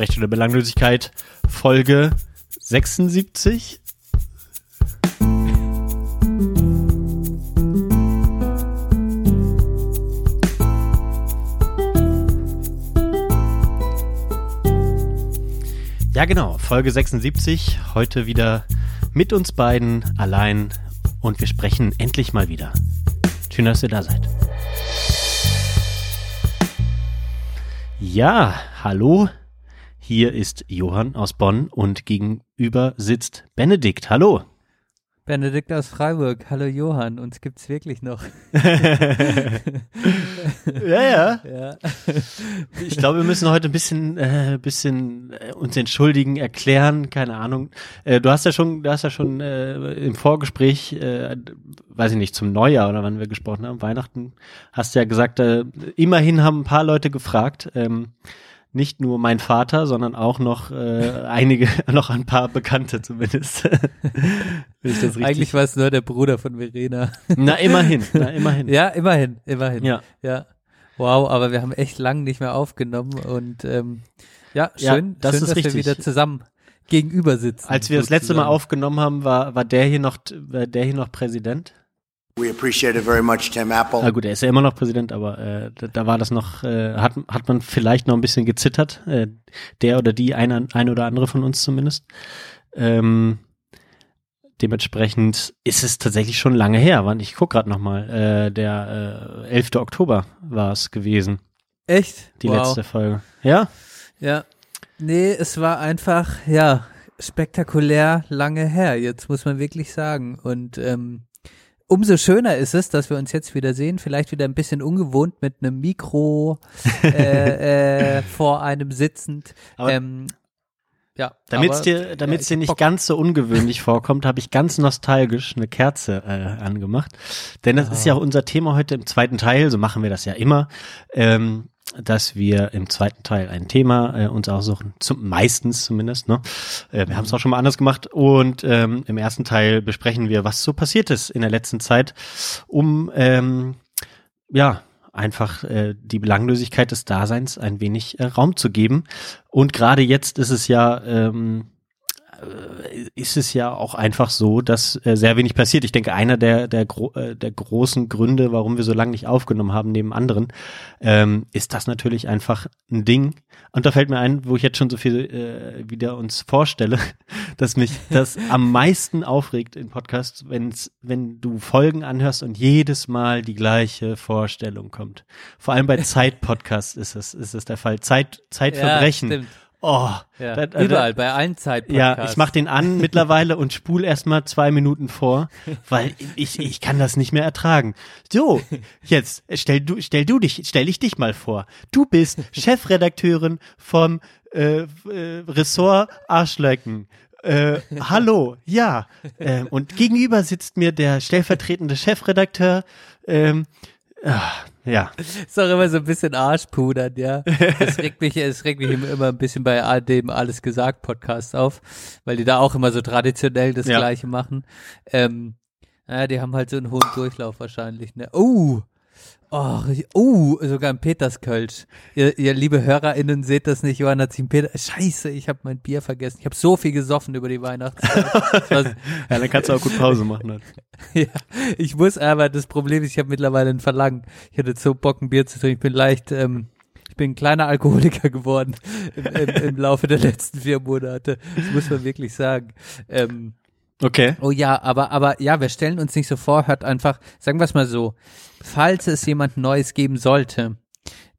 Sprechstunde Belanglosigkeit, Folge 76. Ja, genau, Folge 76. Heute wieder mit uns beiden allein und wir sprechen endlich mal wieder. Schön, dass ihr da seid. Ja, hallo. Hier ist Johann aus Bonn und gegenüber sitzt Benedikt. Hallo. Benedikt aus Freiburg. Hallo Johann, uns gibt's wirklich noch. ja, ja, ja. Ich glaube, wir müssen heute ein bisschen, äh, bisschen äh, uns entschuldigen, erklären, keine Ahnung. Äh, du hast ja schon, du hast ja schon äh, im Vorgespräch, äh, weiß ich nicht, zum Neujahr oder wann wir gesprochen haben, Weihnachten, hast ja gesagt, äh, immerhin haben ein paar Leute gefragt. Ähm, nicht nur mein Vater, sondern auch noch äh, einige, noch ein paar Bekannte zumindest. Eigentlich war es nur der Bruder von Verena. Na, immerhin, na, immerhin. ja, immerhin, immerhin. Ja. Ja. Wow, aber wir haben echt lang nicht mehr aufgenommen und ähm, ja, schön, ja, das schön dass richtig. wir wieder zusammen gegenüber sitzen. Als wir das letzte Mal aufgenommen haben, war, war der hier noch, war der hier noch Präsident? Much, Tim Apple. Na gut, er ist ja immer noch Präsident, aber äh, da, da war das noch, äh, hat, hat man vielleicht noch ein bisschen gezittert, äh, der oder die eine, eine oder andere von uns zumindest. Ähm, dementsprechend ist es tatsächlich schon lange her. Wann ich guck gerade noch mal, äh, der äh, 11. Oktober war es gewesen. Echt? Die wow. letzte Folge. Ja? Ja. Nee, es war einfach, ja, spektakulär lange her, jetzt muss man wirklich sagen. Und ähm, umso schöner ist es, dass wir uns jetzt wieder sehen, vielleicht wieder ein bisschen ungewohnt mit einem Mikro äh, äh, vor einem sitzend. Aber ähm, ja, Damit es dir, damit's ja, dir ich nicht Bock. ganz so ungewöhnlich vorkommt, habe ich ganz nostalgisch eine Kerze äh, angemacht. Denn das ist ja auch unser Thema heute im zweiten Teil, so machen wir das ja immer, ähm, dass wir im zweiten Teil ein Thema äh, uns aussuchen, zum, meistens zumindest. Ne? Äh, wir haben es auch schon mal anders gemacht und ähm, im ersten Teil besprechen wir, was so passiert ist in der letzten Zeit, um ähm, ja einfach äh, die Belanglosigkeit des Daseins ein wenig äh, Raum zu geben. Und gerade jetzt ist es ja ähm, äh, ist es ja auch einfach so, dass äh, sehr wenig passiert. Ich denke, einer der der, gro äh, der großen Gründe, warum wir so lange nicht aufgenommen haben, neben anderen, ähm, ist das natürlich einfach ein Ding. Und da fällt mir ein, wo ich jetzt schon so viel äh, wieder uns vorstelle, dass mich das am meisten aufregt im Podcast, wenn's, wenn du Folgen anhörst und jedes Mal die gleiche Vorstellung kommt. Vor allem bei Zeitpodcasts ist es ist es der Fall. Zeit Zeitverbrechen. Ja. Oh, Ja, da- da- überall, bei allen Zeitpodcasts. ja, ich mach den an mittlerweile und spul erstmal zwei Minuten vor, weil ich, ich kann das nicht mehr ertragen. So, jetzt stell du, stell du dich, stell ich dich mal vor. Du bist Chefredakteurin vom äh, äh, Ressort Arschlecken. Äh, hallo, ja. Ähm, und gegenüber sitzt mir der stellvertretende Chefredakteur. Ähm, ah, ja, ist doch immer so ein bisschen Arschpudern, ja. Es regt mich, es regt mich immer ein bisschen bei all dem Alles gesagt Podcast auf, weil die da auch immer so traditionell das Ja. Gleiche machen. Ähm, ja, die haben halt so einen hohen Durchlauf wahrscheinlich, ne? Oh! Oh, oh, sogar ein Peterskölsch. Ihr, ihr liebe HörerInnen seht das nicht, Johann hat sich ein Peter, scheiße, ich habe mein Bier vergessen. Ich habe so viel gesoffen über die Weihnachtszeit. Ja, dann kannst du auch gut Pause machen. Halt. ja, ich muss aber, das Problem ist, ich habe mittlerweile ein Verlangen. Ich hätte so Bock, ein Bier zu trinken. Ich bin leicht, ähm, ich bin ein kleiner Alkoholiker geworden im, im, im Laufe der letzten vier Monate. Das muss man wirklich sagen. Ähm, Okay. oh ja, aber, aber ja, wir stellen uns nicht so vor, hört einfach, sagen wir es mal so, falls es jemand Neues geben sollte,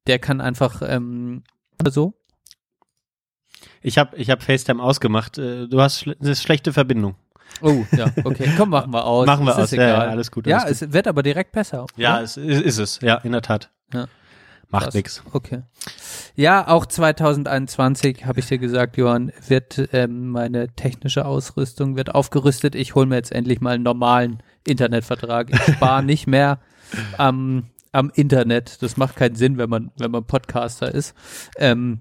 der kann einfach, ähm, so, Ich habe ich hab FaceTime ausgemacht. Äh, Du hast eine schlechte Verbindung. oh, ja, okay, komm, machen wir aus. Machen wir Es aus. Ja, egal. ja, alles gut, Ja, alles es wird aber direkt besser. Ja, oder? es ist, ist es. Ja, in der Tat. Ja. Macht nix. Okay. Ja, auch 2021 habe ich dir gesagt, Johann, wird ähm, meine technische Ausrüstung wird aufgerüstet. Ich hole mir jetzt endlich mal einen normalen Internetvertrag. Ich spare nicht mehr am, am Internet. Das macht keinen Sinn, wenn man wenn man Podcaster ist. Ähm,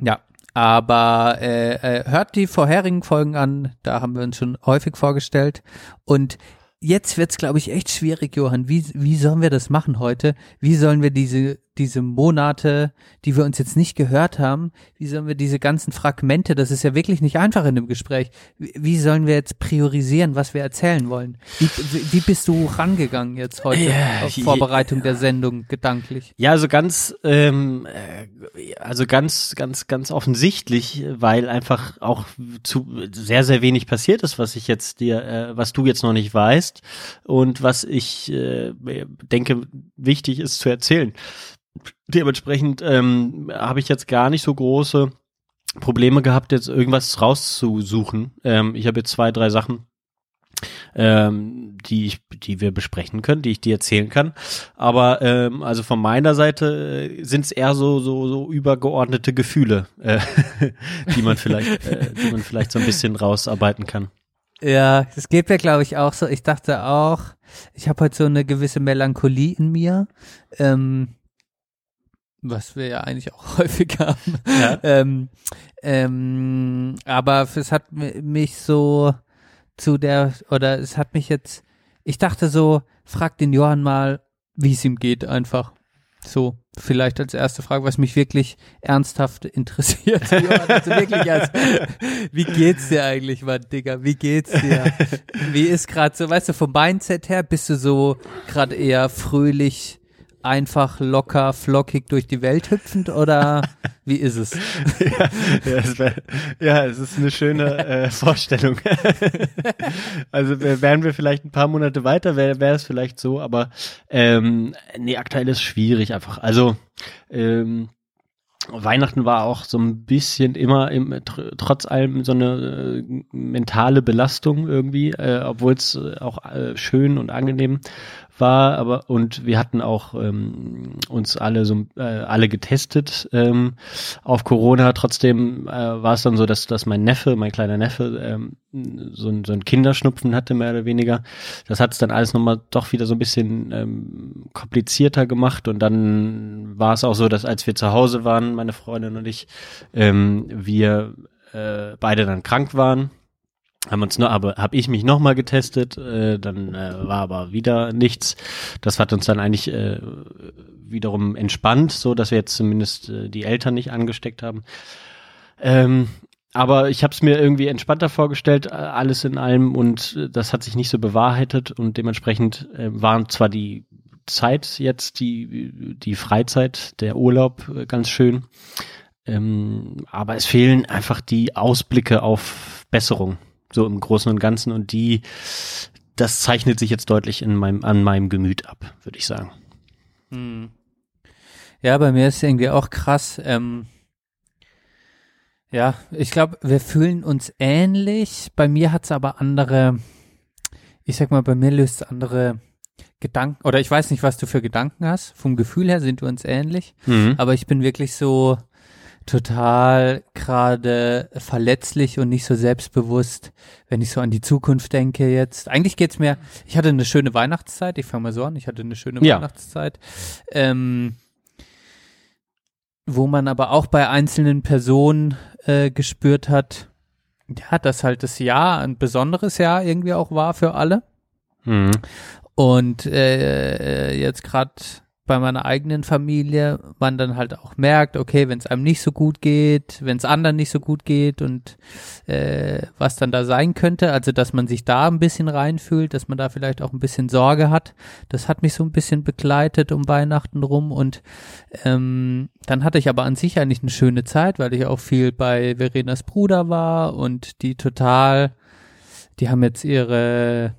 ja, aber äh, äh, hört die vorherigen Folgen an. Da haben wir uns schon häufig vorgestellt und Jetzt wird's, glaube ich, echt schwierig, Johann. Wie, wie sollen wir das machen heute? Wie sollen wir diese diese Monate, die wir uns jetzt nicht gehört haben, wie sollen wir diese ganzen Fragmente, das ist ja wirklich nicht einfach in dem Gespräch, wie, sollen wir jetzt priorisieren, was wir erzählen wollen? Wie, wie, bist du rangegangen jetzt heute Ja, auf Vorbereitung der Sendung gedanklich? Ja, also ganz, ähm, äh, also ganz, ganz, ganz offensichtlich, weil einfach auch zu sehr, sehr wenig passiert ist, was ich jetzt dir, äh, was du jetzt noch nicht weißt und was ich äh, denke wichtig ist zu erzählen. Dementsprechend ähm, habe ich jetzt gar nicht so große Probleme gehabt, jetzt irgendwas rauszusuchen. Ähm, ich habe jetzt zwei, drei Sachen, ähm, die ich, die wir besprechen können, die ich dir erzählen kann. Aber ähm, also von meiner Seite sind es eher so so so übergeordnete Gefühle, äh, die man vielleicht, äh, die man vielleicht so ein bisschen rausarbeiten kann. Ja, das geht mir, glaube ich, auch so. Ich dachte auch, ich habe heute so eine gewisse Melancholie in mir, ähm, was wir ja eigentlich auch häufig haben. Ja. ähm, ähm, aber es hat mi- mich so zu der, oder es hat mich jetzt, ich dachte so, frag den Johann mal, wie es ihm geht, einfach. So, vielleicht als erste Frage, was mich wirklich ernsthaft interessiert. Johann, also wirklich als, wie geht's dir eigentlich, Mann, Digga? Wie geht's dir? Wie ist gerade so, weißt du, vom Mindset her bist du so gerade eher fröhlich, einfach, locker, flockig durch die Welt hüpfend oder wie ist es? ja, ja, es wär, ja, es ist eine schöne äh, Vorstellung. also wär- wären wir vielleicht ein paar Monate weiter, wäre es vielleicht so, aber ähm, nee, aktuell ist schwierig einfach. Also ähm, Weihnachten war auch so ein bisschen immer im, tr trotz allem so eine äh, mentale Belastung irgendwie, äh, obwohl es auch äh, schön und angenehm war, aber und wir hatten auch ähm, uns alle so äh, alle getestet ähm, auf Corona. Trotzdem äh, war es dann so, dass dass mein Neffe, mein kleiner Neffe, ähm, so ein so ein Kinderschnupfen hatte mehr oder weniger. Das hat es dann alles nochmal doch wieder so ein bisschen ähm, komplizierter gemacht und dann war es auch so, dass als wir zu Hause waren, meine Freundin und ich, ähm, wir äh, beide dann krank waren haben uns nur, aber habe ich mich nochmal getestet, äh, dann äh, war aber wieder nichts. Das hat uns dann eigentlich äh, wiederum entspannt, so dass wir jetzt zumindest äh, die Eltern nicht angesteckt haben. Ähm, aber ich habe es mir irgendwie entspannter vorgestellt, äh, alles in allem, und äh, das hat sich nicht so bewahrheitet und dementsprechend äh, waren zwar die Zeit jetzt, die, die Freizeit, der Urlaub äh, ganz schön, ähm, aber es fehlen einfach die Ausblicke auf Besserung so im Großen und Ganzen und die, das zeichnet sich jetzt deutlich in meinem, an meinem Gemüt ab, würde ich sagen. Hm. Ja, bei mir ist irgendwie auch krass. Ähm, ja, ich glaube, wir fühlen uns ähnlich. Bei mir hat es aber andere, ich sag mal, bei mir löst es andere Gedanken, oder ich weiß nicht, was du für Gedanken hast. Vom Gefühl her sind wir uns ähnlich. Mhm. Aber ich bin wirklich so total gerade verletzlich und nicht so selbstbewusst, wenn ich so an die Zukunft denke jetzt. Eigentlich geht's mir, ich hatte eine schöne Weihnachtszeit, ich fange mal so an, ich hatte eine schöne Ja. Weihnachtszeit. Ähm, wo man aber auch bei einzelnen Personen äh, gespürt hat, ja, dass halt das Jahr ein besonderes Jahr irgendwie auch war für alle. Mhm. Und äh, jetzt gerade bei meiner eigenen Familie man dann halt auch merkt, okay, wenn es einem nicht so gut geht, wenn es anderen nicht so gut geht und äh, was dann da sein könnte, also dass man sich da ein bisschen reinfühlt, dass man da vielleicht auch ein bisschen Sorge hat, das hat mich so ein bisschen begleitet um Weihnachten rum und ähm, dann hatte ich aber an sich eigentlich eine schöne Zeit, weil ich auch viel bei Verenas Bruder war und die total, die haben jetzt ihre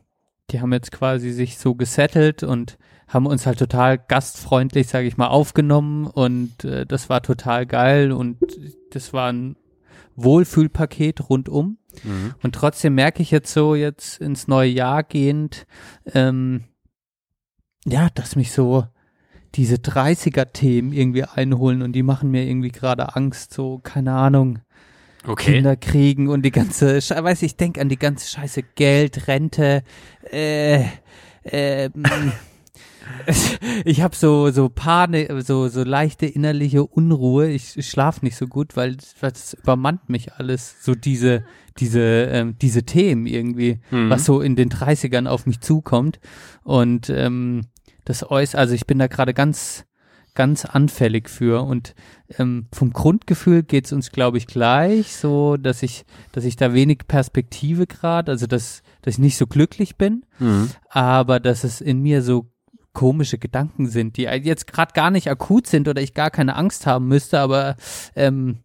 die haben jetzt quasi sich so gesettelt und haben uns halt total gastfreundlich, sage ich mal, aufgenommen und äh, das war total geil und das war ein Wohlfühlpaket rundum. Mhm. Und trotzdem merke ich jetzt so jetzt ins neue Jahr gehend, ähm, ja, dass mich so diese 30er-Themen irgendwie einholen und die machen mir irgendwie gerade Angst, so, keine Ahnung, Okay. Kinder kriegen und die ganze, Sche- weiß ich, denk an die ganze Scheiße Geld, Rente, äh, ähm, ich habe so so Panik, so so leichte innerliche Unruhe. Ich, ich schlaf nicht so gut, weil das übermannt mich alles. So diese diese ähm, diese Themen irgendwie, Mhm. was so in den 30ern auf mich zukommt und ähm, das äuß, also ich bin da gerade ganz ganz anfällig für und ähm, vom Grundgefühl geht's uns, glaube ich, gleich, so dass ich, dass ich da wenig Perspektive gerade, also dass, dass ich nicht so glücklich bin, Mhm. aber dass es in mir so komische Gedanken sind, die jetzt gerade gar nicht akut sind oder ich gar keine Angst haben müsste, aber ähm,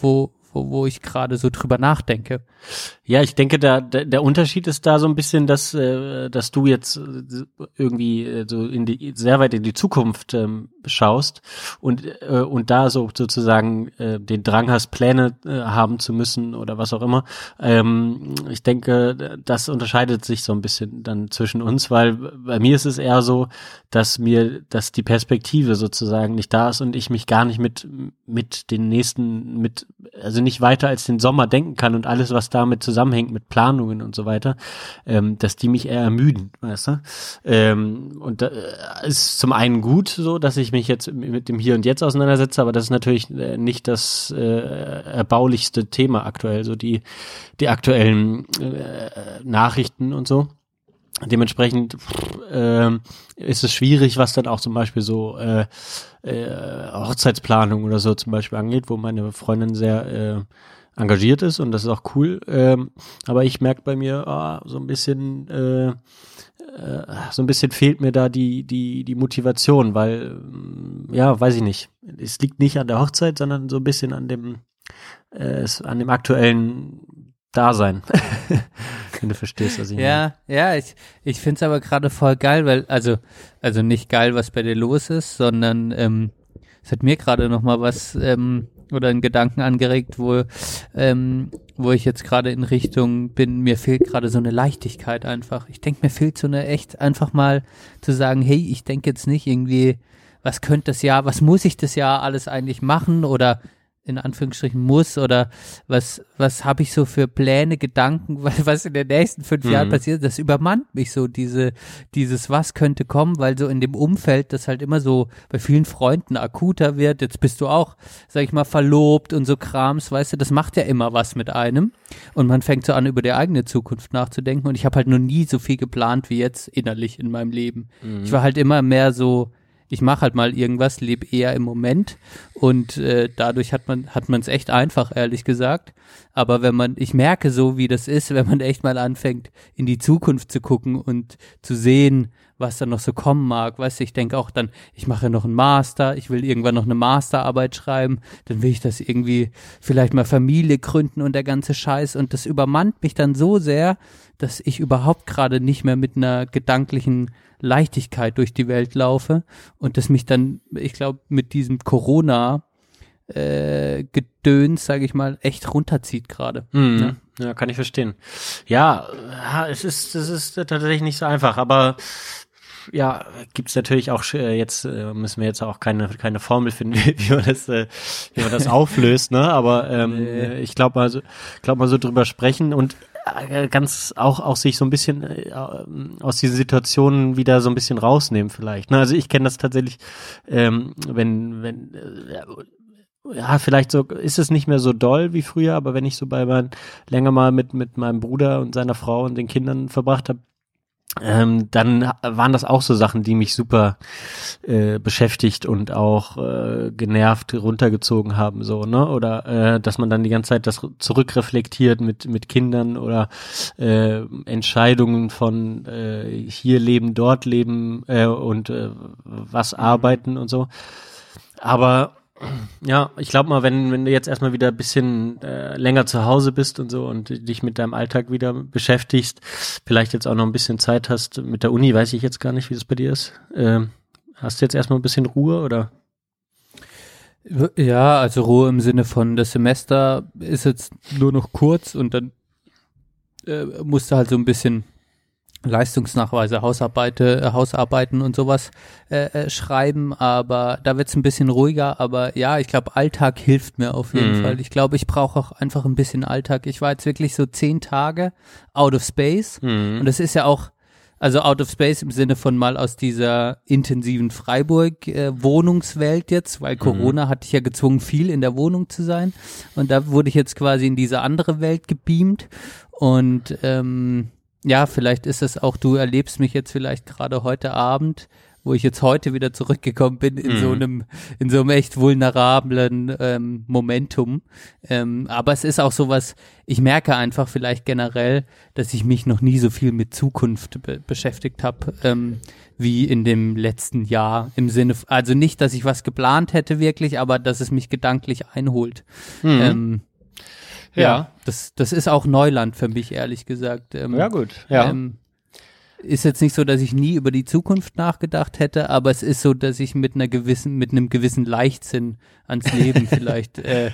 wo, wo, wo ich gerade so drüber nachdenke. Ja, ich denke, da, der, Unterschied ist da so ein bisschen, dass, äh, dass du jetzt äh, irgendwie äh, so in die, sehr weit in die Zukunft ähm, schaust und, äh, und da so sozusagen äh, den Drang hast, Pläne äh, haben zu müssen oder was auch immer. Ähm, ich denke, das unterscheidet sich so ein bisschen dann zwischen uns, weil bei mir ist es eher so, dass mir, dass die Perspektive sozusagen nicht da ist und ich mich gar nicht mit, mit den nächsten, mit, also nicht weiter als den Sommer denken kann und alles, was damit zusammenhängt mit Planungen und so weiter, ähm, dass die mich eher ermüden, weißt du? Ähm, und da ist zum einen gut so, dass ich mich jetzt mit dem Hier und Jetzt auseinandersetze, aber das ist natürlich äh, nicht das äh, erbaulichste Thema aktuell, so die, die aktuellen äh, Nachrichten und so. Dementsprechend ähm, ist es schwierig, was dann auch zum Beispiel so äh, äh, Hochzeitsplanung oder so zum Beispiel angeht, wo meine Freundin sehr äh, engagiert ist und das ist auch cool. Ähm, aber ich merke bei mir ah, so ein bisschen, äh, äh, so ein bisschen fehlt mir da die die die Motivation, weil mm, ja, weiß ich nicht. Es liegt nicht an der Hochzeit, sondern so ein bisschen an dem äh, es- an dem aktuellen Dasein. Wenn du verstehst, was ich meine. Ja, ja, ich, ich find's aber gerade voll geil, weil, also, also nicht geil, was bei dir los ist, sondern ähm, es hat mir gerade noch mal was ähm, oder einen Gedanken angeregt, wo, ähm, wo ich jetzt gerade in Richtung bin, mir fehlt gerade so eine Leichtigkeit einfach. Ich denke, mir fehlt so eine echt einfach mal zu sagen, hey, ich denke jetzt nicht irgendwie, was könnte das Jahr, was muss ich das Jahr alles eigentlich machen oder in Anführungsstrichen muss oder was, was habe ich so für Pläne, Gedanken, was was in den nächsten fünf Mhm. Jahren passiert, das übermannt mich so, diese, dieses was könnte kommen, weil so in dem Umfeld das halt immer so bei vielen Freunden akuter wird, jetzt bist du auch, sag ich mal, verlobt und so Krams, weißt du, das macht ja immer was mit einem und man fängt so an, über die eigene Zukunft nachzudenken und ich habe halt noch nie so viel geplant wie jetzt innerlich in meinem Leben. Ich war halt immer mehr so, ich mache halt mal irgendwas, lebe eher im Moment und äh, dadurch hat man hat man es echt einfach, ehrlich gesagt. Aber wenn man, ich merke so, wie das ist, wenn man echt mal anfängt, in die Zukunft zu gucken und zu sehen, was da noch so kommen mag. Weißt du, ich denke auch dann, ich mache noch einen Master, ich will irgendwann noch eine Masterarbeit schreiben, dann will ich das irgendwie vielleicht mal Familie gründen und der ganze Scheiß und das übermannt mich dann so sehr, dass ich überhaupt gerade nicht mehr mit einer gedanklichen Leichtigkeit durch die Welt laufe und das mich dann, ich glaube, mit diesem Corona äh, Gedöns, sage ich mal, echt runterzieht gerade. Mhm. Ja. Ja. kann ich verstehen. Ja, ja, es ist, es ist tatsächlich nicht so einfach, aber ja, gibt's natürlich auch äh, jetzt äh, müssen wir jetzt auch keine keine Formel finden, wie, man das äh, wie man das auflöst, ne? Aber ähm, Nee. ich glaube mal, so, glaub mal so drüber sprechen und äh, ganz auch auch sich so ein bisschen äh, aus diesen Situationen wieder so ein bisschen rausnehmen vielleicht. Ne? Also ich kenne das tatsächlich, ähm, wenn wenn äh, ja, vielleicht so ist es nicht mehr so doll wie früher, aber wenn ich so bei mein, länger mal mit, mit meinem Bruder und seiner Frau und den Kindern verbracht habe, ähm, dann waren das auch so Sachen, die mich super äh, beschäftigt und auch äh, genervt runtergezogen haben, so, ne? Oder äh, dass man dann die ganze Zeit das zurückreflektiert mit, mit Kindern oder äh, Entscheidungen von äh, hier leben, dort leben äh, und äh, was arbeiten und so. Aber ja, ich glaube mal, wenn, wenn du jetzt erstmal wieder ein bisschen äh, länger zu Hause bist und so und dich mit deinem Alltag wieder beschäftigst, vielleicht jetzt auch noch ein bisschen Zeit hast mit der Uni, weiß ich jetzt gar nicht, wie das bei dir ist. Ähm, hast du jetzt erstmal ein bisschen Ruhe oder? Ja, also Ruhe im Sinne von, das Semester ist jetzt nur noch kurz und dann äh, musste halt so ein bisschen Leistungsnachweise, Hausarbeite, äh, Hausarbeiten und sowas äh, äh, schreiben, aber da wird's ein bisschen ruhiger, aber ja, ich glaube, Alltag hilft mir auf jeden Mhm. Fall. Ich glaube, ich brauche auch einfach ein bisschen Alltag. Ich war jetzt wirklich so zehn Tage out of space Mhm. und das ist ja auch, also out of space im Sinne von mal aus dieser intensiven Freiburg-Wohnungswelt jetzt, weil Corona hat dich ja gezwungen, viel in der Wohnung zu sein. Und da wurde ich jetzt quasi in diese andere Welt gebeamt. Und ähm, ja, vielleicht ist es auch, du erlebst mich jetzt vielleicht gerade heute Abend wo ich jetzt heute wieder zurückgekommen bin in Mhm. so einem, in so einem echt vulnerablen ähm, Momentum. Ähm, aber es ist auch sowas, ich merke einfach vielleicht generell, dass ich mich noch nie so viel mit Zukunft be beschäftigt habe, ähm, wie in dem letzten Jahr. Im Sinne, also nicht, dass ich was geplant hätte wirklich, aber dass es mich gedanklich einholt. Mhm. Ähm, ja, Ja. das, das ist auch Neuland für mich, ehrlich gesagt. Ähm, ja, gut. Ja. ähm, ist jetzt nicht so, dass ich nie über die Zukunft nachgedacht hätte, aber es ist so, dass ich mit einer gewissen, mit einem gewissen Leichtsinn ans Leben vielleicht äh,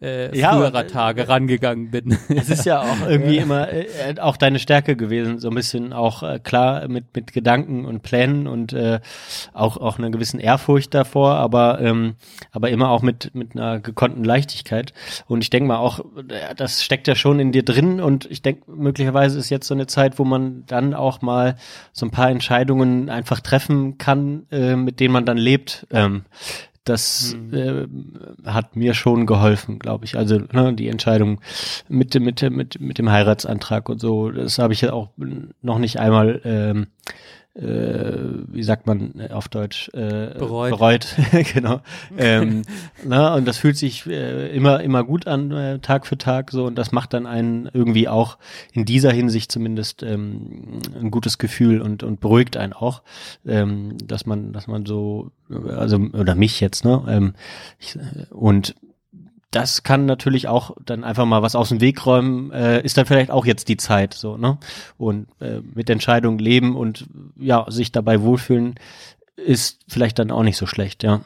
äh, Ja, früherer aber, äh, Tage rangegangen bin. Es ist ja auch irgendwie immer äh, auch deine Stärke gewesen, so ein bisschen auch äh, klar mit mit Gedanken und Plänen und äh, auch auch einer gewissen Ehrfurcht davor, aber ähm, aber immer auch mit mit einer gekonnten Leichtigkeit. Und ich denke mal auch, äh, das steckt ja schon in dir drin und ich denke möglicherweise ist jetzt so eine Zeit, wo man dann auch mal so ein paar Entscheidungen einfach treffen kann, äh, mit denen man dann lebt. Ähm, das äh, hat mir schon geholfen, glaube ich. Also ne, die Entscheidung mit dem mit mit mit dem Heiratsantrag und so, das habe ich ja auch noch nicht einmal ähm, äh, wie sagt man äh, auf Deutsch äh, Bereut. bereut. genau ähm, na, und das fühlt sich äh, immer immer gut an äh, Tag für Tag so und das macht dann einen irgendwie auch in dieser Hinsicht zumindest ähm, ein gutes Gefühl und und beruhigt einen auch ähm, dass man dass man so also oder mich jetzt ne ähm, ich, äh, und das kann natürlich auch dann einfach mal was aus dem Weg räumen, äh, ist dann vielleicht auch jetzt die Zeit so, ne? Und äh, mit Entscheidungen leben und ja, sich dabei wohlfühlen, ist vielleicht dann auch nicht so schlecht, ja.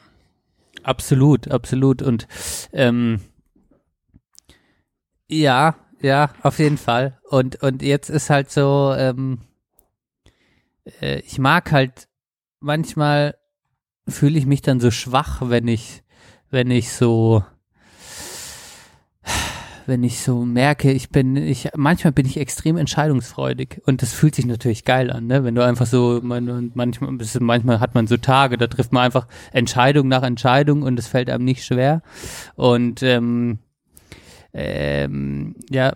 Absolut, absolut. Und ähm, ja, ja, auf jeden Fall. Und und jetzt ist halt so, ähm, äh, ich mag halt manchmal fühle ich mich dann so schwach, wenn ich wenn ich so wenn ich so merke, ich bin, ich, manchmal bin ich extrem entscheidungsfreudig und das fühlt sich natürlich geil an, ne? Wenn du einfach so, man, manchmal, manchmal hat man so Tage, da trifft man einfach Entscheidung nach Entscheidung und es fällt einem nicht schwer. Und ähm, ähm, ja,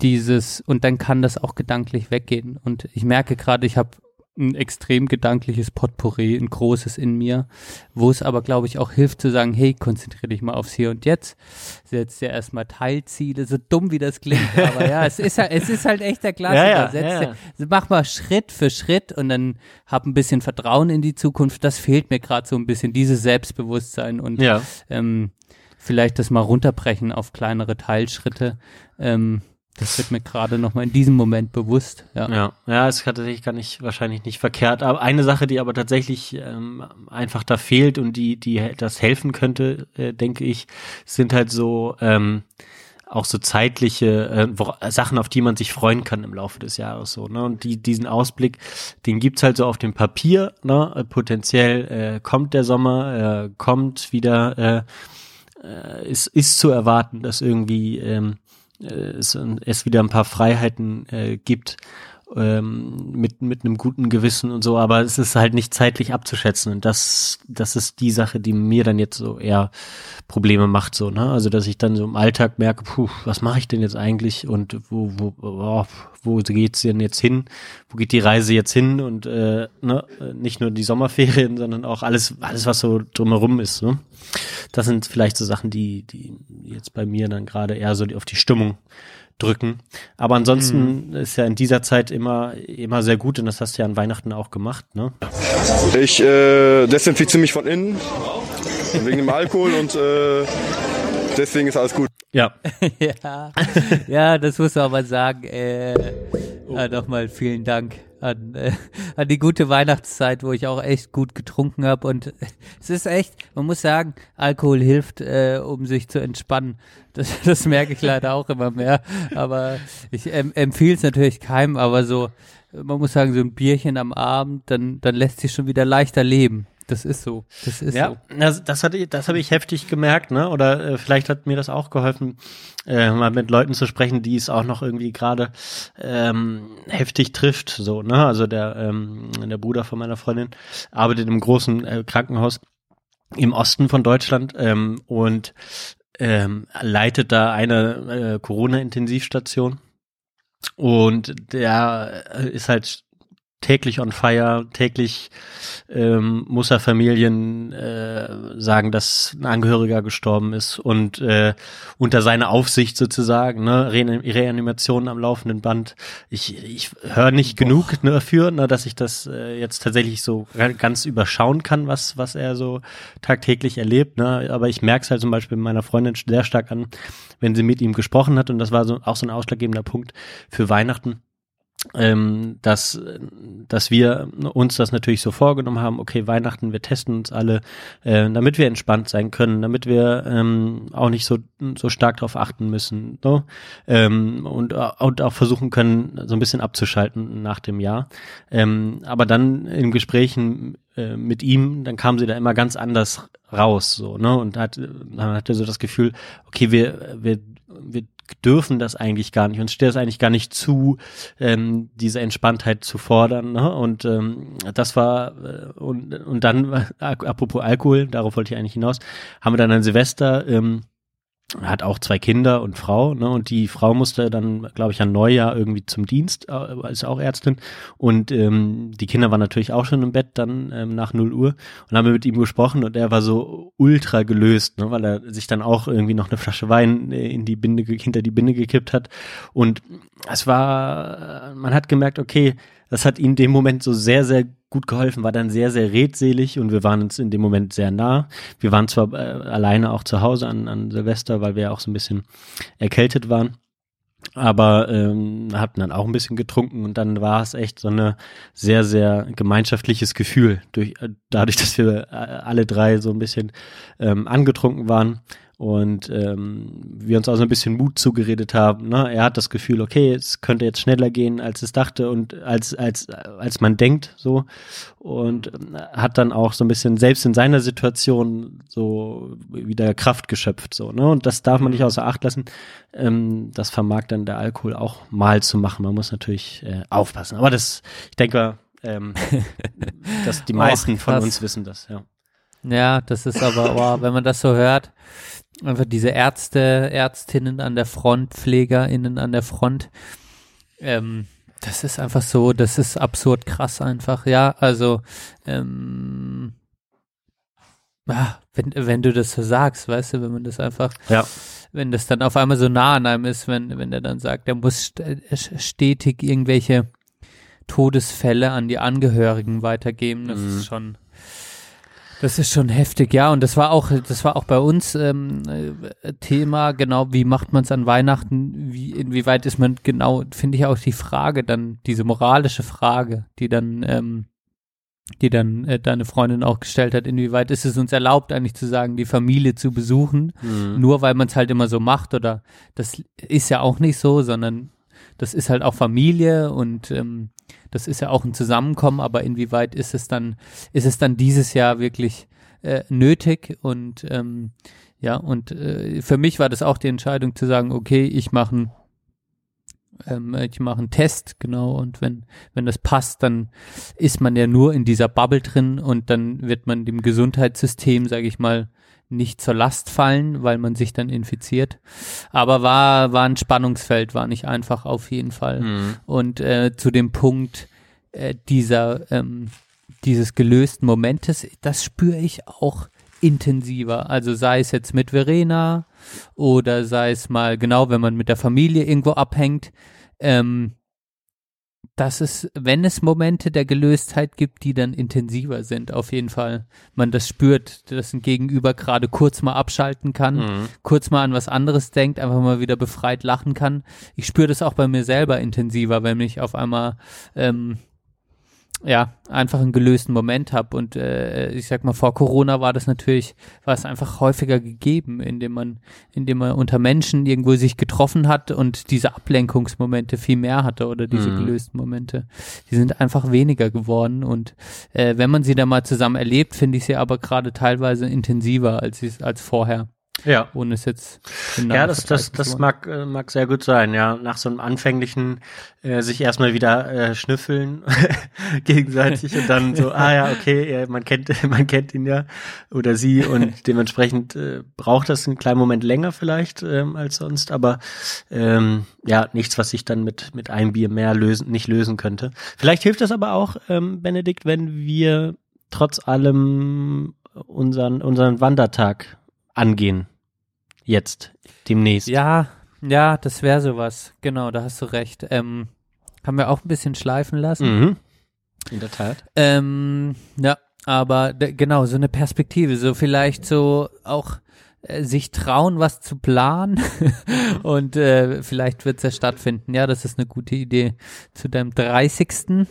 dieses, und dann kann das auch gedanklich weggehen. Und ich merke gerade, ich habe ein extrem gedankliches Potpourri, ein großes in mir, wo es aber, glaube ich, auch hilft zu sagen, hey, konzentriere dich mal aufs Hier und Jetzt, setz dir erstmal Teilziele, so dumm wie das klingt, aber ja, es ist halt, es ist halt echt der Klassiker. Ja, ja, setz ja, dir, mach mal Schritt für Schritt und dann hab ein bisschen Vertrauen in die Zukunft. Das fehlt mir gerade so ein bisschen, dieses Selbstbewusstsein und Ja. ähm, vielleicht das mal runterbrechen auf kleinere Teilschritte. Ähm, das wird mir gerade noch mal in diesem Moment bewusst. Ja. Ja, ja, es hat tatsächlich gar nicht, wahrscheinlich nicht verkehrt. Aber eine Sache, die aber tatsächlich ähm, einfach da fehlt und die, die das helfen könnte, äh, denke ich, sind halt so ähm, auch so zeitliche äh, wo, Sachen, auf die man sich freuen kann im Laufe des Jahres so. Ne? Und die, diesen Ausblick, den gibt's halt so auf dem Papier. Ne? Äh, potenziell äh, kommt der Sommer, äh, kommt wieder, äh, äh, ist, ist zu erwarten, dass irgendwie ähm, äh, es, es wieder ein paar Freiheiten äh, gibt ähm, mit mit einem guten Gewissen und so, aber es ist halt nicht zeitlich abzuschätzen und das das ist die Sache, die mir dann jetzt so eher Probleme macht so, ne? Also dass ich dann so im Alltag merke, puh, was mache ich denn jetzt eigentlich und wo wo oh, wo geht's denn jetzt hin? Wo geht die Reise jetzt hin und äh, ne, nicht nur die Sommerferien, sondern auch alles alles was so drumherum ist, ne? Das sind vielleicht so Sachen, die die jetzt bei mir dann gerade eher so auf die Stimmung drücken. Aber ansonsten ist ja in dieser Zeit immer, immer sehr gut und das hast du ja an Weihnachten auch gemacht, ne? Ich äh, desinfiziere mich von innen wegen dem Alkohol und äh, deswegen ist alles gut. Ja. ja, ja, das muss man aber sagen. Äh, äh, Nochmal vielen Dank an, äh, an die gute Weihnachtszeit, wo ich auch echt gut getrunken habe. Und es ist echt, man muss sagen, Alkohol hilft, äh, um sich zu entspannen. Das, das merke ich leider auch immer mehr. Aber ich ähm, empfehle es natürlich keinem, aber so, man muss sagen, so ein Bierchen am Abend, dann, dann lässt sich schon wieder leichter leben. Das ist so. Das ist Ja, so. das, das, hatte, das habe ich heftig gemerkt, ne? Oder äh, vielleicht hat mir das auch geholfen, äh, mal mit Leuten zu sprechen, die es auch noch irgendwie gerade ähm, heftig trifft. So, ne? Also der, ähm, der Bruder von meiner Freundin arbeitet im großen äh, Krankenhaus im Osten von Deutschland ähm, und ähm, leitet da eine äh, Corona-Intensivstation. Und der äh, ist halt täglich on fire, täglich ähm, muss er Familien äh, sagen, dass ein Angehöriger gestorben ist und äh, unter seiner Aufsicht sozusagen, ne, Re Reanimation am laufenden Band. Ich, ich höre nicht Boah. genug ne, dafür, ne, dass ich das äh, jetzt tatsächlich so ganz überschauen kann, was, was er so tagtäglich erlebt. Ne? Aber ich merke es halt zum Beispiel meiner Freundin sehr stark an, wenn sie mit ihm gesprochen hat und das war so auch so ein ausschlaggebender Punkt für Weihnachten ähm, dass, dass wir uns das natürlich so vorgenommen haben, okay, Weihnachten, wir testen uns alle, äh, damit wir entspannt sein können, damit wir ähm, auch nicht so, so stark darauf achten müssen so? ähm, und, und auch versuchen können, so ein bisschen abzuschalten nach dem Jahr. Ähm, aber dann in Gesprächen äh, mit ihm, dann kam sie da immer ganz anders raus, so, ne, und hat, man hatte so das Gefühl, okay, wir, wir, wir dürfen das eigentlich gar nicht. Uns steht das eigentlich gar nicht zu, ähm, diese Entspanntheit zu fordern. Ne? Und ähm, das war äh, und, und dann, äh, apropos Alkohol, darauf wollte ich eigentlich hinaus, haben wir dann ein Silvester ähm, hat auch zwei Kinder und Frau, ne? Und die Frau musste dann, glaube ich, an Neujahr irgendwie zum Dienst, äh, ist auch Ärztin. Und ähm, die Kinder waren natürlich auch schon im Bett dann ähm, nach 0 Uhr und haben mit ihm gesprochen und er war so ultra gelöst, ne? weil er sich dann auch irgendwie noch eine Flasche Wein äh, in die Binde, hinter die Binde gekippt hat. Und es war, man hat gemerkt, okay, das hat ihm dem Moment so sehr, sehr gut geholfen, war dann sehr, sehr redselig und wir waren uns in dem Moment sehr nah. Wir waren zwar äh, alleine auch zu Hause an, an Silvester, weil wir ja auch so ein bisschen erkältet waren aber ähm, hatten dann auch ein bisschen getrunken und dann war es echt so eine sehr sehr gemeinschaftliches Gefühl durch äh, dadurch dass wir äh, alle drei so ein bisschen ähm, angetrunken waren und ähm, wir uns auch so ein bisschen Mut zugeredet haben. Ne? Er hat das Gefühl, okay, es könnte jetzt schneller gehen, als es dachte und als als als man denkt, so und äh, hat dann auch so ein bisschen selbst in seiner Situation so wieder Kraft geschöpft, so ne und das darf man nicht außer Acht lassen. Ähm, das vermag dann der Alkohol auch mal zu machen. Man muss natürlich äh, aufpassen. Aber das, ich denke, ähm, dass die meisten Och, von uns wissen das, ja. Ja, das ist aber, oh, wenn man das so hört, einfach diese Ärzte, Ärztinnen an der Front, PflegerInnen an der Front, ähm, das ist einfach so, das ist absurd krass einfach, ja, also, ähm, ja, wenn, wenn du das so sagst, weißt du, wenn man das einfach, ja. wenn das dann auf einmal so nah an einem ist, wenn, wenn der dann sagt, der muss stetig irgendwelche Todesfälle an die Angehörigen weitergeben, das mhm. ist schon, das ist schon heftig, ja. Und das war auch, das war auch bei uns ähm, äh, Thema, genau, wie macht man es an Weihnachten? Wie, inwieweit ist man genau, finde ich auch die Frage, dann, diese moralische Frage, die dann, ähm, die dann äh, deine Freundin auch gestellt hat, inwieweit ist es uns erlaubt, eigentlich zu sagen, die Familie zu besuchen, mhm. nur weil man es halt immer so macht oder das ist ja auch nicht so, sondern das ist halt auch Familie und ähm, das ist ja auch ein Zusammenkommen, aber inwieweit ist es dann, ist es dann dieses Jahr wirklich äh, nötig? Und ähm, ja, und äh, für mich war das auch die Entscheidung zu sagen, okay, ich mache einen ähm, ich mache einen Test, genau, und wenn, wenn das passt, dann ist man ja nur in dieser Bubble drin und dann wird man dem Gesundheitssystem, sage ich mal, nicht zur Last fallen, weil man sich dann infiziert. Aber war, war ein Spannungsfeld, war nicht einfach auf jeden Fall. Mhm. Und äh, zu dem Punkt äh, dieser, ähm, dieses gelösten Momentes, das spüre ich auch intensiver. Also sei es jetzt mit Verena oder sei es mal genau, wenn man mit der Familie irgendwo abhängt. Ähm, dass es, wenn es Momente der Gelöstheit gibt, die dann intensiver sind, auf jeden Fall. Man das spürt, dass ein Gegenüber gerade kurz mal abschalten kann, mhm. kurz mal an was anderes denkt, einfach mal wieder befreit lachen kann. Ich spüre das auch bei mir selber intensiver, wenn ich auf einmal ähm, ja, einfach einen gelösten Moment habe. Und äh, ich sag mal, vor Corona war das natürlich, war es einfach häufiger gegeben, indem man, indem man unter Menschen irgendwo sich getroffen hat und diese Ablenkungsmomente viel mehr hatte oder diese mhm. gelösten Momente. Die sind einfach weniger geworden. Und äh, wenn man sie dann mal zusammen erlebt, finde ich sie aber gerade teilweise intensiver als, als vorher. Ja. Ohne es jetzt ja, das, das, das mag, äh, mag sehr gut sein, ja. Nach so einem anfänglichen äh, sich erstmal wieder äh, schnüffeln gegenseitig und dann so, ah ja, okay, ja, man kennt, man kennt ihn ja oder sie und dementsprechend äh, braucht das einen kleinen Moment länger vielleicht ähm, als sonst, aber ähm, ja, nichts, was sich dann mit, mit einem Bier mehr lösen, nicht lösen könnte. Vielleicht hilft das aber auch, ähm, Benedikt, wenn wir trotz allem unseren, unseren Wandertag angehen. Jetzt, demnächst. Ja, ja, das wäre sowas. Genau, da hast du recht. Ähm, haben wir auch ein bisschen schleifen lassen. Mhm. In der Tat. Ähm, ja, aber genau, so eine Perspektive, so vielleicht so auch äh, sich trauen, was zu planen und äh, vielleicht wird es ja stattfinden. Ja, das ist eine gute Idee. Zu deinem 30.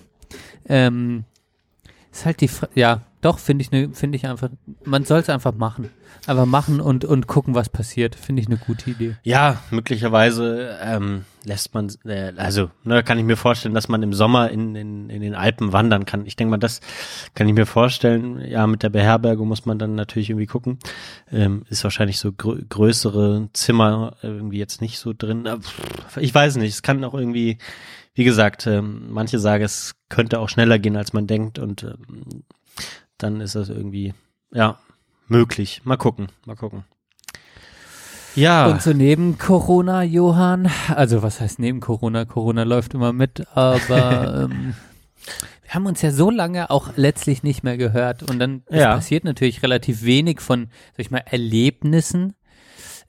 Ähm, ist halt die, Fra ja, doch, finde ich, ne, finde ich einfach, man soll es einfach machen. Einfach machen und, und gucken, was passiert. Finde ich eine gute Idee. Ja, möglicherweise ähm, lässt man, äh, also ne, kann ich mir vorstellen, dass man im Sommer in, in, in den Alpen wandern kann. Ich denke mal, das kann ich mir vorstellen. Ja, mit der Beherbergung muss man dann natürlich irgendwie gucken. Ähm, ist wahrscheinlich so grö größere Zimmer irgendwie jetzt nicht so drin. Ich weiß nicht, es kann auch irgendwie, wie gesagt, ähm, manche sagen, es könnte auch schneller gehen, als man denkt und ähm, dann ist das irgendwie, ja, möglich. Mal gucken, mal gucken. Ja. Und so neben Corona, Johann, also was heißt neben Corona? Corona läuft immer mit, aber ähm, wir haben uns ja so lange auch letztlich nicht mehr gehört und dann ja. passiert natürlich relativ wenig von, sag ich mal, Erlebnissen.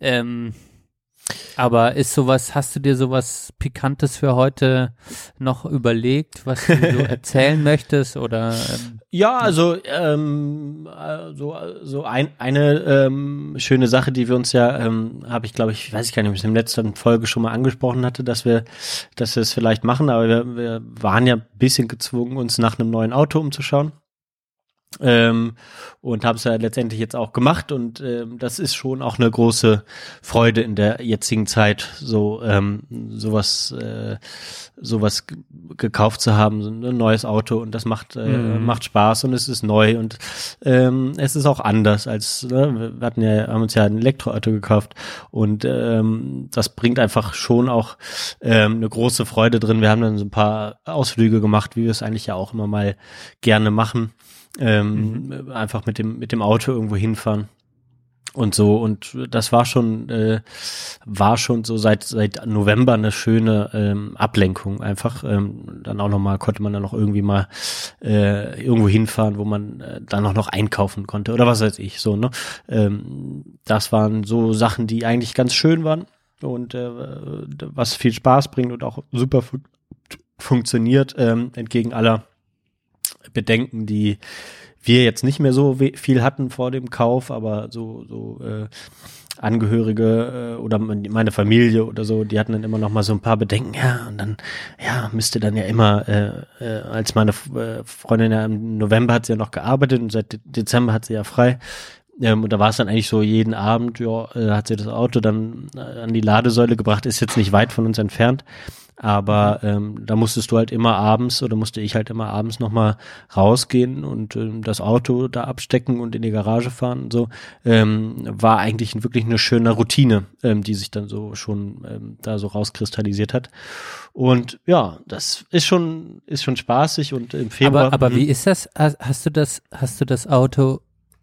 Ähm, aber ist sowas, hast du dir sowas Pikantes für heute noch überlegt, was du so erzählen möchtest oder? Ähm, ja, also ähm, so, so ein, eine ähm, schöne Sache, die wir uns ja, ähm, habe ich glaube ich, weiß ich gar nicht, ob ich es in der letzten Folge schon mal angesprochen hatte, dass wir, dass wir es vielleicht machen, aber wir, wir waren ja ein bisschen gezwungen, uns nach einem neuen Auto umzuschauen. Ähm, und habe es ja letztendlich jetzt auch gemacht und ähm, das ist schon auch eine große Freude in der jetzigen Zeit, so ähm, sowas äh, sowas gekauft zu haben, so ein neues Auto und das macht äh, mhm. macht Spaß und es ist neu und ähm, es ist auch anders als ne? wir hatten ja haben uns ja ein Elektroauto gekauft und ähm, das bringt einfach schon auch ähm, eine große Freude drin. Wir haben dann so ein paar Ausflüge gemacht, wie wir es eigentlich ja auch immer mal gerne machen ähm, mhm. einfach mit dem mit dem Auto irgendwo hinfahren und so. Und das war schon äh, war schon so seit seit November eine schöne ähm, Ablenkung. Einfach ähm, dann auch noch mal konnte man dann noch irgendwie mal äh, irgendwo hinfahren wo man äh, dann auch noch einkaufen konnte oder was weiß ich so ne? Ähm, das waren so Sachen die eigentlich ganz schön waren und äh, was viel Spaß bringt und auch super fu funktioniert ähm, entgegen aller Bedenken, die wir jetzt nicht mehr so viel hatten vor dem Kauf, aber so, so äh, Angehörige äh, oder meine Familie oder so, die hatten dann immer noch mal so ein paar Bedenken, ja, und dann, ja, müsste dann ja immer, äh, äh, als meine äh, Freundin ja im November hat sie ja noch gearbeitet und seit Dezember hat sie ja frei. Ähm, und da war es dann eigentlich so jeden Abend, ja, äh, hat sie das Auto dann äh, an die Ladesäule gebracht, ist jetzt nicht weit von uns entfernt. Aber mhm. ähm, da musstest du halt immer abends oder musste ich halt immer abends nochmal rausgehen und ähm, das Auto da abstecken und in die Garage fahren und so. Ähm, war eigentlich wirklich eine schöne Routine, ähm, die sich dann so schon ähm, da so rauskristallisiert hat. Und ja, das ist schon, ist schon spaßig und im Februar. Aber, aber wie ist das? Hast du das, hast du das Auto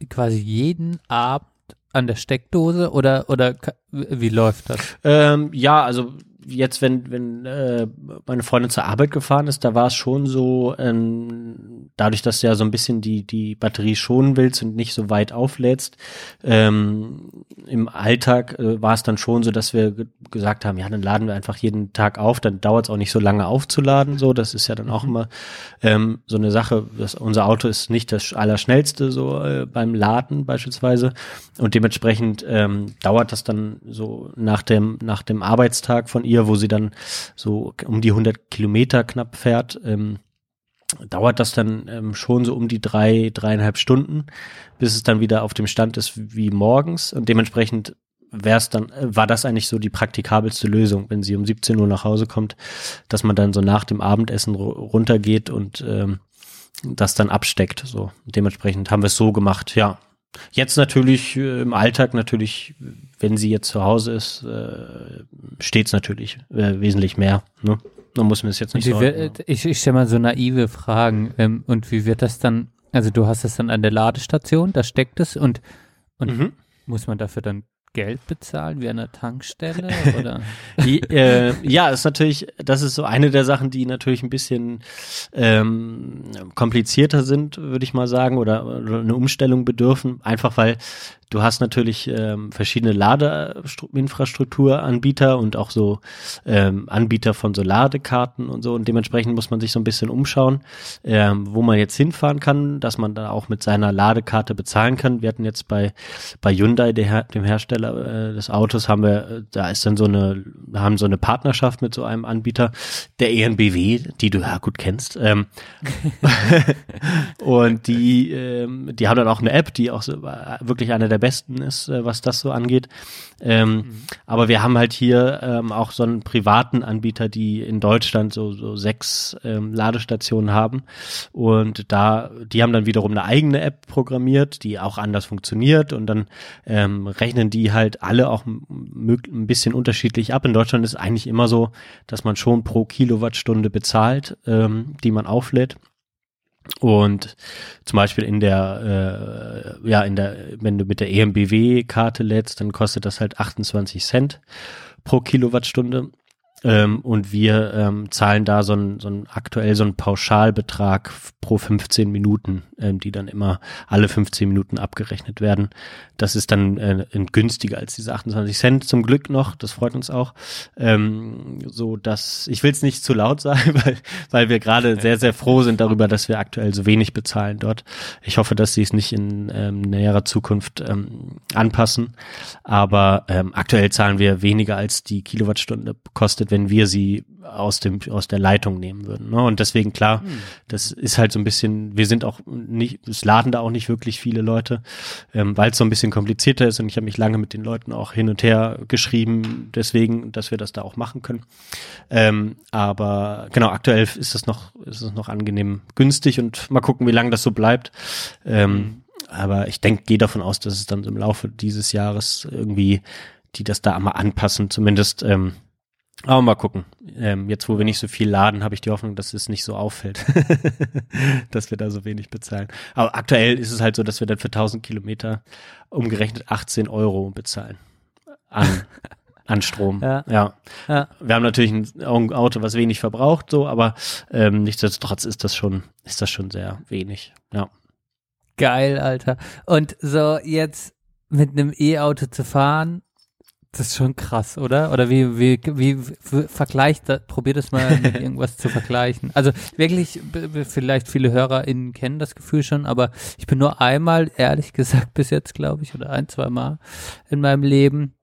quasi jeden Abend an der Steckdose oder, oder wie läuft das? Ähm, ja, also jetzt, wenn, wenn äh, meine Freundin zur Arbeit gefahren ist, da war es schon so, ähm, dadurch, dass du ja so ein bisschen die, die Batterie schonen willst und nicht so weit auflädst, ähm, im Alltag äh, war es dann schon so, dass wir gesagt haben, ja, dann laden wir einfach jeden Tag auf, dann dauert es auch nicht so lange aufzuladen, so, das ist ja dann auch mhm. immer ähm, so eine Sache, das, unser Auto ist nicht das allerschnellste so äh, beim Laden beispielsweise und dementsprechend ähm, dauert das dann so nach dem, nach dem Arbeitstag von ihr ihr, wo sie dann so um die 100 Kilometer knapp fährt, ähm, dauert das dann ähm, schon so um die drei, dreieinhalb Stunden, bis es dann wieder auf dem Stand ist wie morgens und dementsprechend wäre es dann, äh, war das eigentlich so die praktikabelste Lösung, wenn sie um 17 Uhr nach Hause kommt, dass man dann so nach dem Abendessen runtergeht und ähm, das dann absteckt. So dementsprechend haben wir es so gemacht, ja. Jetzt natürlich äh, im Alltag natürlich, wenn sie jetzt zu Hause ist, äh, steht es natürlich äh, wesentlich mehr. Ne? Man muss mir das jetzt nicht wird, ich, ich stelle mal so naive Fragen. Ähm, und wie wird das dann, also du hast es dann an der Ladestation, da steckt es und, und Mhm. muss man dafür dann Geld bezahlen wie an der Tankstelle? Oder? Äh, ja, ist natürlich, das ist so eine der Sachen, die natürlich ein bisschen ähm, komplizierter sind, würde ich mal sagen, oder, oder eine Umstellung bedürfen, einfach weil du hast natürlich ähm, verschiedene Ladeinfrastrukturanbieter und auch so ähm, Anbieter von so Ladekarten und so und dementsprechend muss man sich so ein bisschen umschauen, ähm, wo man jetzt hinfahren kann, dass man da auch mit seiner Ladekarte bezahlen kann. Wir hatten jetzt bei bei Hyundai, der, dem Hersteller äh, des Autos, haben wir, äh, da ist dann so eine, haben so eine Partnerschaft mit so einem Anbieter, der ENBW, die du ja gut kennst. Ähm, und die, ähm, die haben dann auch eine App, die auch so, äh, wirklich eine der besten ist, äh, was das so angeht. Ähm, Aber wir haben halt hier ähm, auch so einen privaten Anbieter, die in Deutschland so, so sechs ähm, Ladestationen haben. Und da, die haben dann wiederum eine eigene App programmiert, die auch anders funktioniert. Und dann ähm, rechnen die halt alle auch ein bisschen unterschiedlich ab. In Deutschland ist eigentlich immer so, dass man schon pro Kilowattstunde bezahlt, ähm, die man auflädt. Und zum Beispiel in der, äh, ja, in der, wenn du mit der EMBW-Karte lädst, dann kostet das halt 28 Cent pro Kilowattstunde. Ähm, und wir ähm, zahlen da so ein, so ein aktuell so einen Pauschalbetrag pro 15 Minuten, ähm, die dann immer alle 15 Minuten abgerechnet werden. Das ist dann äh, günstiger als diese 28 Cent zum Glück noch. Das freut uns auch. Ähm, so dass ich will es nicht zu laut sagen, weil, weil wir gerade sehr sehr froh sind darüber, dass wir aktuell so wenig bezahlen dort. Ich hoffe, dass sie es nicht in ähm, näherer Zukunft ähm, anpassen. Aber ähm, aktuell zahlen wir weniger als die Kilowattstunde kostet, wenn wir sie aus dem aus der Leitung nehmen würden. Ne? Und deswegen klar, das ist halt so ein bisschen. Wir sind auch nicht, es laden da auch nicht wirklich viele Leute, ähm, weil es so ein bisschen komplizierter ist. Und ich habe mich lange mit den Leuten auch hin und her geschrieben, deswegen, dass wir das da auch machen können. Ähm, aber genau, aktuell ist es noch ist es noch angenehm günstig und mal gucken, wie lange das so bleibt. Ähm, aber ich denke, gehe davon aus, dass es dann im Laufe dieses Jahres irgendwie die das da einmal anpassen, zumindest. Ähm, aber mal gucken. Ähm, jetzt, wo wir nicht so viel laden, habe ich die Hoffnung, dass es nicht so auffällt, dass wir da so wenig bezahlen. Aber aktuell ist es halt so, dass wir dann für 1000 Kilometer umgerechnet 18 Euro bezahlen an, an Strom. Ja. ja. Ja. Wir haben natürlich ein Auto, was wenig verbraucht, so, aber ähm, nichtsdestotrotz ist das schon, ist das schon sehr wenig. Ja. Geil, Alter. Und so jetzt mit einem E-Auto zu fahren, das ist schon krass, oder? Oder wie, wie, wie, vergleicht, das, probier das mal mit irgendwas zu vergleichen. Also wirklich, vielleicht viele HörerInnen kennen das Gefühl schon, aber ich bin nur einmal, ehrlich gesagt, bis jetzt, glaube ich, oder ein, zwei Mal in meinem Leben,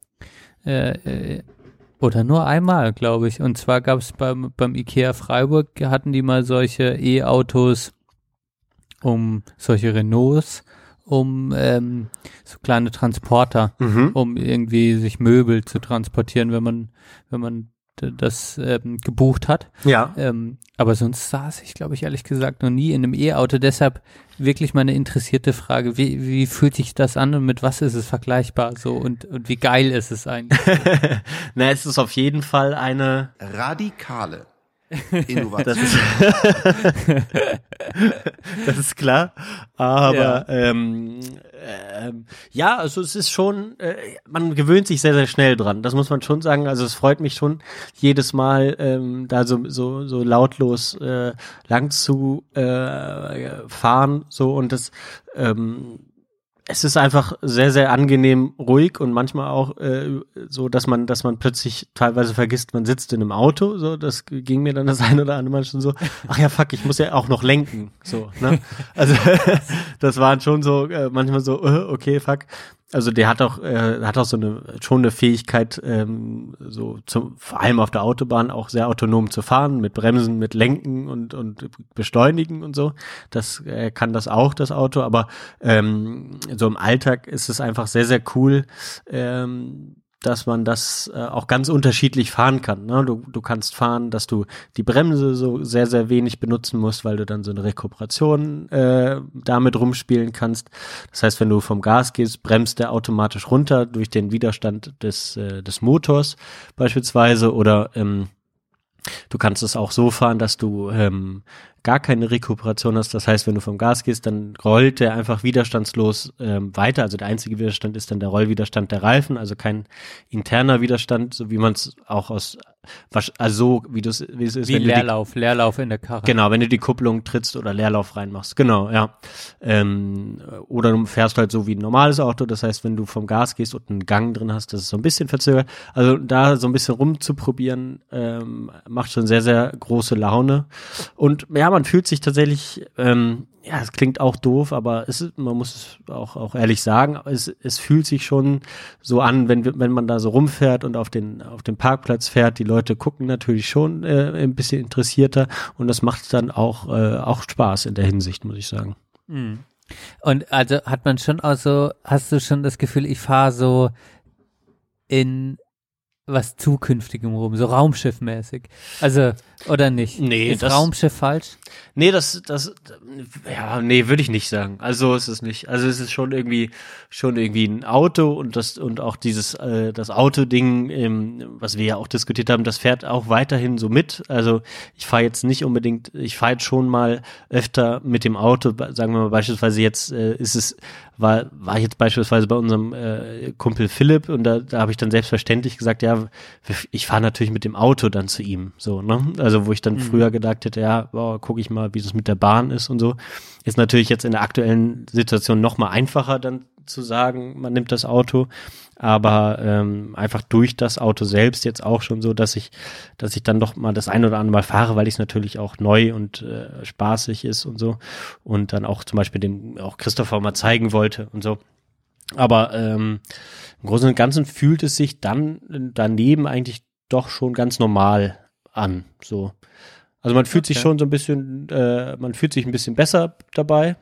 äh, äh, oder nur einmal, glaube ich. Und zwar gab es beim, beim IKEA Freiburg, hatten die mal solche E-Autos, um solche Renaults, um ähm, so kleine Transporter, um irgendwie sich Möbel zu transportieren, wenn man, wenn man das ähm, gebucht hat. Ja. Ähm, aber sonst saß ich, glaube ich, ehrlich gesagt noch nie in einem E-Auto. Deshalb wirklich meine interessierte Frage, wie, wie fühlt sich das an und mit was ist es vergleichbar so und, und wie geil ist es eigentlich? Na, es ist auf jeden Fall eine, Radikale das Innovation. ist, das ist klar. Aber Ja. ähm, ähm, ja, also es ist schon, äh, man gewöhnt sich sehr, sehr schnell dran. Das muss man schon sagen. Also es freut mich schon jedes Mal, ähm, da so, so, so lautlos äh, lang zu äh, fahren. So und das ähm, es ist einfach sehr, sehr angenehm ruhig und manchmal auch äh, so, dass man, dass man plötzlich teilweise vergisst, man sitzt in einem Auto. So, das ging mir dann das ein oder andere Mal schon so. Ach ja, fuck, ich muss ja auch noch lenken. So, ne? Also das waren schon so äh, manchmal so, äh, okay, fuck. Also der hat auch, äh, hat auch so eine schon eine Fähigkeit, ähm, so zum, vor allem auf der Autobahn auch sehr autonom zu fahren, mit Bremsen, mit Lenken und und Beschleunigen und so. Das äh, kann das auch das Auto, aber ähm, so im Alltag ist es einfach sehr sehr cool. Ähm, dass man das äh, auch ganz unterschiedlich fahren kann. Ne? Du, du kannst fahren, dass du die Bremse so sehr, sehr wenig benutzen musst, weil du dann so eine Rekuperation äh, damit rumspielen kannst. Das heißt, wenn du vom Gas gehst, bremst der automatisch runter durch den Widerstand des, äh, des Motors beispielsweise oder ähm, Du kannst es auch so fahren, dass du ähm, gar keine Rekuperation hast. Das heißt, wenn du vom Gas gehst, dann rollt der einfach widerstandslos ähm, weiter. Also der einzige Widerstand ist dann der Rollwiderstand der Reifen, also kein interner Widerstand, so wie man es auch aus also so wie, du's, wie es ist. Wie Leerlauf, die, Leerlauf in der Karre. Genau, wenn du die Kupplung trittst oder Leerlauf reinmachst. Genau, ja. Ähm, oder du fährst halt so wie ein normales Auto. Das heißt, wenn du vom Gas gehst und einen Gang drin hast, das ist so ein bisschen verzögert. Also da so ein bisschen rumzuprobieren, ähm, macht schon sehr, sehr große Laune. Und ja, man fühlt sich tatsächlich, ähm, ja, es klingt auch doof, aber es man muss es auch, auch ehrlich sagen, es, es fühlt sich schon so an, wenn, wenn man da so rumfährt und auf den, auf den Parkplatz fährt, die Leute gucken natürlich schon äh, ein bisschen interessierter und das macht dann auch, äh, auch Spaß in der Hinsicht, muss ich sagen. Mhm. Und also hat man schon auch so, hast du schon das Gefühl, ich fahre so in was Zukünftigem rum, so Raumschiffmäßig. Also, oder nicht? Nee, ist das, Raumschiff falsch? Nee, das, das, ja, nee, würde ich nicht sagen. Also ist es nicht. Also es ist schon irgendwie, schon irgendwie ein Auto und das, und auch dieses, äh, das Autoding, ähm, was wir ja auch diskutiert haben, das fährt auch weiterhin so mit. Also ich fahre jetzt nicht unbedingt, ich fahre jetzt schon mal öfter mit dem Auto, sagen wir mal beispielsweise jetzt äh, ist es, war, war jetzt beispielsweise bei unserem äh, Kumpel Philipp und da, da habe ich dann selbstverständlich gesagt, ja, ich fahre natürlich mit dem Auto dann zu ihm. So, ne? Also wo ich dann mhm. früher gedacht hätte, ja, boah, gucke ich mal, wie das mit der Bahn ist und so. Ist natürlich jetzt in der aktuellen Situation noch mal einfacher dann zu sagen, man nimmt das Auto, aber ähm, einfach durch das Auto selbst jetzt auch schon so, dass ich, dass ich dann doch mal das ein oder andere Mal fahre, weil ich es natürlich auch neu und äh, spaßig ist und so und dann auch zum Beispiel dem auch Christopher mal zeigen wollte und so. Aber ähm, im Großen und Ganzen fühlt es sich dann daneben eigentlich doch schon ganz normal an. So. Also man fühlt okay. sich schon so ein bisschen, äh, man fühlt sich ein bisschen besser dabei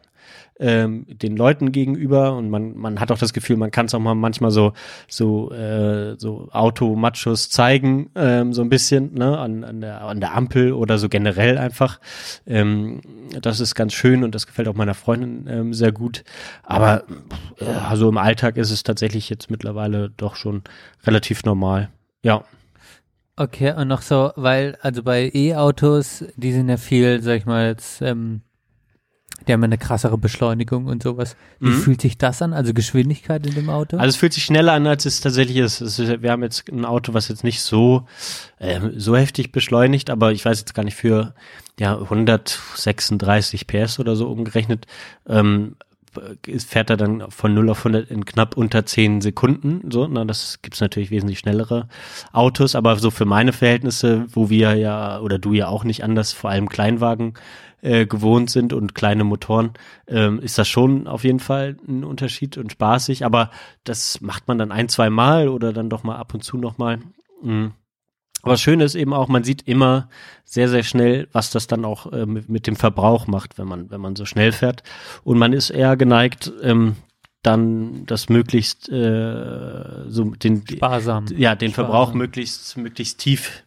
ähm, den Leuten gegenüber und man man hat auch das Gefühl, man kann es auch mal manchmal so so äh, so Automachos zeigen ähm, so ein bisschen ne an, an der an der Ampel oder so generell einfach. Ähm, das ist ganz schön und das gefällt auch meiner Freundin ähm, sehr gut. Aber äh, also im Alltag ist es tatsächlich jetzt mittlerweile doch schon relativ normal. Ja. Okay, und noch so, weil, also bei E-Autos, die sind ja viel, sag ich mal, jetzt, ähm, die haben ja eine krassere Beschleunigung und sowas. Wie mhm. fühlt sich das an? Also Geschwindigkeit in dem Auto? Also es fühlt sich schneller an, als es tatsächlich ist. ist wir haben jetzt ein Auto, was jetzt nicht so, äh, so heftig beschleunigt, aber ich weiß jetzt gar nicht für ja 136 PS oder so umgerechnet. Ähm, fährt er dann von 0 auf 100 in knapp unter 10 Sekunden. So, na, das gibt's natürlich wesentlich schnellere Autos, aber so für meine Verhältnisse, wo wir ja oder du ja auch nicht anders, vor allem Kleinwagen äh, gewohnt sind und kleine Motoren, ähm, ist das schon auf jeden Fall ein Unterschied und spaßig. Aber das macht man dann ein, zwei Mal oder dann doch mal ab und zu noch mal. Mhm. Aber schön ist eben auch, man sieht immer sehr, sehr schnell, was das dann auch äh, mit, mit, dem Verbrauch macht, wenn man, wenn man so schnell fährt. Und man ist eher geneigt, ähm, dann das möglichst äh, so den Sparsam. ja den Sparsam. Verbrauch möglichst möglichst tief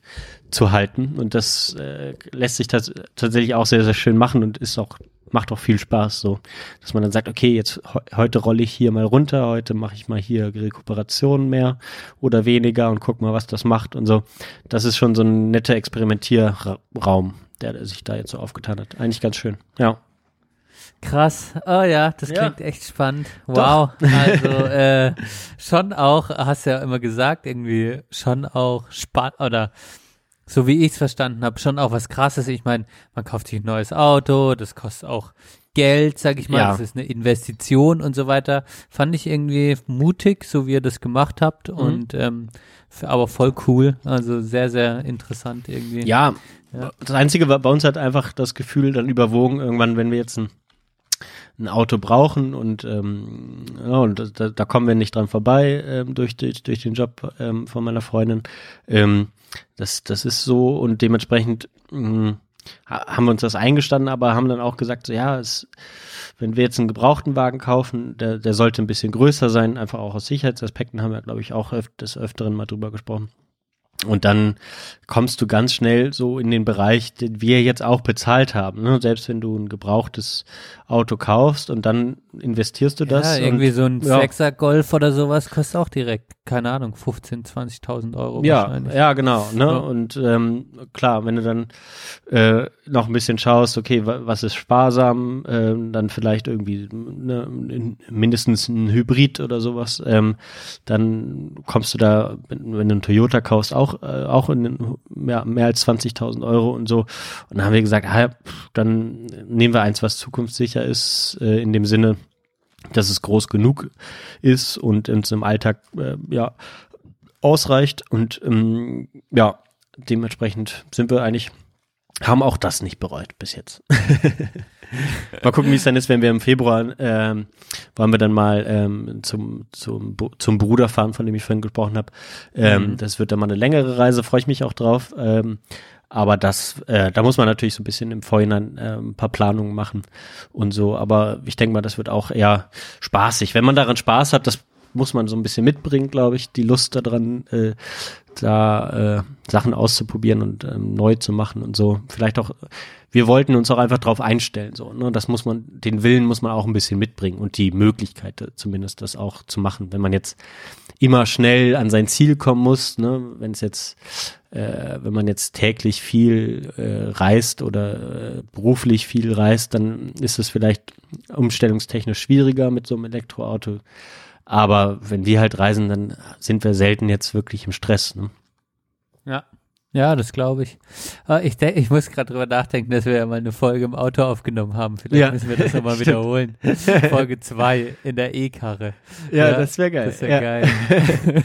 zu halten und das äh, lässt sich das tatsächlich auch sehr sehr schön machen und ist auch macht auch viel Spaß so, dass man dann sagt, okay, jetzt heute rolle ich hier mal runter, heute mache ich mal hier Rekuperation mehr oder weniger und guck mal, was das macht und so. Das ist schon so ein netter Experimentierraum, der sich da jetzt so aufgetan hat. Eigentlich ganz schön. Ja. Krass. Oh ja, das klingt ja. echt spannend. Wow. Doch. Also äh, schon auch, hast ja immer gesagt, irgendwie schon auch spannend oder so wie ich es verstanden habe, schon auch was krasses. Ich meine, man kauft sich ein neues Auto, das kostet auch Geld, sag ich mal, ja. das ist eine Investition und so weiter. Fand ich irgendwie mutig, so wie ihr das gemacht habt mhm. und ähm, aber voll cool, also sehr, sehr interessant irgendwie. Ja, ja, das Einzige war bei uns hat einfach das Gefühl dann überwogen, irgendwann, wenn wir jetzt ein ein Auto brauchen und ähm, ja, und da, da kommen wir nicht dran vorbei ähm, durch, durch, durch den Job ähm, von meiner Freundin. Ähm, das, das ist so und dementsprechend mh, mm, haben wir uns das eingestanden, aber haben dann auch gesagt, so, ja, es, wenn wir jetzt einen gebrauchten Wagen kaufen, der, der sollte ein bisschen größer sein, einfach auch aus Sicherheitsaspekten haben wir, glaube ich, auch öf des Öfteren mal drüber gesprochen. Und dann kommst du ganz schnell so in den Bereich, den wir jetzt auch bezahlt haben. Ne? Selbst wenn du ein gebrauchtes Auto kaufst und dann investierst du das. Ja, irgendwie und, so ein ja. Sechser Golf oder sowas kostet auch direkt, keine Ahnung, 15, 20.000 Euro Ja, wahrscheinlich. ja, genau. Ne? Ja. Und ähm, klar, wenn du dann äh, noch ein bisschen schaust, okay, wa was ist sparsam, ähm, dann vielleicht irgendwie ne, in- mindestens ein Hybrid oder sowas, ähm, dann kommst du da, wenn, wenn du einen Toyota kaufst, auch äh, auch in mehr, mehr als 20.000 Euro und so. Und dann haben wir gesagt, ah, pff, dann nehmen wir eins, was zukunftssicher ist, äh, in dem Sinne, dass es groß genug ist und uns im Alltag äh, ja ausreicht und ähm, ja, dementsprechend sind wir eigentlich, haben auch das nicht bereut bis jetzt. mal gucken, wie es dann ist, wenn wir im Februar, ähm, wollen wir dann mal ähm, zum, zum, zum Bruder fahren, von dem ich vorhin gesprochen habe. Ähm, Mhm. Das wird dann mal eine längere Reise, freue ich mich auch drauf. Ähm, aber das, äh, da muss man natürlich so ein bisschen im Vorhinein äh, ein paar Planungen machen und so. Aber ich denke mal, das wird auch eher spaßig. Wenn man daran Spaß hat, das muss man so ein bisschen mitbringen, glaube ich, die Lust daran, äh, da äh, Sachen auszuprobieren und ähm, neu zu machen und so. Vielleicht auch, wir wollten uns auch einfach drauf einstellen, so. Ne? Das muss man, den Willen muss man auch ein bisschen mitbringen und die Möglichkeit äh, zumindest, das auch zu machen. Wenn man jetzt immer schnell an sein Ziel kommen muss, ne? wenn es jetzt äh, wenn man jetzt täglich viel äh, reist oder äh, beruflich viel reist, dann ist es vielleicht umstellungstechnisch schwieriger mit so einem Elektroauto. Aber wenn wir halt reisen, dann sind wir selten jetzt wirklich im Stress. Ne? Ja. Ja, das glaube ich. Aber ich denke, ich muss gerade drüber nachdenken, dass wir ja mal eine Folge im Auto aufgenommen haben. Vielleicht Ja. müssen wir das nochmal wiederholen. Folge 2 in der E-Karre. wäre Das wäre ja. geil.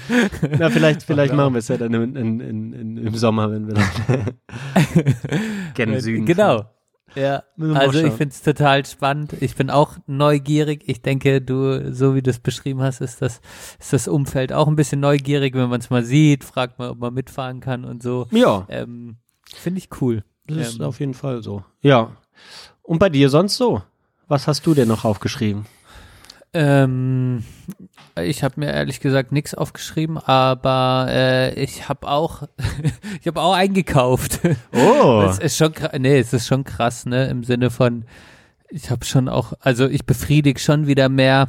Na, vielleicht, vielleicht machen wir es ja dann in, in, in, im Sommer, wenn wir dann gen Süden Genau. Ja, also ich finde es total spannend. Ich bin auch neugierig. Ich denke, du, so wie du es beschrieben hast, ist das, ist das Umfeld auch ein bisschen neugierig, wenn man es mal sieht, fragt man, ob man mitfahren kann und so. Ja, Ähm, finde ich cool. das ist Ähm, auf jeden Fall so. Ja. Und bei dir sonst so? Was hast du denn noch aufgeschrieben? Ähm, ich habe mir ehrlich gesagt nichts aufgeschrieben, aber äh, ich habe auch, ich habe auch eingekauft. Oh, Es ist schon, nee, es ist schon krass, ne, im Sinne von, ich habe schon auch, also ich befriedige schon wieder mehr,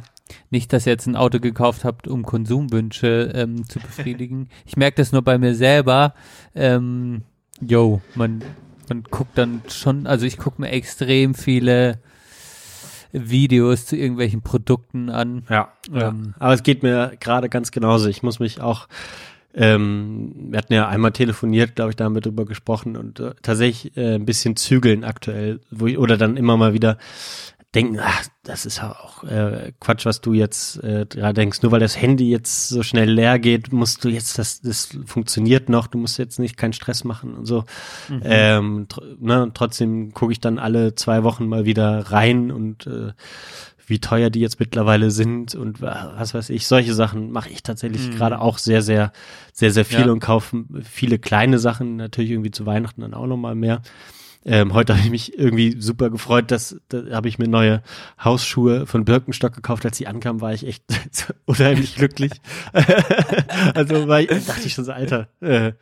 nicht, dass ihr jetzt ein Auto gekauft habt, um Konsumwünsche ähm, zu befriedigen. Ich merke das nur bei mir selber. Ähm, yo, man, man guckt dann schon, also ich gucke mir extrem viele Videos zu irgendwelchen Produkten an. Ja, ja. Ähm, aber es geht mir gerade ganz genauso. Ich muss mich auch, ähm, wir hatten ja einmal telefoniert, glaube ich, da haben wir drüber gesprochen und äh, tatsächlich äh, ein bisschen zügeln aktuell, wo ich, oder dann immer mal wieder denken, ach, das ist ja auch äh, Quatsch, was du jetzt äh, gerade denkst. Nur weil das Handy jetzt so schnell leer geht, musst du jetzt, das, das funktioniert noch, du musst jetzt nicht keinen Stress machen und so. Ähm, tr ne, trotzdem gucke ich dann alle zwei Wochen mal wieder rein und äh, wie teuer die jetzt mittlerweile sind und wa- was weiß ich, solche Sachen mache ich tatsächlich gerade auch sehr, sehr, sehr, sehr viel Ja. und kaufe viele kleine Sachen, natürlich irgendwie zu Weihnachten dann auch nochmal mehr. Ähm, heute habe ich mich irgendwie super gefreut, dass da habe ich mir neue Hausschuhe von Birkenstock gekauft. Als die ankamen, war ich echt unheimlich glücklich. also war ich, dachte ich schon so, Alter, äh,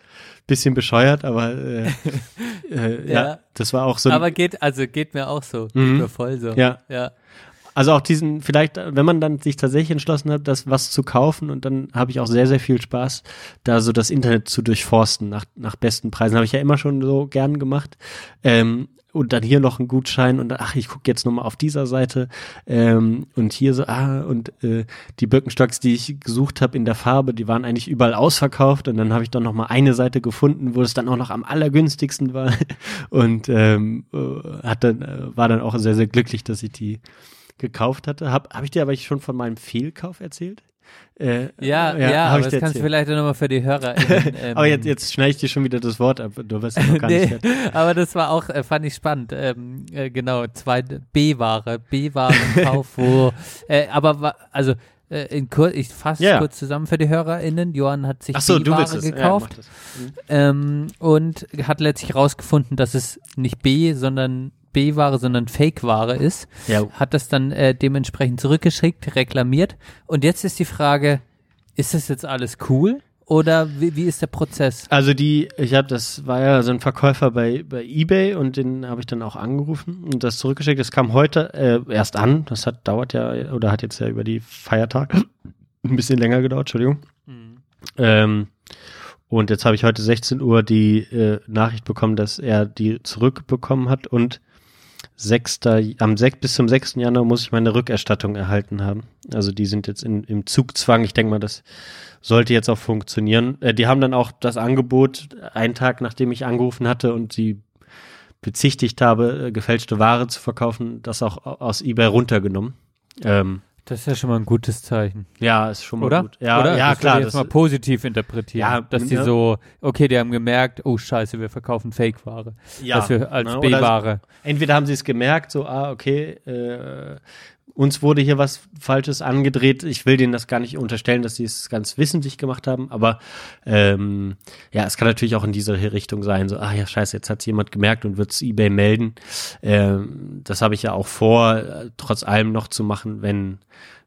bisschen bescheuert, aber äh, äh, ja. Ja. das war auch so. aber geht, also geht mir auch so. Mhm. Geht mir voll so. Ja. Ja. Also auch diesen, vielleicht, wenn man dann sich tatsächlich entschlossen hat, das was zu kaufen und dann habe ich auch sehr, sehr viel Spaß, da so das Internet zu durchforsten nach, nach besten Preisen. Habe ich ja immer schon so gern gemacht. Ähm, und dann hier noch ein Gutschein und ach, ich gucke jetzt nochmal auf dieser Seite ähm, und hier so, ah, und äh, die Birkenstocks, die ich gesucht habe in der Farbe, die waren eigentlich überall ausverkauft und dann habe ich doch nochmal eine Seite gefunden, wo es dann auch noch am allergünstigsten war und ähm, äh, hat dann, äh, war dann auch sehr, sehr glücklich, dass ich die gekauft hatte. Habe hab ich dir aber schon von meinem Fehlkauf erzählt? Äh, Ja, ja, hab aber das kannst du vielleicht nochmal für die Hörer. Ähm, Aber jetzt, jetzt schneide ich dir schon wieder das Wort ab. Du ja noch gar nicht nee, fertig. aber das war auch, äh, fand ich spannend. Ähm, äh, genau, zwei B-Ware, B-Warenkauf, wo, äh, aber also äh, in kur ich fasse Ja. kurz zusammen für die HörerInnen. Johann hat sich so, B-Ware. Ja, gekauft das. Mhm. ähm, und hat letztlich herausgefunden, dass es nicht B, sondern B-Ware, sondern Fake-Ware ist. Ja. Hat das dann äh, dementsprechend zurückgeschickt, reklamiert. Und jetzt ist die Frage, ist das jetzt alles cool? Oder wie, wie ist der Prozess? Also die, ich habe, das war ja so ein Verkäufer bei, bei eBay und den habe ich dann auch angerufen und das zurückgeschickt. Das kam heute äh, erst an. Das hat dauert ja oder hat jetzt ja über die Feiertage ein bisschen länger gedauert. Entschuldigung. Ähm, und jetzt habe ich heute 16 Uhr die äh, Nachricht bekommen, dass er die zurückbekommen hat und 6. am 6. bis zum 6. Januar muss ich meine Rückerstattung erhalten haben. Also die sind jetzt in, im Zugzwang. Ich denke mal, das sollte jetzt auch funktionieren. Äh, die haben dann auch das Angebot, einen Tag nachdem ich angerufen hatte und sie bezichtigt habe, äh, gefälschte Ware zu verkaufen, das auch au- aus eBay runtergenommen. Ähm, Das ist ja schon mal ein gutes Zeichen. ja, ist schon mal Oder? gut. Ja, Oder? ja das klar. würde ich jetzt Das, mal positiv interpretieren. Ja, dass die ne? so, okay, die haben gemerkt, oh scheiße, wir verkaufen Fake-Ware. ja, dass wir als ne, B-Ware. entweder haben sie es gemerkt, so, ah, okay, äh, uns wurde hier was Falsches angedreht. Ich will denen das gar nicht unterstellen, dass sie es ganz wissentlich gemacht haben, aber ähm, ja, es kann natürlich auch in diese Richtung sein, so, ah ja, scheiße, jetzt hat jemand gemerkt und wird es eBay melden. Ähm, das habe ich ja auch vor, äh, trotz allem noch zu machen, wenn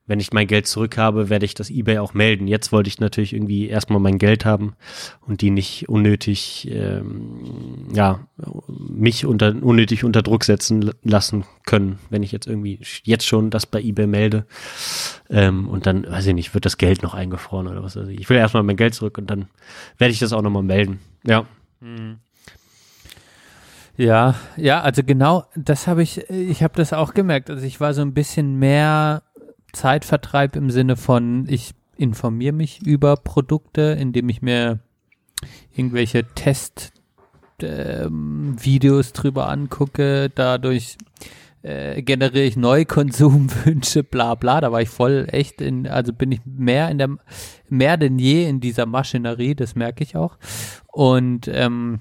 wenn ich mein Geld zurück habe, werde ich das eBay auch melden. Jetzt wollte ich natürlich irgendwie erstmal mein Geld haben und die nicht unnötig, ähm, ja, mich unter, unnötig unter Druck setzen lassen können, wenn ich jetzt irgendwie jetzt schon das bei eBay melde. Ähm, und dann, weiß ich nicht, wird das Geld noch eingefroren oder was weiß ich. Ich will erstmal mein Geld zurück und dann werde ich das auch nochmal melden. Ja. Ja, ja, also genau, das habe ich, ich habe das auch gemerkt. Also ich war so ein bisschen mehr Zeitvertreib im Sinne von, ich informiere mich über Produkte, indem ich mir irgendwelche Test ähm, Videos drüber angucke, dadurch äh, generiere ich Neukonsumwünsche, bla bla. Da war ich voll echt in, also bin ich mehr in der, mehr denn je in dieser Maschinerie, das merke ich auch. Und ähm,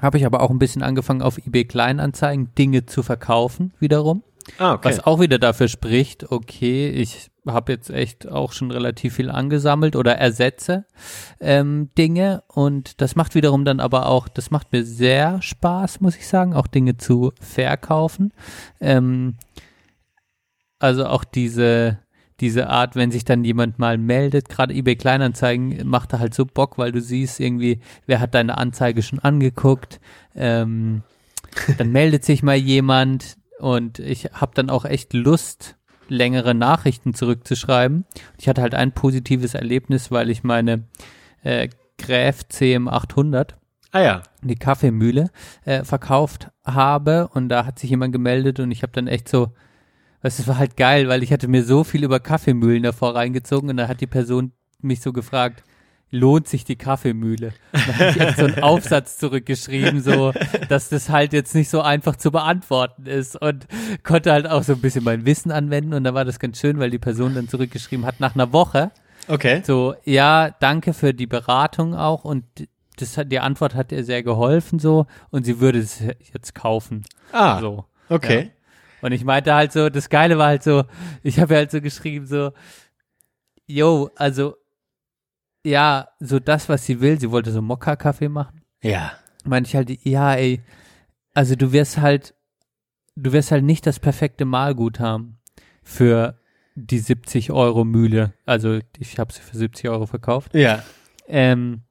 habe ich aber auch ein bisschen angefangen, auf eBay Kleinanzeigen Dinge zu verkaufen, wiederum. Ah, okay. Was auch wieder dafür spricht, okay, ich habe jetzt echt auch schon relativ viel angesammelt oder ersetze ähm, Dinge und das macht wiederum dann aber auch, das macht mir sehr Spaß, muss ich sagen, auch Dinge zu verkaufen. Ähm, also auch diese diese Art, wenn sich dann jemand mal meldet, gerade eBay Kleinanzeigen macht da halt so Bock, weil du siehst irgendwie, wer hat deine Anzeige schon angeguckt, ähm, dann meldet sich mal jemand und ich habe dann auch echt Lust, längere Nachrichten zurückzuschreiben. Ich hatte halt ein positives Erlebnis, weil ich meine äh, Gräf CM800 ah ja. die Kaffeemühle äh, verkauft habe und da hat sich jemand gemeldet und ich habe dann echt so, es war halt geil, weil ich hatte mir so viel über Kaffeemühlen davor reingezogen und da hat die Person mich so gefragt, lohnt sich die Kaffeemühle? Da habe ich echt so einen Aufsatz zurückgeschrieben, so, dass das halt jetzt nicht so einfach zu beantworten ist und konnte halt auch so ein bisschen mein Wissen anwenden und da war das ganz schön, weil die Person dann zurückgeschrieben hat nach einer Woche, Okay. so, ja, danke für die Beratung auch und das hat, die Antwort hat ihr sehr geholfen so und sie würde es jetzt kaufen. Ah, So. okay. Und ich meinte halt so, das Geile war halt so, ich habe halt so geschrieben so, yo, also, ja, so das, was sie will, sie wollte so Mokka-Kaffee machen. Ja. Meinte ich halt, ja, ey, also du wirst halt, du wirst halt nicht das perfekte Mahlgut haben für die 70 Euro Mühle. Also ich habe sie für 70 Euro verkauft. Ja. Ähm,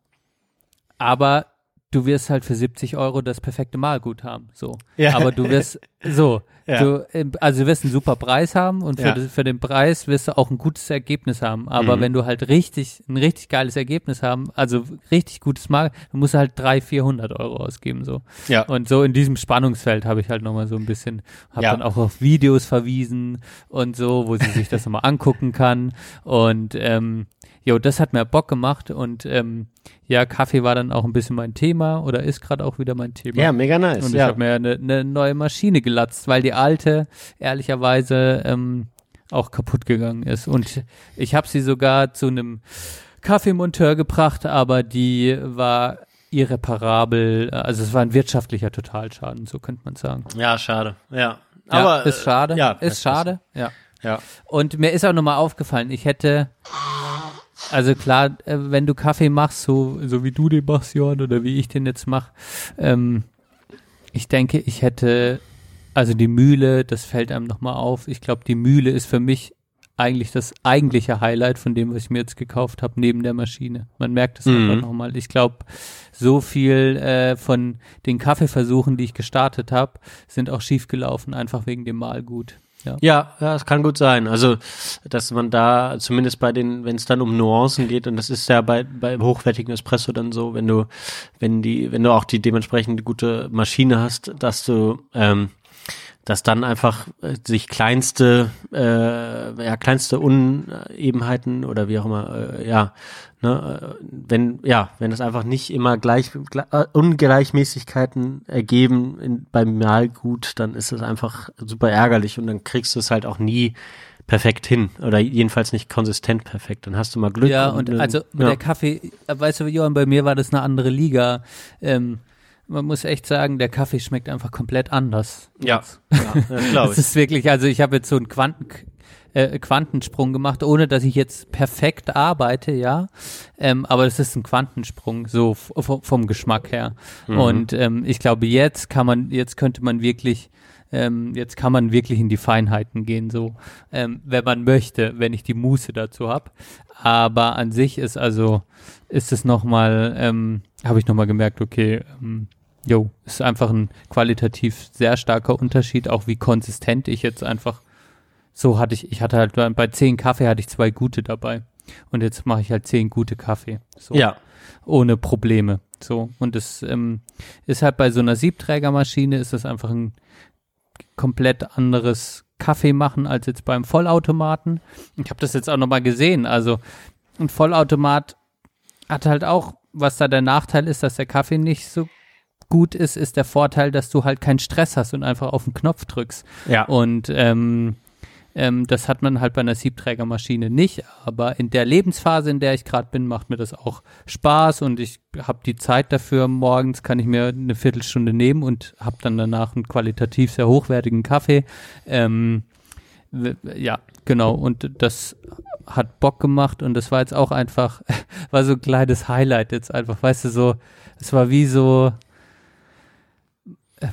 aber du wirst halt für 70 Euro das perfekte Mahlgut haben. So. Ja. Aber du wirst so. Ja. Du, ähm, also du wirst einen super Preis haben und für, Ja. für den Preis wirst du auch ein gutes Ergebnis haben. Aber Mhm. wenn du halt richtig, ein richtig geiles Ergebnis haben, also richtig gutes Mal, dann musst du halt 300, 400 Euro ausgeben, so. Ja. Und so in diesem Spannungsfeld habe ich halt nochmal so ein bisschen, habe Ja. dann auch auf Videos verwiesen und so, wo sie sich das nochmal angucken kann. Und ähm, jo, das hat mir Bock gemacht und ähm, ja, Kaffee war dann auch ein bisschen mein Thema oder ist gerade auch wieder mein Thema. Ja, mega nice. Und ich ja. habe mir eine, eine neue Maschine gelatzt, weil die alte ehrlicherweise ähm, auch kaputt gegangen ist. Und ich habe sie sogar zu einem Kaffeemonteur gebracht, aber die war irreparabel. Also es war ein wirtschaftlicher Totalschaden, so könnte man sagen. ja, schade. Ja. Ja, Aber ist schade. Ja, ist schade. Ja. Ja. Und mir ist auch nochmal aufgefallen, ich hätte, also klar, äh, wenn du Kaffee machst, so, so wie du den machst, Johann, oder wie ich den jetzt mache, ähm, ich denke, ich hätte, also die Mühle, das fällt einem nochmal auf. Ich glaube, die Mühle ist für mich eigentlich das eigentliche Highlight von dem, was ich mir jetzt gekauft habe, neben der Maschine. Man merkt es Mhm. einfach nochmal. Ich glaube, so viel äh, von den Kaffeeversuchen, die ich gestartet habe, sind auch schief gelaufen, einfach wegen dem Mahlgut. Ja. Ja, ja, es kann gut sein. Also, dass man da zumindest bei den, wenn es dann um Nuancen geht, und das ist ja bei, bei hochwertigen Espresso dann so, wenn du, wenn die, wenn du auch die dementsprechend gute Maschine hast, dass du, ähm, dass dann einfach äh, sich kleinste, äh, ja, kleinste Unebenheiten oder wie auch immer, äh, ja, ne, äh, wenn, ja, wenn es einfach nicht immer gleich, gle- äh, Ungleichmäßigkeiten ergeben in, beim Mahlgut, dann ist es einfach super ärgerlich und dann kriegst du es halt auch nie perfekt hin oder jedenfalls nicht konsistent perfekt. Dann hast du mal Glück. Ja, und äh, also ja. der Kaffee, weißt du, Johann, bei mir war das eine andere Liga. Ähm, man muss echt sagen, der Kaffee schmeckt einfach komplett anders. ja, ja, das glaube ich. ist wirklich, also ich habe jetzt so einen Quanten, äh, Quantensprung gemacht, ohne dass ich jetzt perfekt arbeite, ja. Ähm, aber das ist ein Quantensprung, so vom Geschmack her. Mhm. Und ähm, ich glaube, jetzt kann man, jetzt könnte man wirklich, ähm, jetzt kann man wirklich in die Feinheiten gehen, so, ähm, wenn man möchte, wenn ich die Muße dazu habe. Aber an sich ist also, ist es nochmal, ähm, habe ich nochmal gemerkt, okay, ähm, Jo, ist einfach ein qualitativ sehr starker Unterschied, auch wie konsistent ich jetzt einfach so hatte ich, ich hatte halt bei- zehn Kaffee hatte ich zwei gute dabei. Und jetzt mache ich halt zehn gute Kaffee. So, Ja, Ohne Probleme. So. Und das ähm, ist halt bei so einer Siebträgermaschine ist das einfach ein komplett anderes Kaffee machen als jetzt beim Vollautomaten. Ich habe das jetzt auch nochmal gesehen. Also ein Vollautomat hat halt auch, was da der Nachteil ist, dass der Kaffee nicht so gut ist, ist der Vorteil, dass du halt keinen Stress hast und einfach auf den Knopf drückst. ja. Und ähm, ähm, das hat man halt bei einer Siebträgermaschine nicht. Aber in der Lebensphase, in der ich gerade bin, macht mir das auch Spaß und ich habe die Zeit dafür. Morgens kann ich mir eine Viertelstunde nehmen und habe dann danach einen qualitativ sehr hochwertigen Kaffee. Ähm, ja, genau. Und das hat Bock gemacht und das war jetzt auch einfach, war so ein kleines Highlight jetzt einfach, weißt du, so, es war wie so,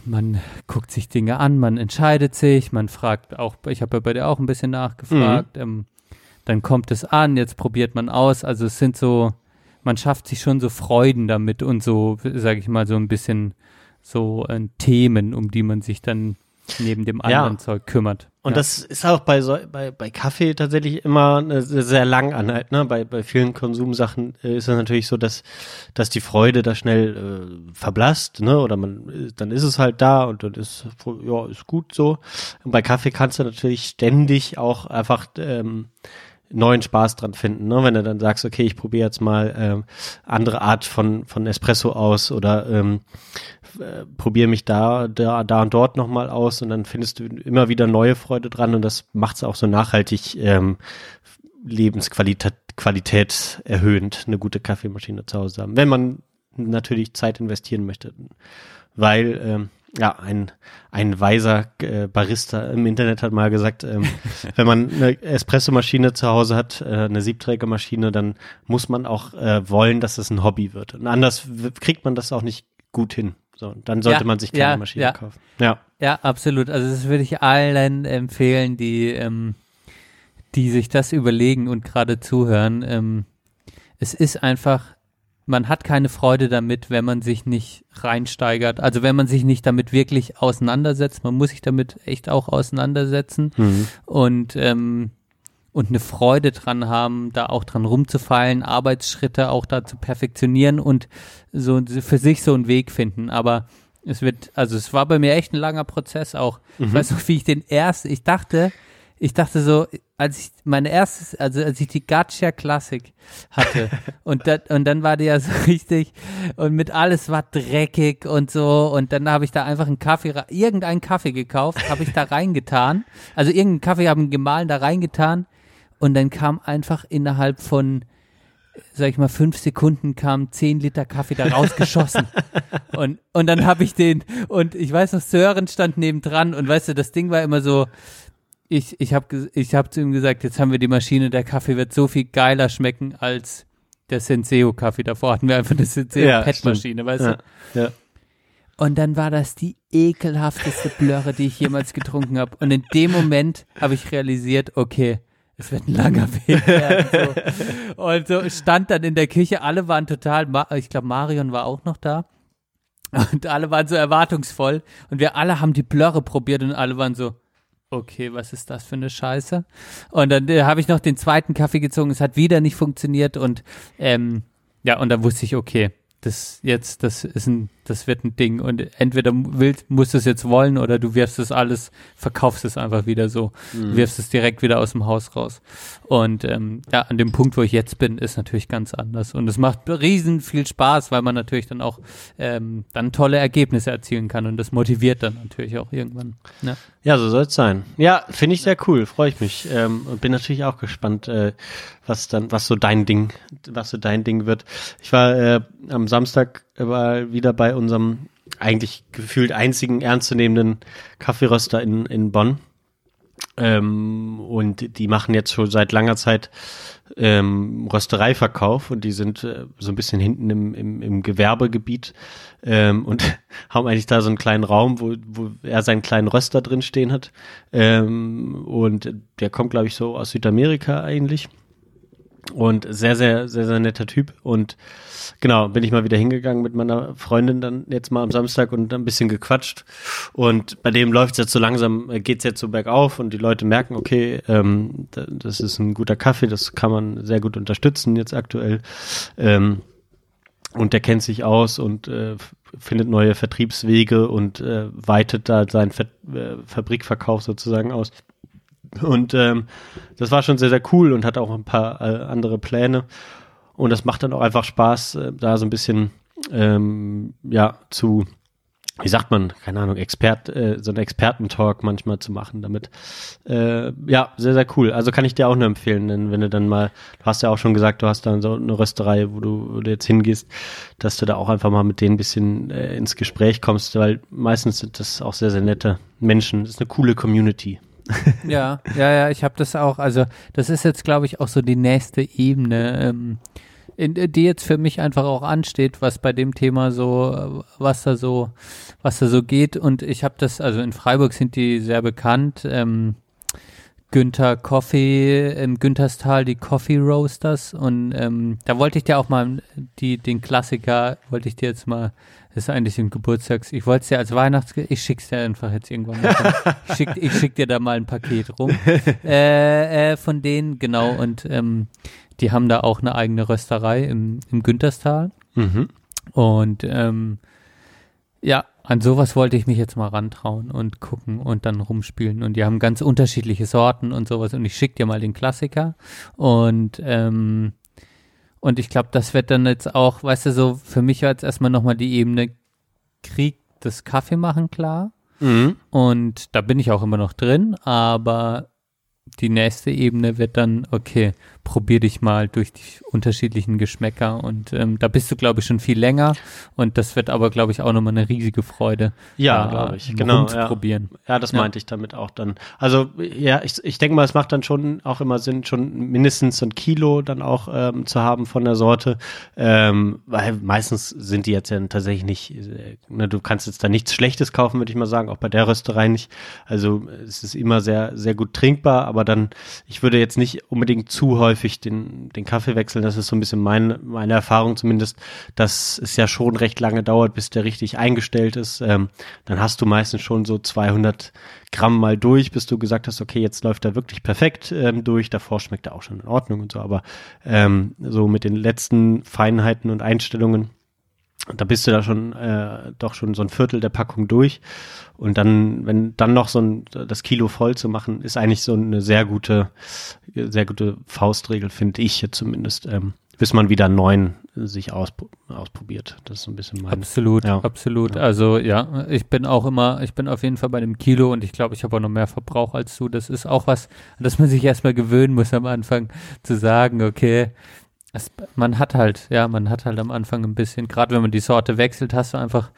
man guckt sich Dinge an, man entscheidet sich, man fragt auch, ich habe ja bei dir auch ein bisschen nachgefragt, ähm, dann kommt es an, jetzt probiert man aus, also es sind so, man schafft sich schon so Freuden damit und so, sage ich mal, so ein bisschen so äh, Themen, um die man sich dann neben dem Ja. anderen Zeug kümmert. Und ja. das ist auch bei, so, bei, bei Kaffee tatsächlich immer eine sehr, lang Anhalt. Ne? Bei, bei vielen Konsumsachen äh, ist es natürlich so, dass, dass die Freude da schnell äh, verblasst, ne? Oder man, äh, dann ist es halt da und dann ist, ja, ist gut so. Und bei Kaffee kannst du natürlich ständig auch einfach ähm, neuen Spaß dran finden, ne? Wenn du dann sagst, okay, ich probiere jetzt mal ähm, andere Art von, von Espresso aus oder ähm, äh, probiere mich da, da, da und dort nochmal aus und dann findest du immer wieder neue Freude dran und das macht es auch so nachhaltig ähm, Lebensqualität Qualität erhöhend, eine gute Kaffeemaschine zu Hause haben. Wenn man natürlich Zeit investieren möchte. Weil, ähm, ja, ein, ein weiser äh, Barista im Internet hat mal gesagt, ähm, wenn man eine Espressomaschine zu Hause hat, äh, eine Siebträgermaschine, dann muss man auch äh, wollen, dass es ein Hobby wird. Und anders kriegt man das auch nicht gut hin. So, dann sollte Ja, man sich keine ja, Maschine ja. kaufen. Ja. Ja, absolut. Also das würde ich allen empfehlen, die, ähm, die sich das überlegen und gerade zuhören. Ähm, es ist einfach, man hat keine Freude damit, wenn man sich nicht reinsteigert. Also wenn man sich nicht damit wirklich auseinandersetzt. Man muss sich damit echt auch auseinandersetzen Mhm. und ähm, und eine Freude dran haben, da auch dran rumzufallen, Arbeitsschritte auch da zu perfektionieren und so für sich so einen Weg finden. Aber es wird, also es war bei mir echt ein langer Prozess auch. Ich weiß noch, wie ich den ersten, ich dachte, ich dachte so, als ich meine erstes, also als ich die Gacha Classic hatte und, dat, und dann war die ja so richtig und mit alles war dreckig und so und dann habe ich da einfach einen Kaffee, irgendeinen Kaffee gekauft, habe ich da reingetan, also irgendeinen Kaffee haben gemahlen, da reingetan und dann kam einfach innerhalb von sag ich mal, fünf Sekunden kam zehn Liter Kaffee da rausgeschossen. und, und dann habe ich den, und ich weiß noch, Sören stand nebendran und weißt du, das Ding war immer so, ich, ich habe ich hab zu ihm gesagt, jetzt haben wir die Maschine, der Kaffee wird so viel geiler schmecken als der Senseo-Kaffee. Davor hatten wir einfach eine Senseo-Pet-Maschine, weißt ja, du? Ja. Und dann war das die ekelhafteste Blöre, die ich jemals getrunken habe. Und in dem Moment habe ich realisiert, okay, es wird ein langer Weg werden. So. Und so stand dann in der Küche, alle waren total, ich glaube Marion war auch noch da. Und alle waren so erwartungsvoll. Und wir alle haben die Blöre probiert und alle waren so, okay, was ist das für eine Scheiße? Und dann äh, habe ich noch den zweiten Kaffee gezogen, es hat wieder nicht funktioniert und ähm, ja, und dann wusste ich, okay, das jetzt, das ist ein, das wird ein Ding und entweder willst, musst du es jetzt wollen oder du wirfst es alles, verkaufst es einfach wieder so, mhm. wirfst es direkt wieder aus dem Haus raus. Und ähm, ja, an dem Punkt, wo ich jetzt bin, ist natürlich ganz anders und es macht riesen viel Spaß, weil man natürlich dann auch ähm, dann tolle Ergebnisse erzielen kann und das motiviert dann natürlich auch irgendwann. Ne? Ja, so soll es sein. Ja, finde ich sehr cool, freue ich mich ähm, und bin natürlich auch gespannt, äh, was dann, was so dein Ding, was so dein Ding wird. Ich war äh, am Samstag war wieder bei unserem eigentlich gefühlt einzigen ernstzunehmenden Kaffeeröster in, in Bonn. Ähm, und die machen jetzt schon seit langer Zeit ähm, Röstereiverkauf und die sind äh, so ein bisschen hinten im, im, im Gewerbegebiet ähm, und haben eigentlich da so einen kleinen Raum, wo, wo er seinen kleinen Röster drin stehen hat. Ähm, und der kommt, glaube ich, so aus Südamerika eigentlich. Und sehr, sehr, sehr, sehr netter Typ. Und genau, bin ich mal wieder hingegangen mit meiner Freundin dann jetzt mal am Samstag und ein bisschen gequatscht. Und bei dem läuft es jetzt so langsam, äh, geht es jetzt so bergauf und die Leute merken, okay, ähm, das ist ein guter Kaffee, das kann man sehr gut unterstützen jetzt aktuell. Ähm, und der kennt sich aus und äh, findet neue Vertriebswege und äh, weitet da seinen Ver äh, Fabrikverkauf sozusagen aus. Und ähm, das war schon sehr, sehr cool und hat auch ein paar äh, andere Pläne. Und das macht dann auch einfach Spaß, äh, da so ein bisschen ähm, ja zu, wie sagt man, keine Ahnung, Expert, äh, so einen Expertentalk manchmal zu machen damit. Äh, ja, sehr, sehr cool. Also kann ich dir auch nur empfehlen, denn wenn du dann mal, du hast ja auch schon gesagt, du hast dann so eine Rösterei, wo du, wo du jetzt hingehst, dass du da auch einfach mal mit denen ein bisschen äh, ins Gespräch kommst, weil meistens sind das auch sehr, sehr nette Menschen. Das ist eine coole Community. Ja, ja, ja, ich habe das auch. Also das ist jetzt, glaube ich, auch so die nächste Ebene, ähm, in, die jetzt für mich einfach auch ansteht, was bei dem Thema so, was da so, was da so geht. Und ich habe das, also in Freiburg sind die sehr bekannt. Ähm, Günther Coffee im Günterstal, die Coffee Roasters. Und ähm, da wollte ich dir auch mal die, den Klassiker, wollte ich dir jetzt mal das ist eigentlich ein Geburtstags. Ich wollte es dir als Weihnachts. Ich schick's dir einfach jetzt irgendwann mal. ich, schick, ich schick dir da mal ein Paket rum. äh, äh, von denen, genau. Und ähm, die haben da auch eine eigene Rösterei im, im Günterstal. Mhm. Und ähm, ja, an sowas wollte ich mich jetzt mal rantrauen und gucken und dann rumspielen. Und die haben ganz unterschiedliche Sorten und sowas. Und ich schick dir mal den Klassiker. Und ähm, und ich glaube, das wird dann jetzt auch, weißt du, so für mich war jetzt erstmal nochmal die Ebene Krieg des Kaffee machen klar. Mhm. Und da bin ich auch immer noch drin, aber die nächste Ebene wird dann, okay, probier dich mal durch die unterschiedlichen Geschmäcker und ähm, da bist du, glaube ich, schon viel länger und das wird aber, glaube ich, auch nochmal eine riesige Freude. Ja, glaube ich, genau. Ja. probieren. Ja, das meinte ich damit auch dann. Also ja, ich, ich denke mal, es macht dann schon auch immer Sinn, schon mindestens ein Kilo dann auch ähm, zu haben von der Sorte, ähm, weil meistens sind die jetzt ja tatsächlich nicht, äh, ne, du kannst jetzt da nichts Schlechtes kaufen, würde ich mal sagen, auch bei der Rösterei nicht. Also es ist immer sehr, sehr gut trinkbar, aber dann, ich würde jetzt nicht unbedingt zu häufig den, den Kaffee wechseln. Das ist so ein bisschen mein, meine Erfahrung zumindest, dass es ja schon recht lange dauert, bis der richtig eingestellt ist. Ähm, dann hast du meistens schon so 200 Gramm mal durch, bis du gesagt hast, okay, jetzt läuft er wirklich perfekt ähm, durch. Davor schmeckt er auch schon in Ordnung und so. Aber ähm, so mit den letzten Feinheiten und Einstellungen da bist du da schon äh, doch schon so ein Viertel der Packung durch. Und dann, wenn dann noch so ein das Kilo voll zu machen, ist eigentlich so eine sehr gute, sehr gute Faustregel, finde ich jetzt zumindest, ähm, bis man wieder neun sich auspro ausprobiert. Das ist so ein bisschen mein. Absolut, ja. absolut. Ja. Also ja, ich bin auch immer, ich bin auf jeden Fall bei dem Kilo und ich glaube, ich habe auch noch mehr Verbrauch als du. Das ist auch was, dass man sich erstmal gewöhnen muss am Anfang zu sagen, okay, es, man hat halt, ja, man hat halt am Anfang ein bisschen, gerade wenn man die Sorte wechselt, hast du einfach,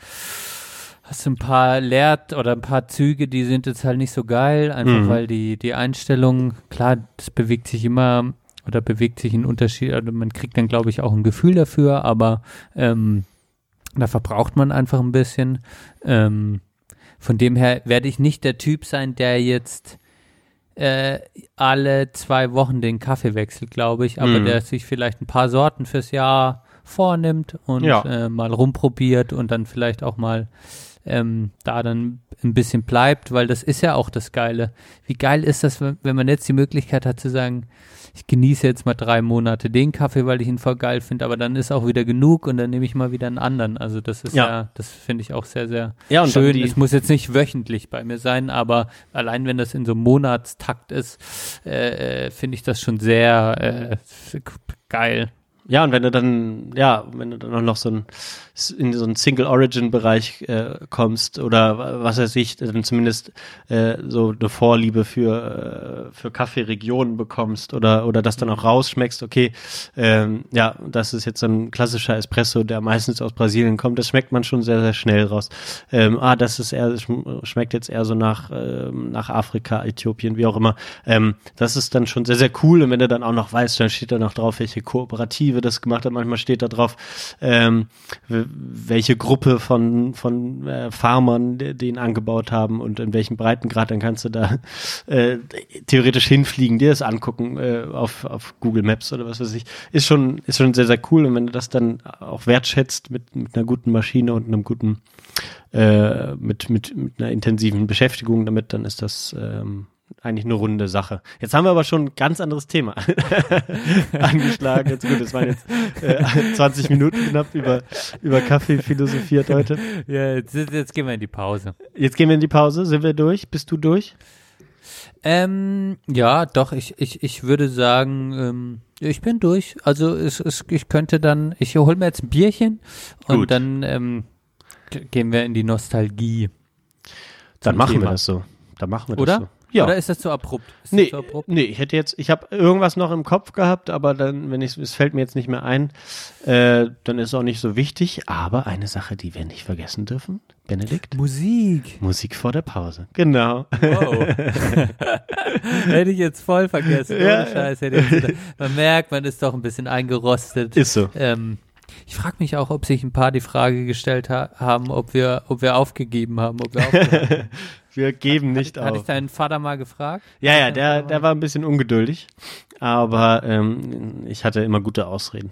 hast du ein paar Lehrt oder ein paar Züge, die sind jetzt halt nicht so geil, einfach Mhm. weil die, die Einstellung, klar, das bewegt sich immer oder bewegt sich in Unterschied, also man kriegt dann, glaube ich, auch ein Gefühl dafür, aber ähm, da verbraucht man einfach ein bisschen. Ähm, von dem her werde ich nicht der Typ sein, der jetzt äh, alle zwei Wochen den Kaffee wechselt, glaube ich, aber Mhm. der sich vielleicht ein paar Sorten fürs Jahr vornimmt und Ja. äh, mal rumprobiert und dann vielleicht auch mal ähm, da dann ein bisschen bleibt, weil das ist ja auch das Geile. Wie geil ist das, wenn, wenn man jetzt die Möglichkeit hat zu sagen, ich genieße jetzt mal drei Monate den Kaffee, weil ich ihn voll geil finde, aber dann ist auch wieder genug und dann nehme ich mal wieder einen anderen. Also das ist Ja. ja, das finde ich auch sehr, sehr Ja, schön. Es muss jetzt nicht wöchentlich bei mir sein, aber allein wenn das in so einem Monatstakt ist, äh, äh, finde ich das schon sehr äh, geil. Ja, und wenn du dann, ja, wenn du dann auch noch so ein, in so einen Single-Origin-Bereich äh, kommst oder wa- was weiß ich, dann zumindest äh, so eine Vorliebe für, äh, für Kaffeeregionen bekommst oder, oder das dann auch rausschmeckst, okay, ähm, ja, das ist jetzt so ein klassischer Espresso, der meistens aus Brasilien kommt, das schmeckt man schon sehr, sehr schnell raus. Ähm, ah, das ist eher, schm- schmeckt jetzt eher so nach, ähm, nach Afrika, Äthiopien, wie auch immer. Ähm, das ist dann schon sehr, sehr cool und wenn du dann auch noch weißt, dann steht da noch drauf, welche Kooperative das gemacht hat, manchmal steht da drauf, ähm, welche Gruppe von, von äh, Farmern de- den angebaut haben und in welchem Breitengrad, dann kannst du da äh, theoretisch hinfliegen, dir das angucken äh, auf, auf Google Maps oder was weiß ich. Ist schon, ist schon sehr, sehr cool. Und wenn du das dann auch wertschätzt mit, mit einer guten Maschine und einem guten äh, mit, mit, mit einer intensiven Beschäftigung damit, dann ist das ähm, eigentlich eine runde Sache. Jetzt haben wir aber schon ein ganz anderes Thema angeschlagen. Jetzt gut, es waren jetzt äh, 20 Minuten knapp über, über Kaffee philosophiert heute. Ja, jetzt, jetzt gehen wir in die Pause. Jetzt gehen wir in die Pause. Sind wir durch? Bist du durch? Ähm, ja, doch, ich, ich, ich würde sagen, ähm, ich bin durch. Also es, es, ich könnte dann, ich hole mir jetzt ein Bierchen und Gut. dann ähm, gehen wir in die Nostalgie. Dann machen wir Thema. das so. Dann machen wir das Oder? so. Ja. Oder ist das zu abrupt? Ist Nee, das zu abrupt? nee, ich hätte jetzt, ich habe irgendwas noch im Kopf gehabt, aber dann, wenn ich, es fällt mir jetzt nicht mehr ein, äh, dann ist es auch nicht so wichtig. Aber eine Sache, die wir nicht vergessen dürfen, Benedikt, Musik. Musik vor der Pause. Genau. Wow. hätte ich jetzt voll vergessen. Ohne Ja, ja. Scheiß. Hätte ich jetzt, man merkt, man ist doch ein bisschen eingerostet. Ist so. Ähm, ich frage mich auch, ob sich ein paar die Frage gestellt ha haben, ob wir, ob wir aufgegeben haben. Ob wir aufgehört haben. Wir geben nicht Hatte ich auf. deinen Vater mal gefragt? Ja, ja, der, der war ein bisschen ungeduldig, aber ähm, ich hatte immer gute Ausreden.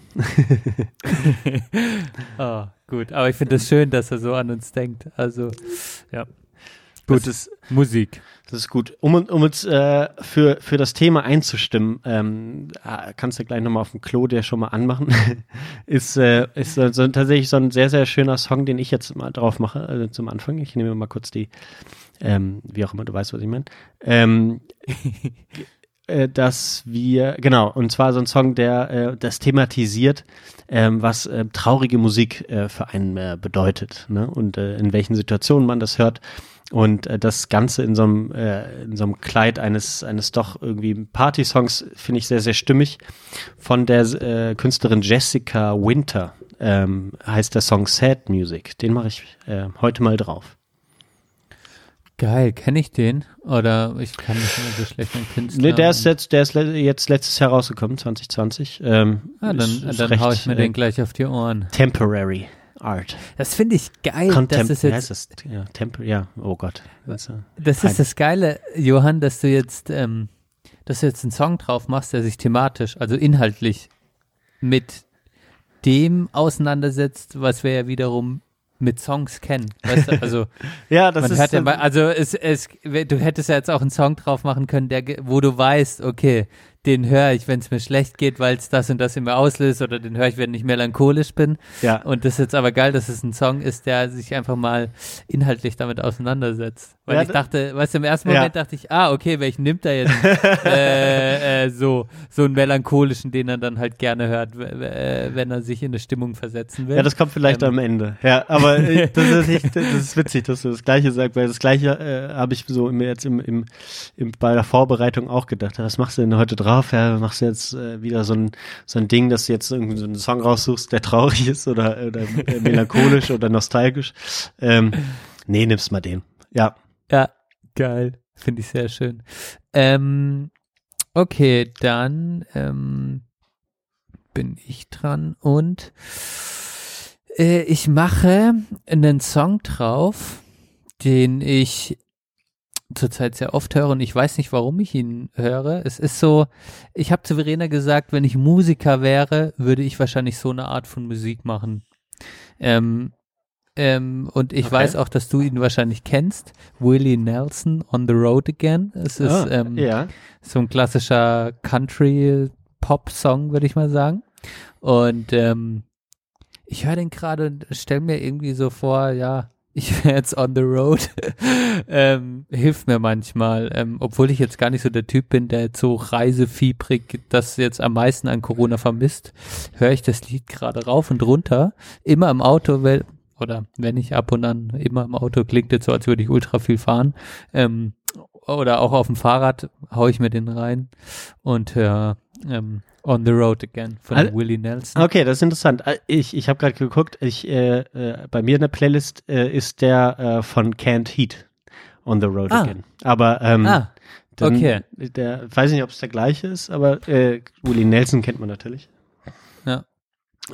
Oh, gut. Aber ich finde es schön, dass er so an uns denkt. Also, ja. Gut, das, Musik. Das ist gut. Um, um uns äh, für, für das Thema einzustimmen, ähm, ah, kannst du gleich nochmal auf dem Klo dir schon mal anmachen, ist, äh, ist so, so, tatsächlich so ein sehr, sehr schöner Song, den ich jetzt mal drauf mache, also zum Anfang. Ich nehme mal kurz die, ähm, wie auch immer, du weißt, was ich meine. Ähm, äh, dass wir, genau, und zwar so ein Song, der äh, das thematisiert, ähm, was äh, traurige Musik äh, für einen äh, bedeutet ne? und äh, in welchen Situationen man das hört. Und äh, das Ganze in so einem, äh, in so einem Kleid eines, eines doch irgendwie Party-Songs finde ich sehr, sehr stimmig. Von der äh, Künstlerin Jessica Winter ähm, heißt der Song Sad Music. Den mache ich äh, heute mal drauf. Geil, kenne ich den? Oder ich kann nicht immer so schlecht an Künstler. Nee, der ist jetzt, der ist le jetzt letztes Jahr rausgekommen, 2020. Ähm, ah, dann, ist dann recht, hau ich mir äh, den gleich auf die Ohren. Temporary Art. Das finde ich geil. Das Contem ist wie heißt jetzt, das? Ja, Tempo ja, oh Gott. Das, äh, das ist das Geile, Johann, dass du jetzt, ähm, dass du jetzt einen Song drauf machst, der sich thematisch, also inhaltlich mit dem auseinandersetzt, was wir ja wiederum mit Songs kennen. Weißt du, also ja, das Man ist hört ja mal, also es, es, du hättest ja jetzt auch einen Song drauf machen können, der, wo du weißt, okay, den höre ich, wenn es mir schlecht geht, weil es das und das in mir auslöst, oder den höre ich, wenn ich melancholisch bin. ja. Und das ist jetzt aber geil, dass es ein Song ist, der sich einfach mal inhaltlich damit auseinandersetzt. Weil Ja, ich da- dachte, weißt du, im ersten Ja. Moment dachte ich, ah, okay, welchen nimmt er jetzt? äh, äh, so, so einen melancholischen, den er dann halt gerne hört, äh, wenn er sich in eine Stimmung versetzen will. Ja, das kommt vielleicht Ähm. am Ende. Ja, aber äh, das ist, echt, das ist witzig, dass du das Gleiche sagst, weil das Gleiche äh, habe ich so mir jetzt im, im, im, bei der Vorbereitung auch gedacht. Was machst du denn heute drauf? Ja, machst du jetzt äh, wieder so ein, so ein Ding, dass du jetzt irgendwie so einen Song raussuchst, der traurig ist oder, oder äh, melancholisch oder nostalgisch. Ähm, Nee, nimmst mal den. Ja. Ja, geil. Finde ich sehr schön. Ähm, okay, dann ähm, bin ich dran und äh, ich mache einen Song drauf, den ich zurzeit sehr oft höre und ich weiß nicht, warum ich ihn höre. Es ist so, ich habe zu Verena gesagt, wenn ich Musiker wäre, würde ich wahrscheinlich so eine Art von Musik machen. Ähm, ähm, und ich Okay. weiß auch, dass du ihn wahrscheinlich kennst. Willie Nelson, On the Road Again. Es ist Ah, ähm, ja. so ein klassischer Country-Pop-Song, würde ich mal sagen. Und ähm, ich höre den gerade und stelle mir irgendwie so vor, ja, ich wäre jetzt on the road. ähm, hilft mir manchmal, ähm, obwohl ich jetzt gar nicht so der Typ bin, der jetzt so reisefiebrig das jetzt am meisten an Corona vermisst, höre ich das Lied gerade rauf und runter, immer im Auto, weil, oder wenn ich ab und an immer im Auto klingt jetzt so, als würde ich ultra viel fahren. Ähm, oder auch auf dem Fahrrad hau ich mir den rein und höre ähm, On the Road Again von Al- Willie Nelson. Okay, das ist interessant. Äh, Ich, ich habe gerade geguckt, ich, äh, äh, bei mir in der Playlist äh, ist der äh, von Can't Heat on the Road Ah. Again. Aber ähm, Ah, dann, okay. der weiß nicht, ob es der gleiche ist, aber äh, Willie Nelson kennt man natürlich. Ja.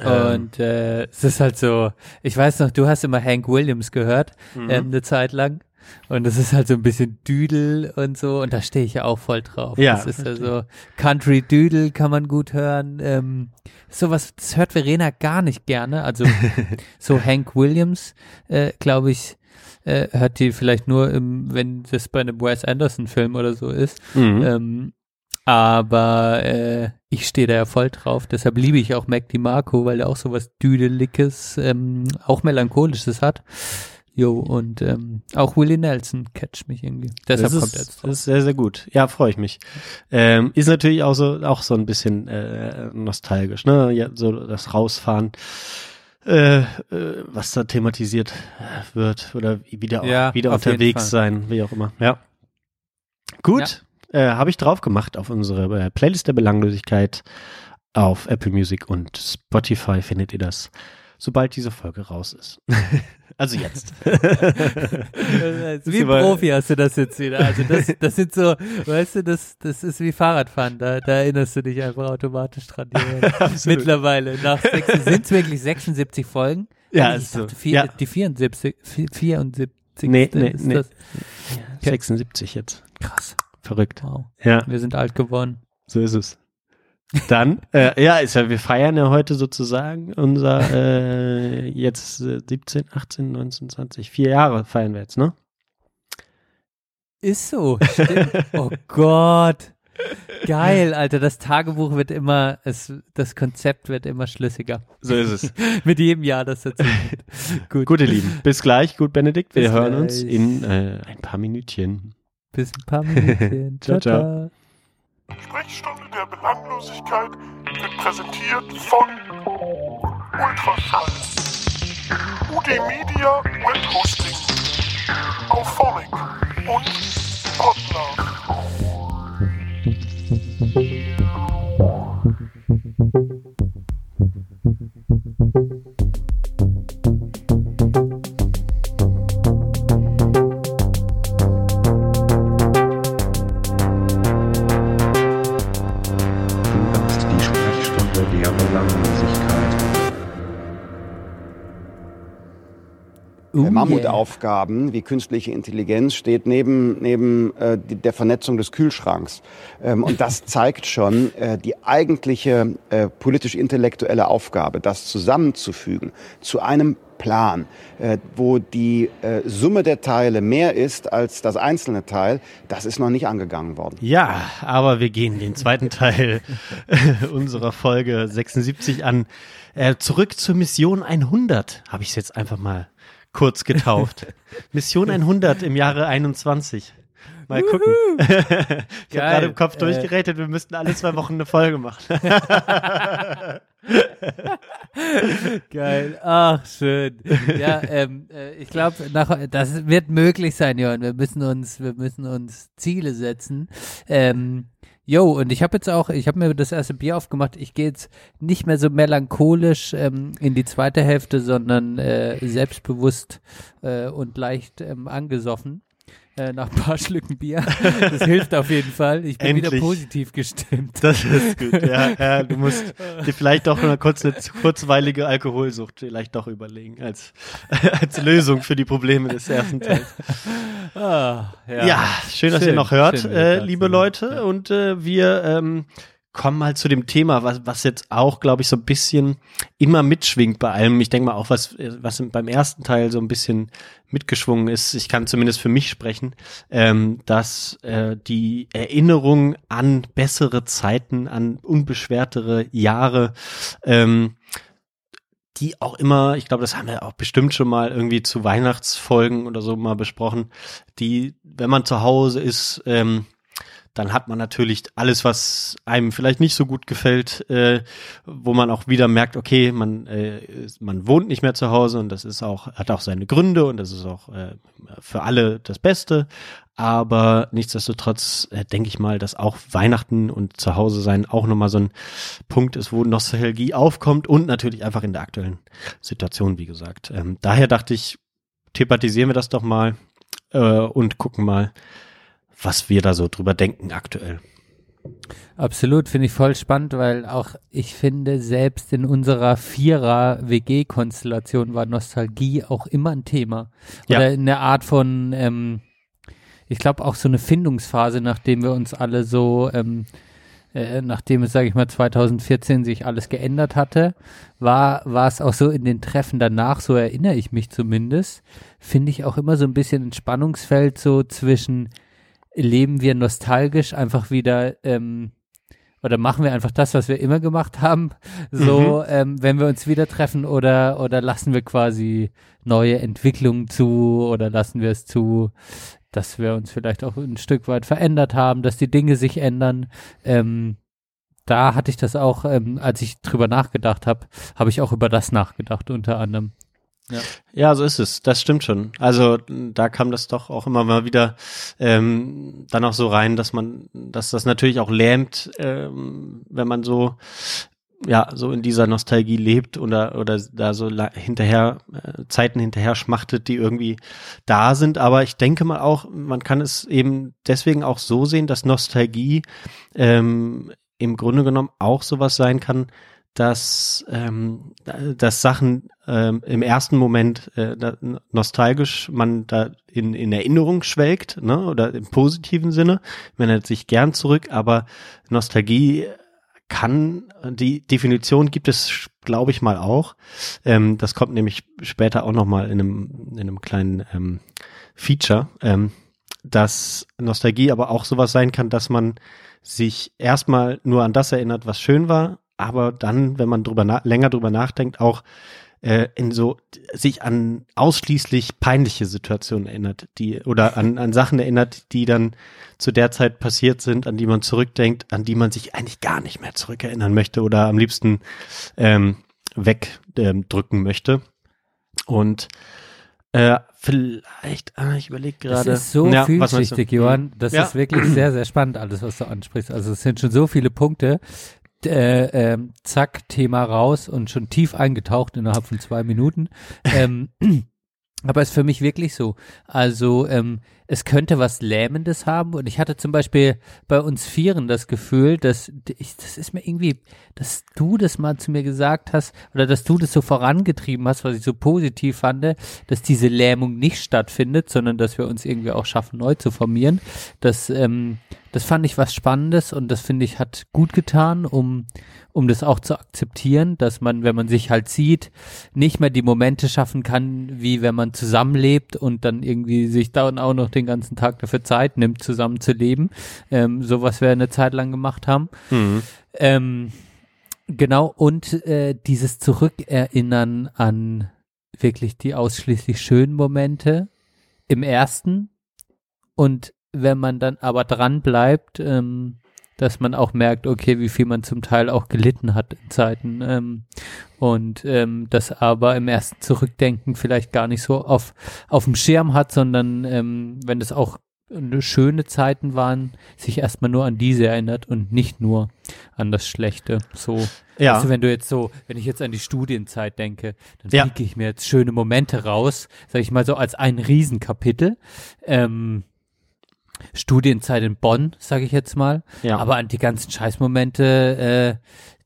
Ähm, Und äh, es ist halt so, ich weiß noch, du hast immer Hank Williams gehört, Mhm. ähm, eine Zeit lang. Und es ist halt so ein bisschen Düdel und so, und da stehe ich ja auch voll drauf. Ja, Das ist ja so, Country Düdel kann man gut hören. Ähm, sowas, das hört Verena gar nicht gerne. Also so Hank Williams, äh, glaube ich, äh, hört die vielleicht nur im, wenn das bei einem Wes Anderson-Film oder so ist. mhm. Ähm, aber äh, ich stehe da ja voll drauf. Deshalb liebe ich auch Mac DiMarco, weil er auch sowas Düdeliges, ähm, auch Melancholisches hat. Jo, und ähm, auch Willie Nelson catcht mich irgendwie. Deshalb das kommt ist, er jetzt das drauf. ist sehr, sehr gut. Ja, freue ich mich. Ähm, ist natürlich auch so, auch so ein bisschen äh, nostalgisch, ne? Ja, so das Rausfahren, äh, äh, was da thematisiert wird oder wieder, Ja, wieder unterwegs sein, wie auch immer. Ja. Gut, äh, habe ich drauf gemacht auf unsere äh, Playlist der Belanglosigkeit auf Apple Music und Spotify findet ihr das, sobald diese Folge raus ist. also jetzt. wie Profi hast du das jetzt wieder. Also das, das sind so, weißt du, das, das ist wie Fahrradfahren. Da, da erinnerst du dich einfach automatisch dran. Mittlerweile. Nach sind es wirklich 76 Folgen? Ja, ich ist so. dachte, vier, Ja. die 74, vier- 74. Nee, nee, ist nee. das. 76 jetzt. Krass. Verrückt. Wow. Ja, Wir sind alt geworden. so ist es. Dann, äh, ja, ist ja, wir feiern ja heute sozusagen unser äh, jetzt äh, 17, 18, 19, 20, vier Jahre feiern wir jetzt, ne? Ist so, stimmt. oh Gott. Geil, Alter. Das Tagebuch wird immer, es, das Konzept wird immer schlüssiger. So ist es. Mit jedem Jahr, das dazu geht. Gut. Gut, ihr Lieben, bis gleich, gut Benedikt. Wir Bis hören uns gleich. in äh, ein paar Minütchen. Bis ein paar Minuten. Ciao, ciao, ciao. Sprechstunde der Belanglosigkeit wird präsentiert von Ultraschall, UD Media Web Hosting, Auphonic und Podlove. Uh, Äh, Mammutaufgaben wie künstliche Intelligenz steht neben, neben äh, die, der Vernetzung des Kühlschranks. Ähm, und das zeigt schon äh, die eigentliche äh, politisch-intellektuelle Aufgabe, das zusammenzufügen zu einem Plan, äh, wo die äh, Summe der Teile mehr ist als das einzelne Teil, das ist noch nicht angegangen worden. Ja, aber wir gehen den zweiten Teil unserer Folge 76 an. Äh, zurück zur Mission 100, habe ich es jetzt einfach mal kurz getauft. Mission 100 im Jahre 21. Mal gucken. ich habe gerade im Kopf Äh. durchgerätet, wir müssten alle zwei Wochen eine Folge machen. Geil. Ach, schön. Ja, ähm, äh, ich glaube, das wird möglich sein, Jörn. Wir müssen uns, wir müssen uns Ziele setzen. Ähm, Jo, und ich habe jetzt auch, ich habe mir das erste Bier aufgemacht. Ich gehe jetzt nicht mehr so melancholisch ähm, in die zweite Hälfte, sondern äh, selbstbewusst äh, und leicht ähm, angesoffen. Äh, nach ein paar Schlücken Bier. Das hilft auf jeden Fall. Ich bin wieder Endlich. positiv gestimmt. Das ist gut, ja. ja du musst dir vielleicht doch mal kurz eine kurzweilige Alkoholsucht vielleicht doch überlegen als, als Lösung für die Probleme des ersten Teils. Ah, Ja, schön, dass ihr Schön, noch hört, schön, äh, wieder liebe Leute. ja. Und äh, wir ähm, kommen mal zu dem Thema, was, was jetzt auch, glaube ich, so ein bisschen immer mitschwingt bei allem. Ich denke mal auch, was, was beim ersten Teil so ein bisschen mitgeschwungen ist, ich kann zumindest für mich sprechen, ähm, dass äh, die Erinnerung an bessere Zeiten, an unbeschwertere Jahre, ähm, die auch immer, ich glaube, das haben wir auch bestimmt schon mal irgendwie zu Weihnachtsfolgen oder so mal besprochen, die, wenn man zu Hause ist, ähm, dann hat man natürlich alles, was einem vielleicht nicht so gut gefällt, äh, wo man auch wieder merkt, okay, man, äh, man wohnt nicht mehr zu Hause und das ist auch, hat auch seine Gründe und das ist auch äh, für alle das Beste. Aber nichtsdestotrotz äh, denke ich mal, dass auch Weihnachten und zu Hause sein auch nochmal so ein Punkt ist, wo Nostalgie aufkommt und natürlich einfach in der aktuellen Situation, wie gesagt. Ähm, daher dachte ich, thematisieren wir das doch mal äh, und gucken mal, was wir da so drüber denken aktuell. Absolut, finde ich voll spannend, weil auch ich finde, selbst in unserer Vierer-WG-Konstellation war Nostalgie auch immer ein Thema. Ja. Oder eine Art von, ähm, ich glaube auch so eine Findungsphase, nachdem wir uns alle so, ähm, äh, nachdem es, sage ich mal, 2014 sich alles geändert hatte, war, war es auch so in den Treffen danach, so erinnere ich mich zumindest, finde ich auch immer so ein bisschen ein Spannungsfeld so zwischen leben wir nostalgisch einfach wieder ähm, oder machen wir einfach das, was wir immer gemacht haben, so ähm, wenn wir uns wieder treffen oder oder lassen wir quasi neue Entwicklungen zu oder lassen wir es zu, dass wir uns vielleicht auch ein Stück weit verändert haben, dass die Dinge sich ändern. Ähm, da hatte ich das auch, ähm, als ich drüber nachgedacht habe, habe ich auch über das nachgedacht unter anderem. Ja, so ist es. Das stimmt schon. Also da kam das doch auch immer mal wieder ähm, dann auch so rein, dass man, dass das natürlich auch lähmt, ähm, wenn man so ja so in dieser Nostalgie lebt oder oder da so hinterher äh, Zeiten hinterher schmachtet, die irgendwie da sind. Aber ich denke mal auch, man kann es eben deswegen auch so sehen, dass Nostalgie ähm, im Grunde genommen auch sowas sein kann, dass, ähm, dass Sachen ähm, im ersten Moment äh, nostalgisch man da in, in Erinnerung schwelgt, ne, oder im positiven Sinne, man erinnert sich gern zurück, aber Nostalgie kann, die Definition gibt es, glaube ich mal auch. Ähm, das kommt nämlich später auch nochmal in einem, in einem kleinen ähm, Feature, ähm, dass Nostalgie aber auch sowas sein kann, dass man sich erstmal nur an das erinnert, was schön war, aber dann, wenn man drüber länger drüber nachdenkt, auch äh, in so sich an ausschließlich peinliche Situationen erinnert, die oder an, an Sachen erinnert, die dann zu der Zeit passiert sind, an die man zurückdenkt, an die man sich eigentlich gar nicht mehr zurückerinnern möchte oder am liebsten ähm, wegdrücken möchte. Und äh, vielleicht, ah, ich überlege Das gerade. ist so Ja, vielschichtig, Johann. Das Ja. ist wirklich sehr, sehr spannend, alles, was du ansprichst. Also es sind schon so viele Punkte. Äh, ähm, zack, Thema raus und schon tief eingetaucht innerhalb von zwei Minuten. ähm, aber ist für mich wirklich so. Also ähm, es könnte was Lähmendes haben und ich hatte zum Beispiel bei uns Vieren das Gefühl, dass ich, das ist mir irgendwie, dass du das mal zu mir gesagt hast oder dass du das so vorangetrieben hast, was ich so positiv fand, dass diese Lähmung nicht stattfindet, sondern dass wir uns irgendwie auch schaffen, neu zu formieren. Das, ähm, das fand ich was Spannendes und das finde ich hat gut getan, um, um das auch zu akzeptieren, dass man, wenn man sich halt sieht, nicht mehr die Momente schaffen kann, wie wenn man zusammenlebt und dann irgendwie sich dann auch noch den ganzen Tag dafür Zeit nimmt, zusammen zu leben. Ähm, so was wir eine Zeit lang gemacht haben. Mhm. Ähm, genau, und äh, dieses Zurückerinnern an wirklich die ausschließlich schönen Momente im ersten und wenn man dann aber dran bleibt, ähm, dass man auch merkt, okay, wie viel man zum Teil auch gelitten hat in Zeiten ähm, und ähm, das aber im ersten Zurückdenken vielleicht gar nicht so auf auf dem Schirm hat, sondern ähm, wenn das auch schöne Zeiten waren, sich erstmal nur an diese erinnert und nicht nur an das Schlechte. So, Ja. du, wenn du jetzt so, wenn ich jetzt an die Studienzeit denke, dann Ja. ich mir jetzt schöne Momente raus, sag ich mal so als ein Riesenkapitel. Ähm, Studienzeit in Bonn, sage ich jetzt mal. Ja. Aber an die ganzen Scheißmomente,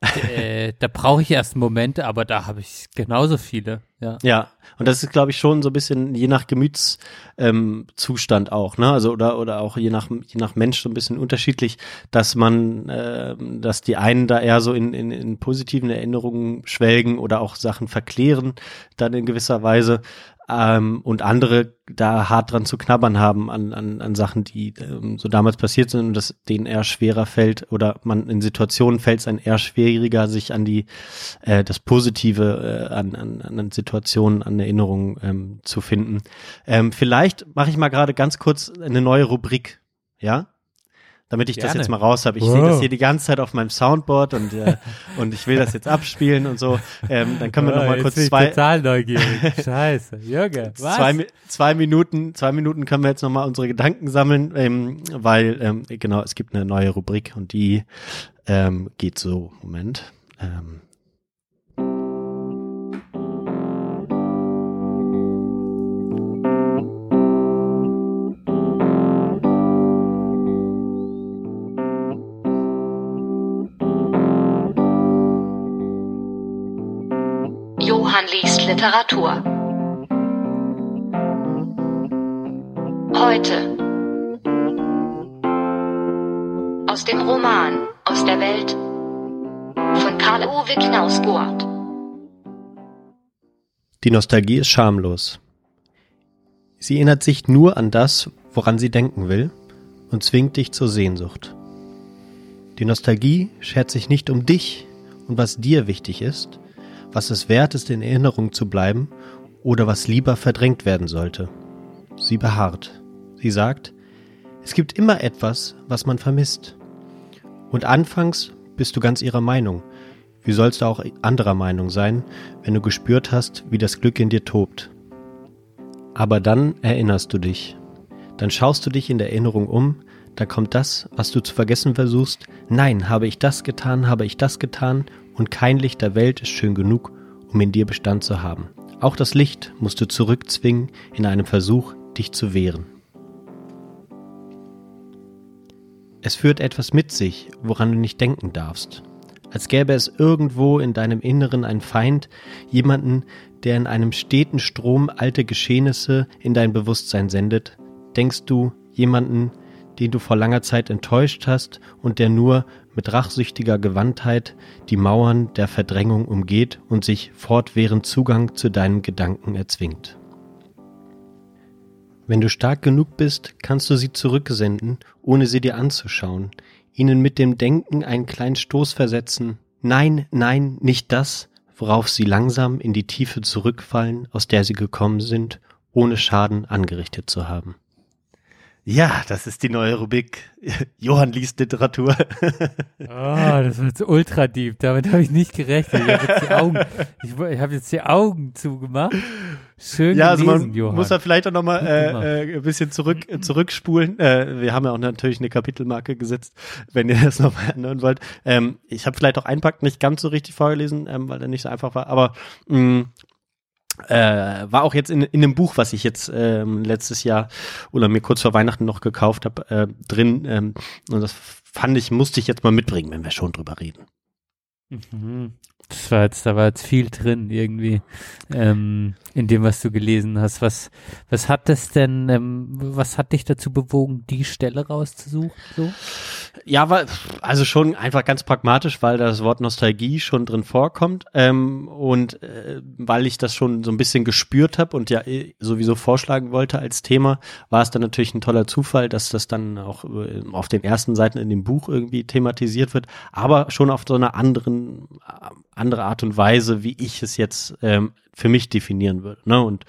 äh, äh, da brauche ich erst Momente, aber da habe ich genauso viele. Ja. Ja, und das ist, glaube ich, schon so ein bisschen je nach Gemütszustand ähm, auch, ne? Also oder oder auch je nach je nach Mensch so ein bisschen unterschiedlich, dass man, ähm, dass die einen da eher so in, in, in positiven Erinnerungen schwelgen oder auch Sachen verklären, dann in gewisser Weise. Ähm, und andere da hart dran zu knabbern haben an, an, an Sachen, die ähm, so damals passiert sind und das denen eher schwerer fällt oder man in Situationen fällt es einem eher schwieriger, sich an die äh, das Positive äh, an, an, an Situationen, an Erinnerungen ähm, zu finden. Ähm, vielleicht mache ich mal gerade ganz kurz eine neue Rubrik, ja? Damit ich das Gerne. jetzt mal raus habe. Ich Wow. sehe das hier die ganze Zeit auf meinem Soundboard und, äh, und ich will das jetzt abspielen und so. Ähm, dann können wir noch mal kurz zwei, total neugierig. Scheiße, Junge. zwei, Mi- zwei Minuten, zwei Minuten können wir jetzt nochmal unsere Gedanken sammeln, ähm, weil ähm, genau, es gibt eine neue Rubrik und die ähm, geht so, Moment. Ähm, Johann liest Literatur. Heute. Aus dem Roman Aus der Welt von Karl-Uwe Knausgurt. Die Nostalgie ist schamlos. Sie erinnert sich nur an das, woran sie denken will, und zwingt dich zur Sehnsucht. Die Nostalgie schert sich nicht um dich und was dir wichtig ist, was es wert ist, in Erinnerung zu bleiben oder was lieber verdrängt werden sollte. Sie beharrt. Sie sagt, es gibt immer etwas, was man vermisst. Und anfangs bist du ganz ihrer Meinung. Wie sollst du auch anderer Meinung sein, wenn du gespürt hast, wie das Glück in dir tobt? Aber dann erinnerst du dich. Dann schaust du dich in der Erinnerung um, da kommt das, was du zu vergessen versuchst. Nein, habe ich das getan, habe ich das getan, und kein Licht der Welt ist schön genug, um in dir Bestand zu haben. Auch das Licht musst du zurückzwingen in einem Versuch, dich zu wehren. Es führt etwas mit sich, woran du nicht denken darfst. Als gäbe es irgendwo in deinem Inneren einen Feind, jemanden, der in einem steten Strom alte Geschehnisse in dein Bewusstsein sendet, denkst du jemanden, den du vor langer Zeit enttäuscht hast und der nur mit rachsüchtiger Gewandtheit die Mauern der Verdrängung umgeht und sich fortwährend Zugang zu deinen Gedanken erzwingt. Wenn du stark genug bist, kannst du sie zurücksenden, ohne sie dir anzuschauen, ihnen mit dem Denken einen kleinen Stoß versetzen. Nein, nein, nicht das, worauf sie langsam in die Tiefe zurückfallen, aus der sie gekommen sind, ohne Schaden angerichtet zu haben. Ja, das ist die neue Rubrik. Johann liest Literatur. Oh, das wird so ultra deep. Damit habe ich nicht gerechnet. Ich habe jetzt habe jetzt die Augen zugemacht. Schön ja, also gelesen, man Johann. muss da vielleicht auch nochmal äh, äh, ein bisschen zurück, zurückspulen. Äh, wir haben ja auch natürlich eine Kapitelmarke gesetzt, wenn ihr das nochmal anhören wollt. Ähm, ich habe vielleicht auch einen Pakt nicht ganz so richtig vorgelesen, ähm, weil der nicht so einfach war, aber mh, äh, war auch jetzt in, in dem Buch, was ich jetzt ähm, letztes Jahr oder mir kurz vor Weihnachten noch gekauft habe, äh, drin. Ähm, und das fand ich, musste ich jetzt mal mitbringen, wenn wir schon drüber reden. Mhm. Das war jetzt, da war jetzt viel drin irgendwie ähm, in dem, was du gelesen hast. Was, was hat das denn, ähm, was hat dich dazu bewogen, die Stelle rauszusuchen? So? Ja, weil, also schon einfach ganz pragmatisch, weil das Wort Nostalgie schon drin vorkommt ähm, und äh, weil ich das schon so ein bisschen gespürt habe und ja eh sowieso vorschlagen wollte als Thema, war es dann natürlich ein toller Zufall, dass das dann auch äh, auf den ersten Seiten in dem Buch irgendwie thematisiert wird, aber schon auf so einer anderen, äh, andere Art und Weise, wie ich es jetzt ähm, für mich definieren würde. Ne? Und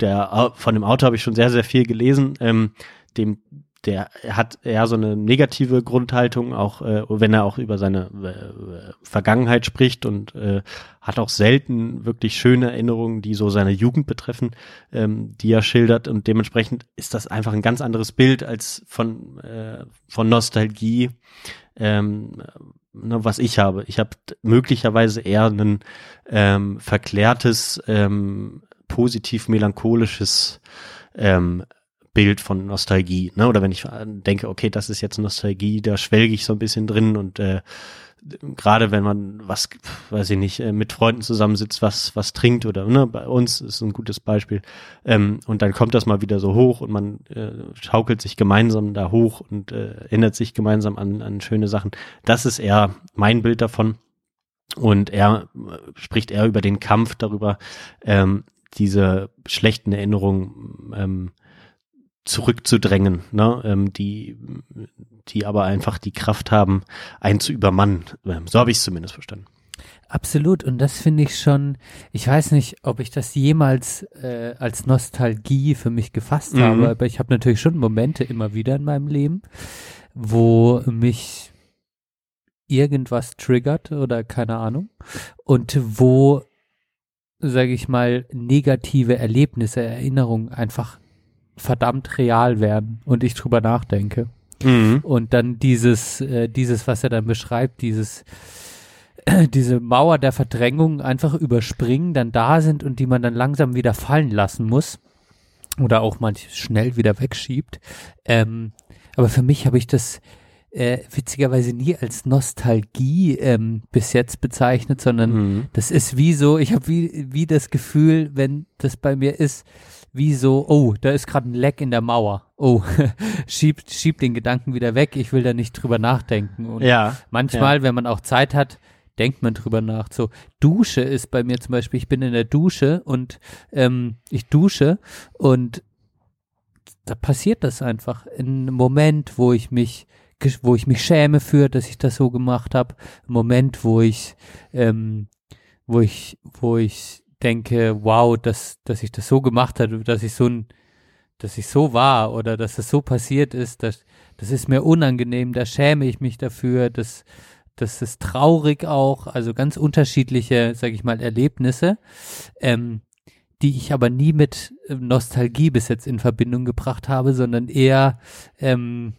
der Au- von dem Autor habe ich schon sehr, sehr viel gelesen. Ähm, dem der hat eher so eine negative Grundhaltung, auch äh, wenn er auch über seine äh, Vergangenheit spricht und äh, hat auch selten wirklich schöne Erinnerungen, die so seine Jugend betreffen, ähm, die er schildert und dementsprechend ist das einfach ein ganz anderes Bild als von äh, von Nostalgie, ähm, ne, was ich habe. Ich habe möglicherweise eher ein ähm, verklärtes, ähm, positiv melancholisches ähm, Bild von Nostalgie, ne? Oder wenn ich denke, okay, das ist jetzt Nostalgie, da schwelge ich so ein bisschen drin und äh, gerade wenn man was, weiß ich nicht, äh, mit Freunden zusammensitzt, was was trinkt oder ne, bei uns ist ein gutes Beispiel ähm, und dann kommt das mal wieder so hoch und man äh, schaukelt sich gemeinsam da hoch und äh, erinnert sich gemeinsam an, an schöne Sachen. Das ist eher mein Bild davon und er äh, spricht eher über den Kampf darüber, ähm, diese schlechten Erinnerungen ähm, zurückzudrängen, ne? ähm, die, die aber einfach die Kraft haben, einen zu übermannen. Ähm, so habe ich es zumindest verstanden. Absolut. Und das finde ich schon, ich weiß nicht, ob ich das jemals äh, als Nostalgie für mich gefasst Mhm. habe, aber ich habe natürlich schon Momente immer wieder in meinem Leben, wo mich irgendwas triggert oder keine Ahnung. Und wo, sage ich mal, negative Erlebnisse, Erinnerungen einfach verdammt real werden und ich drüber nachdenke. Mhm. Und dann dieses, äh, dieses, was er dann beschreibt, dieses, diese Mauer der Verdrängung einfach überspringen, dann da sind und die man dann langsam wieder fallen lassen muss. Oder auch manch schnell wieder wegschiebt. Ähm, aber für mich habe ich das äh, witzigerweise nie als Nostalgie ähm, bis jetzt bezeichnet, sondern Mhm. das ist wie so, ich habe wie, wie das Gefühl, wenn das bei mir ist, wie so, oh, da ist gerade ein Leck in der Mauer. Oh, schieb, schieb den Gedanken wieder weg, ich will da nicht drüber nachdenken. Und Ja. manchmal, wenn man auch Zeit hat, denkt man drüber nach. So, Dusche ist bei mir zum Beispiel, ich bin in der Dusche und ähm, ich dusche und da passiert das einfach. In einem Moment, wo ich mich wo ich mich schäme für, dass ich das so gemacht habe, ein Moment, wo ich, ähm, wo ich, wo ich denke, wow, dass, dass ich das so gemacht habe, dass ich so ein, dass ich so war oder dass es so passiert ist, dass, das ist mir unangenehm, da schäme ich mich dafür, das, das ist traurig auch, also ganz unterschiedliche, sag ich mal, Erlebnisse, ähm, die ich aber nie mit äh, Nostalgie bis jetzt in Verbindung gebracht habe, sondern eher ähm,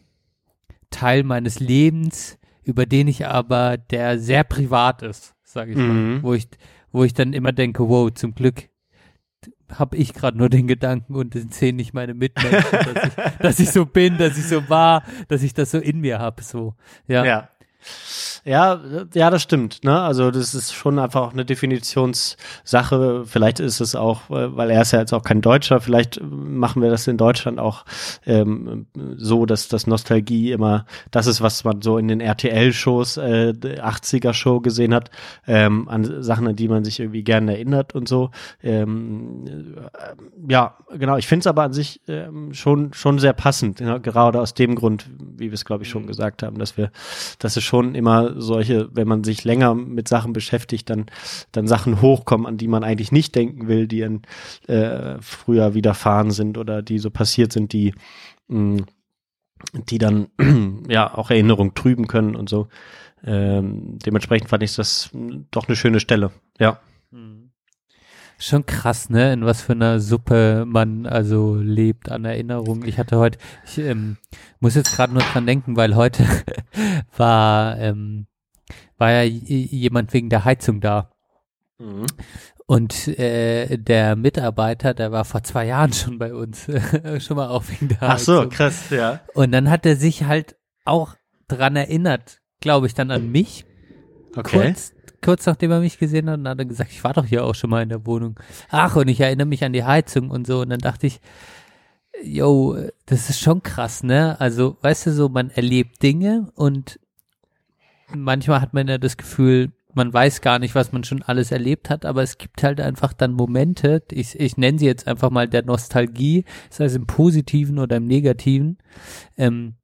Teil meines Lebens, über den ich aber, der sehr privat ist, sage ich mal, Mhm. wo ich, wo ich dann immer denke, wow, zum Glück habe ich gerade nur den Gedanken und den sehen nicht meine Mitmenschen, dass ich, dass ich so bin, dass ich so war, dass ich das so in mir habe, so, ja. Ja. Ja, ja, das stimmt. Ne? Also das ist schon einfach auch eine Definitionssache. Vielleicht ist es auch, äh, weil er ist ja jetzt auch kein Deutscher, vielleicht äh, machen wir das in Deutschland auch ähm, so, dass das Nostalgie immer das ist, was man so in den RTL-Shows, äh, 80er-Show gesehen hat, ähm, an Sachen, an die man sich irgendwie gerne erinnert und so. Ähm, äh, ja, genau. Ich finde es aber an sich ähm, schon schon sehr passend, ja, gerade aus dem Grund, wie wir es glaube ich schon gesagt haben, dass wir, dass es schon immer solche, wenn man sich länger mit Sachen beschäftigt, dann dann Sachen hochkommen, an die man eigentlich nicht denken will, die in, äh, früher widerfahren sind oder die so passiert sind, die mh, die dann ja auch Erinnerung trüben können und so. Ähm, dementsprechend fand ich das mh, doch eine schöne Stelle. Ja. Schon krass, ne? In was für einer Suppe man also lebt an Erinnerungen. Ich hatte heute, ich ähm, muss jetzt gerade nur dran denken, weil heute war ähm, war ja jemand wegen der Heizung da. Und äh, der Mitarbeiter, der war vor zwei Jahren schon bei uns, schon mal auch wegen der Ach so, Heizung. krass, ja. Und dann hat er sich halt auch dran erinnert, glaube ich, dann an mich. Okay. Kurz, kurz nachdem er mich gesehen hat, und hat er gesagt, ich war doch hier auch schon mal in der Wohnung. Ach, und ich erinnere mich an die Heizung und so. Und dann dachte ich, yo, das ist schon krass, ne? Also, weißt du, so, man erlebt Dinge und manchmal hat man ja das Gefühl, man weiß gar nicht, was man schon alles erlebt hat, aber es gibt halt einfach dann Momente, ich, ich nenne sie jetzt einfach mal der Nostalgie, sei es im Positiven oder im Negativen, ähm,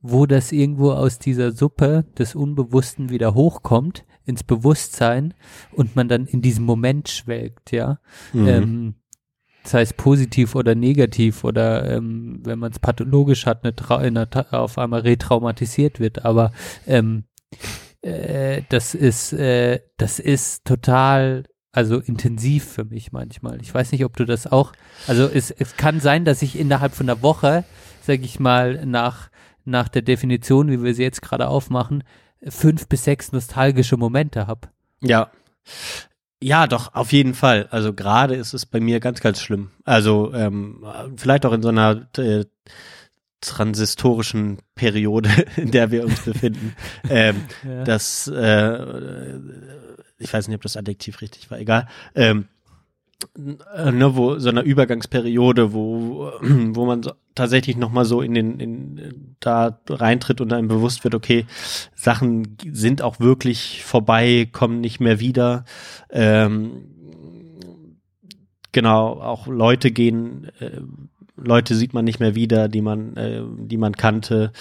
wo das irgendwo aus dieser Suppe des Unbewussten wieder hochkommt, ins Bewusstsein und man dann in diesem Moment schwelgt, ja. Mhm. Ähm, sei es positiv oder negativ oder ähm, wenn man es pathologisch hat, eine auf einmal retraumatisiert wird. Aber ähm, äh, das ist, äh, das ist total, also intensiv für mich manchmal. Ich weiß nicht, ob du das auch, also es, es kann sein, dass ich innerhalb von einer Woche, sag ich mal, nach, nach der Definition, wie wir sie jetzt gerade aufmachen, fünf bis sechs nostalgische Momente habe. Ja. Ja, doch, auf jeden Fall. Also gerade ist es bei mir ganz, ganz schlimm. Also ähm, vielleicht auch in so einer äh, transistorischen Periode, in der wir uns befinden. ähm, Ja. Das, äh, ich weiß nicht, ob das Adjektiv richtig war, egal. Ähm, äh, ne, wo so einer Übergangsperiode, wo wo man so, tatsächlich noch mal so in den in da reintritt und einem bewusst wird, okay, Sachen sind auch wirklich vorbei, kommen nicht mehr wieder. Ähm, genau, auch Leute gehen, äh, Leute sieht man nicht mehr wieder, die man, äh, die man kannte,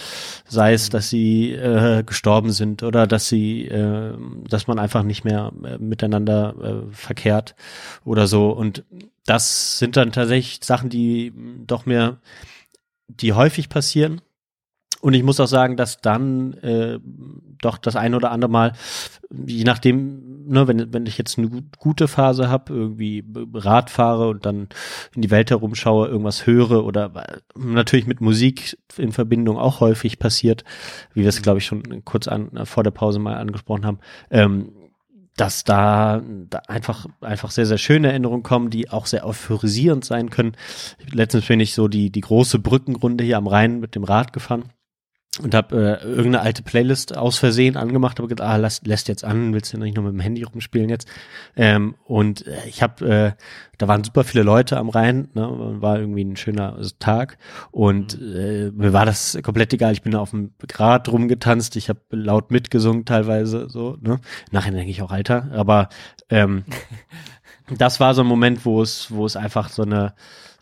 sei es, dass sie äh, gestorben sind oder dass sie, äh, dass man einfach nicht mehr äh, miteinander äh, verkehrt oder so. Und das sind dann tatsächlich Sachen, die doch mir, die häufig passieren. Und ich muss auch sagen, dass dann äh, doch das ein oder andere Mal, je nachdem, ne, wenn, wenn ich jetzt eine gut- gute Phase habe, irgendwie Rad fahre und dann in die Welt herumschaue, irgendwas höre oder äh, natürlich mit Musik in Verbindung auch häufig passiert, wie wir es, glaube ich, schon kurz an, äh, vor der Pause mal angesprochen haben, ähm, dass da, da einfach, einfach sehr, sehr schöne Erinnerungen kommen, die auch sehr euphorisierend sein können. Letztens bin ich so die, die große Brückenrunde hier am Rhein mit dem Rad gefahren und habe äh, irgendeine alte Playlist aus Versehen angemacht, aber gedacht, ah, lass, lässt jetzt an, willst du nicht nur mit dem Handy rumspielen jetzt? Ähm, und äh, ich habe, äh, da waren super viele Leute am Rhein, ne, war irgendwie ein schöner Tag und äh, mir war das komplett egal. Ich bin da auf dem Rad rumgetanzt, ich habe laut mitgesungen teilweise, so. Ne? Nachher denke ich auch Alter, aber ähm, das war so ein Moment, wo es, wo es einfach so eine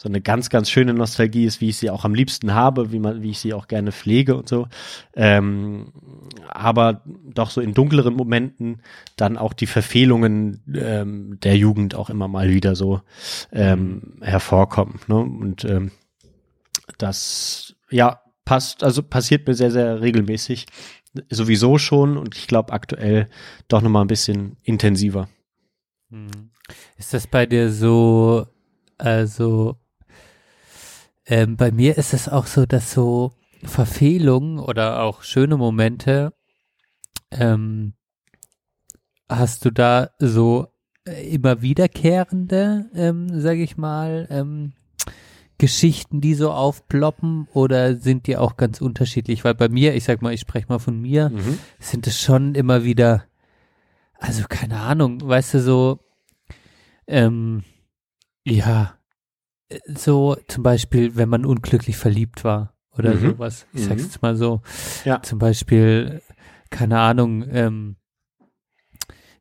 so eine ganz, ganz schöne Nostalgie ist, wie ich sie auch am liebsten habe, wie man, wie ich sie auch gerne pflege und so. Ähm, aber doch so in dunkleren Momenten dann auch die Verfehlungen ähm, der Jugend auch immer mal wieder so ähm, hervorkommen. Ne? Und ähm, das, ja, passt, also passiert mir sehr, sehr regelmäßig. Sowieso schon und ich glaube aktuell doch nochmal ein bisschen intensiver. Ist das bei dir so, also ähm, bei mir ist es auch so, dass so Verfehlungen oder auch schöne Momente, ähm, hast du da so äh, immer wiederkehrende, ähm, sage ich mal, ähm, Geschichten, die so aufploppen oder sind die auch ganz unterschiedlich? Weil bei mir, ich sag mal, ich spreche mal von mir, Mhm. sind es schon immer wieder, also keine Ahnung, weißt du, so, ähm, ja, so zum Beispiel, wenn man unglücklich verliebt war oder Mhm. sowas. Ich sag's Mhm. jetzt mal so. Ja. Zum Beispiel, keine Ahnung, ähm,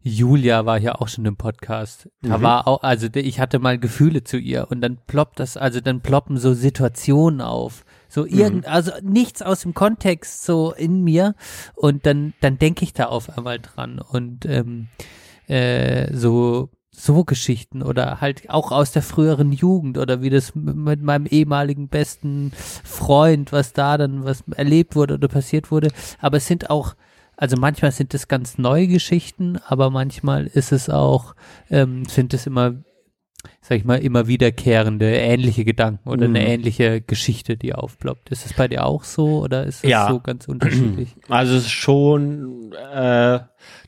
Julia war ja auch schon im Podcast. Da Mhm. war auch, also ich hatte mal Gefühle zu ihr und dann ploppt das, also dann ploppen so Situationen auf. So irgend, also nichts aus dem Kontext so in mir und dann, dann denke ich da auf einmal dran und ähm, äh, so so Geschichten oder halt auch aus der früheren Jugend oder wie das mit meinem ehemaligen besten Freund, was da dann was erlebt wurde oder passiert wurde. Aber es sind auch, also manchmal sind es ganz neue Geschichten, aber manchmal ist es auch, ähm, sind es immer, sag ich mal, immer wiederkehrende ähnliche Gedanken oder eine Mhm. ähnliche Geschichte, die aufploppt. Ist es bei dir auch so oder ist es Ja. so ganz unterschiedlich? Also es ist schon, äh,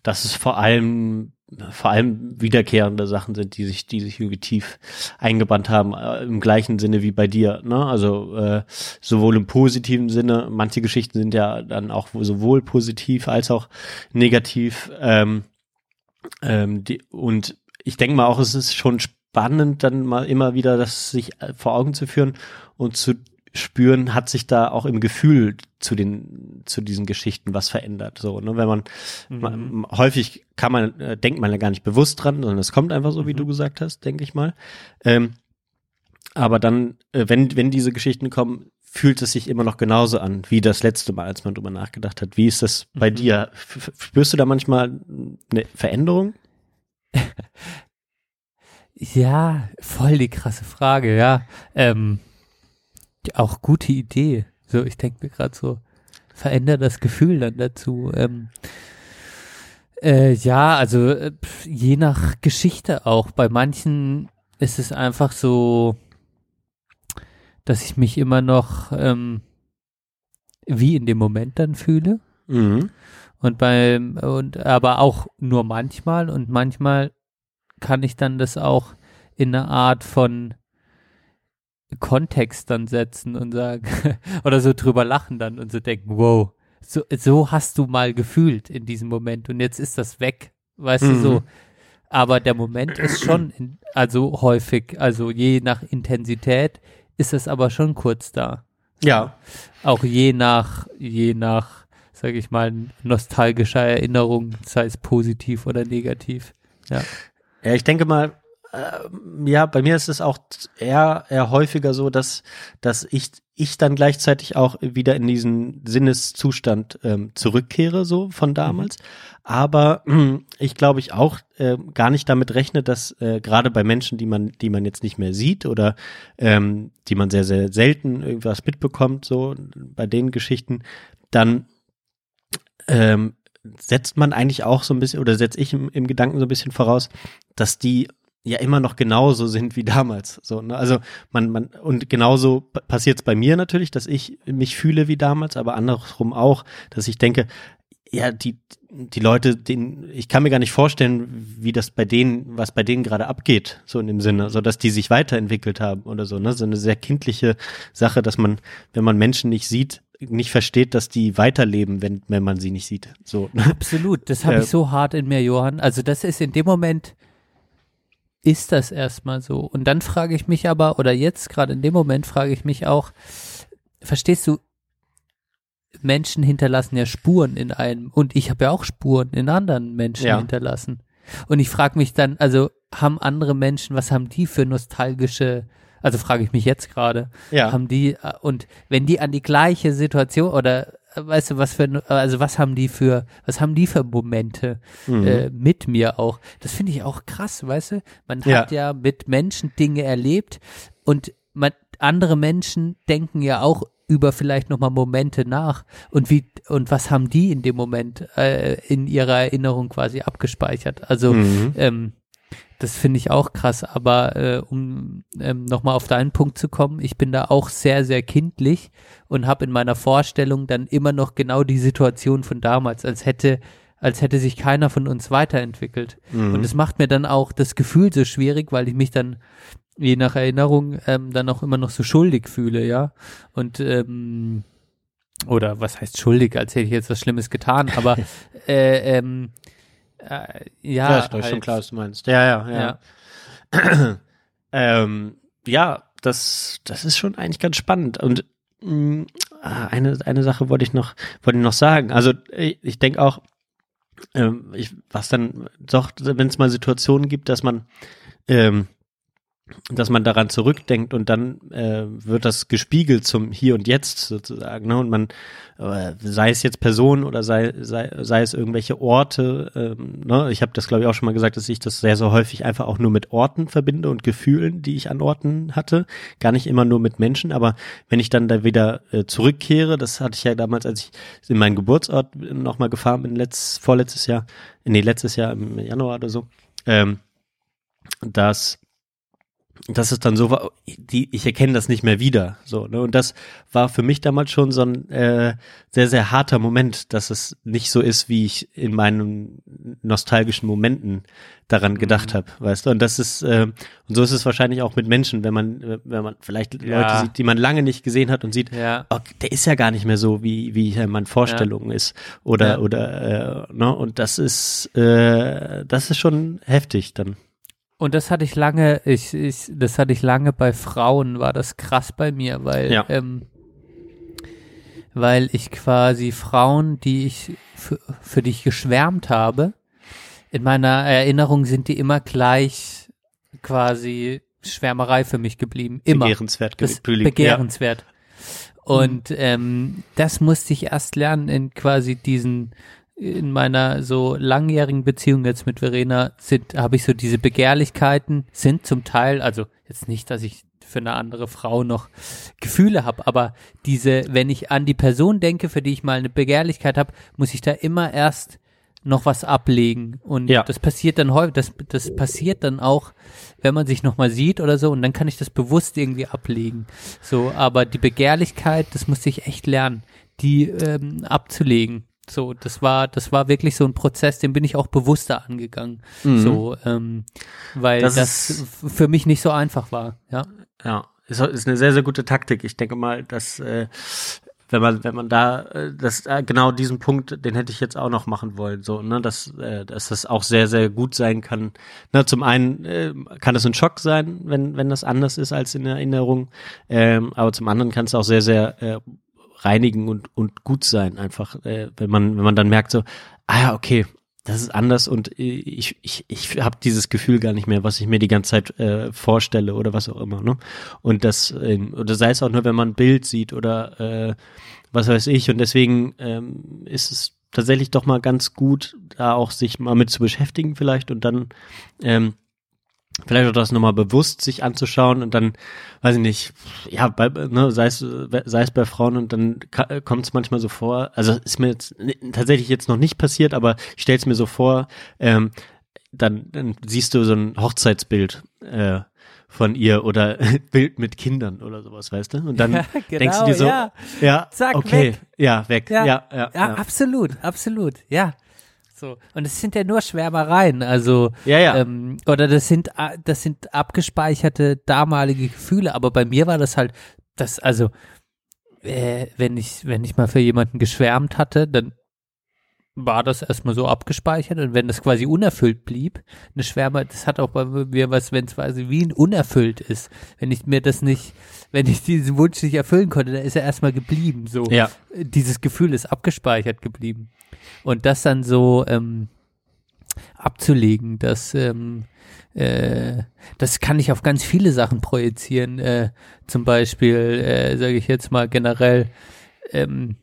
dass es vor allem vor allem wiederkehrende Sachen sind, die sich, die sich irgendwie tief eingebrannt haben, äh, im gleichen Sinne wie bei dir. Ne? Also äh, sowohl im positiven Sinne, manche Geschichten sind ja dann auch sowohl positiv als auch negativ. Ähm, ähm, die, und ich denke mal auch, es ist schon spannend, dann mal immer wieder das sich äh, vor Augen zu führen und zu spüren, hat sich da auch im Gefühl zu den zu diesen Geschichten was verändert. So, ne, wenn man, man häufig kann man äh, denkt man ja gar nicht bewusst dran, sondern es kommt einfach so, wie du gesagt hast, denke ich mal. Ähm, aber dann, äh, wenn wenn diese Geschichten kommen, fühlt es sich immer noch genauso an wie das letzte Mal, als man drüber nachgedacht hat. Wie ist das bei dir? F f- spürst du da manchmal eine Veränderung? Ja, voll die krasse Frage, ja. Ähm, auch gute Idee. So, ich denke mir gerade so, verändert das Gefühl dann dazu. Ähm, äh, ja, also äh, pf, je nach Geschichte auch. Bei manchen ist es einfach so, dass ich mich immer noch ähm, wie in dem Moment dann fühle. Mhm. Und beim, und aber auch nur manchmal und manchmal kann ich dann das auch in eine Art von Kontext dann setzen und sagen, oder so drüber lachen dann und so denken, wow, so, so hast du mal gefühlt in diesem Moment und jetzt ist das weg, weißt du Mhm. so. Aber der Moment ist schon, in, also häufig, also je nach Intensität ist es aber schon kurz da. Ja. Auch je nach, je nach, sag ich mal, nostalgischer Erinnerung, sei es positiv oder negativ. Ja. Ja, ich denke mal, ähm, ja, bei mir ist es auch eher, eher häufiger so, dass, dass ich, ich dann gleichzeitig auch wieder in diesen Sinneszustand ähm, zurückkehre, so von damals. Aber hm, ich glaube ich auch äh, gar nicht damit rechne, dass äh, gerade bei Menschen, die man, die man jetzt nicht mehr sieht oder ähm, die man sehr, sehr selten irgendwas mitbekommt, so bei den Geschichten, dann ähm, setzt man eigentlich auch so ein bisschen, oder setze ich im, im Gedanken so ein bisschen voraus, dass die ja immer noch genauso sind wie damals. So, ne? Also man, man, und genauso passiert es bei mir natürlich, dass ich mich fühle wie damals, aber andersrum auch, dass ich denke, ja, die, die Leute, den, ich kann mir gar nicht vorstellen, wie das bei denen, was bei denen gerade abgeht, so in dem Sinne, so dass die sich weiterentwickelt haben oder so, ne? So eine sehr kindliche Sache, dass man, wenn man Menschen nicht sieht, nicht versteht, dass die weiterleben, wenn, wenn man sie nicht sieht. So. ne? Absolut, das habe Ja. ich so hart in mir, Johann. Also das ist in dem Moment, ist das erstmal so. Und dann frage ich mich aber, oder jetzt gerade in dem Moment frage ich mich auch, verstehst du, Menschen hinterlassen ja Spuren in einem und ich habe ja auch Spuren in anderen Menschen Ja. hinterlassen. Und ich frage mich dann, also haben andere Menschen, was haben die für nostalgische, also frage ich mich jetzt gerade, Ja. haben die, äh, und wenn die an die gleiche Situation oder weißt du, was für, also was haben die für, was haben die für Momente Mhm. äh, mit mir auch? Das finde ich auch krass, weißt du? Man Ja. hat ja mit Menschen Dinge erlebt und man, andere Menschen denken ja auch über vielleicht nochmal Momente nach und wie und was haben die in dem Moment äh, in ihrer Erinnerung quasi abgespeichert? Also Mhm. ähm, das finde ich auch krass, aber äh, um ähm, nochmal auf deinen Punkt zu kommen, ich bin da auch sehr, sehr kindlich und habe in meiner Vorstellung dann immer noch genau die Situation von damals, als hätte, als hätte sich keiner von uns weiterentwickelt. Mhm. Und es macht mir dann auch das Gefühl so schwierig, weil ich mich dann je nach Erinnerung ähm, dann auch immer noch so schuldig fühle, ja. Und ähm, oder was heißt schuldig, als hätte ich jetzt was Schlimmes getan, aber äh, ähm, äh, ja, Ja, ist halt, schon klar, was du meinst. Ja, ja, ja. ähm, ja, das, das ist schon eigentlich ganz spannend. Und mh, ah, eine, eine Sache wollte ich noch, wollte ich noch sagen. Also ich, ich denke auch, ähm, ich, was dann doch, wenn es mal Situationen gibt, dass man ähm, dass man daran zurückdenkt und dann äh, wird das gespiegelt zum Hier und Jetzt sozusagen. Ne? Und man, äh, sei es jetzt Personen oder sei, sei, sei es irgendwelche Orte, ähm, ne? ich habe das glaube ich auch schon mal gesagt, dass ich das sehr, sehr häufig einfach auch nur mit Orten verbinde und Gefühlen, die ich an Orten hatte, gar nicht immer nur mit Menschen, aber wenn ich dann da wieder äh, zurückkehre, das hatte ich ja damals, als ich in meinen Geburtsort nochmal gefahren bin, letzt, vorletztes Jahr, nee, letztes Jahr im Januar oder so, ähm, dass das ist dann so, war, die, ich erkenne das nicht mehr wieder, so, ne, und das war für mich damals schon so ein äh, sehr, sehr harter Moment, dass es nicht so ist, wie ich in meinen nostalgischen Momenten daran gedacht habe, weißt du, und das ist, äh, und so ist es wahrscheinlich auch mit Menschen, wenn man, wenn man vielleicht Ja. Leute sieht, die man lange nicht gesehen hat und sieht, Ja. oh, der ist ja gar nicht mehr so, wie, wie er in meinen Vorstellungen ist, oder, Ja. oder, äh, ne, und das ist, äh, das ist schon heftig dann. Und das hatte ich lange, ich, ich, das hatte ich lange bei Frauen, war das krass bei mir, weil, Ja. ähm, weil ich quasi Frauen, die ich für, für die ich geschwärmt habe, in meiner Erinnerung sind die immer gleich quasi Schwärmerei für mich geblieben. Immer. Begehrenswert geblieben. begehrenswert. Und ähm, das musste ich erst lernen in quasi diesen in meiner so langjährigen Beziehung jetzt mit Verena sind, habe ich so diese Begehrlichkeiten, sind zum Teil, also jetzt nicht, dass ich für eine andere Frau noch Gefühle habe, aber diese, wenn ich an die Person denke, für die ich mal eine Begehrlichkeit habe, muss ich da immer erst noch was ablegen und Ja. das passiert dann häufig, das, das passiert dann auch, wenn man sich noch mal sieht oder so und dann kann ich das bewusst irgendwie ablegen. So, aber die Begehrlichkeit, das musste ich echt lernen, die ähm, abzulegen. So, das war, das war wirklich so ein Prozess, den bin ich auch bewusster angegangen. So, ähm, weil Mhm. Das das, für mich nicht so einfach war. Ja, Ja, ist, ist eine sehr, sehr gute Taktik. Ich denke mal, dass äh, wenn man, wenn man da, äh, das äh, genau diesen Punkt, den hätte ich jetzt auch noch machen wollen, so, ne, dass, äh, dass das auch sehr, sehr gut sein kann. Ne, zum einen äh, kann es ein Schock sein, wenn, wenn das anders ist als in Erinnerung, ähm, aber zum anderen kann es auch sehr, sehr äh, reinigen und, und gut sein, einfach, äh, wenn man, wenn man dann merkt so, ah ja, okay, das ist anders und äh, ich, ich, ich habe dieses Gefühl gar nicht mehr, was ich mir die ganze Zeit äh, vorstelle oder was auch immer. Ne? Und das, ähm, oder sei es auch nur, wenn man ein Bild sieht oder äh, was weiß ich. Und deswegen ähm, ist es tatsächlich doch mal ganz gut, da auch sich mal mit zu beschäftigen vielleicht und dann ähm, vielleicht auch das nochmal bewusst sich anzuschauen und dann, weiß ich nicht, ja, bei, ne, sei es, sei es bei Frauen und dann kommt es manchmal so vor, also ist mir jetzt tatsächlich jetzt noch nicht passiert, aber ich stelle es mir so vor, ähm, dann, dann siehst du so ein Hochzeitsbild äh, von ihr oder Bild mit Kindern oder sowas, weißt du? Und dann Ja, denkst du genau, dir so, ja. ja, Zack, okay, weg. ja, weg, ja, ja, ja, ja, absolut, absolut, ja. So. Und es sind ja nur Schwärmereien, also Ja, ja. Ähm, oder das sind das sind abgespeicherte damalige Gefühle, aber bei mir war das halt das also äh, wenn ich wenn ich mal für jemanden geschwärmt hatte, dann war das erstmal so abgespeichert und wenn das quasi unerfüllt blieb, eine Schwärme, das hat auch bei mir was, wenn es quasi wie ein unerfüllt ist. Wenn ich mir das nicht, wenn ich diesen Wunsch nicht erfüllen konnte, dann ist er erstmal geblieben. So Ja. dieses Gefühl ist abgespeichert geblieben. Und das dann so ähm, abzulegen, das ähm, äh, das kann ich auf ganz viele Sachen projizieren. Äh, zum Beispiel, äh, sage ich jetzt mal generell, ähm,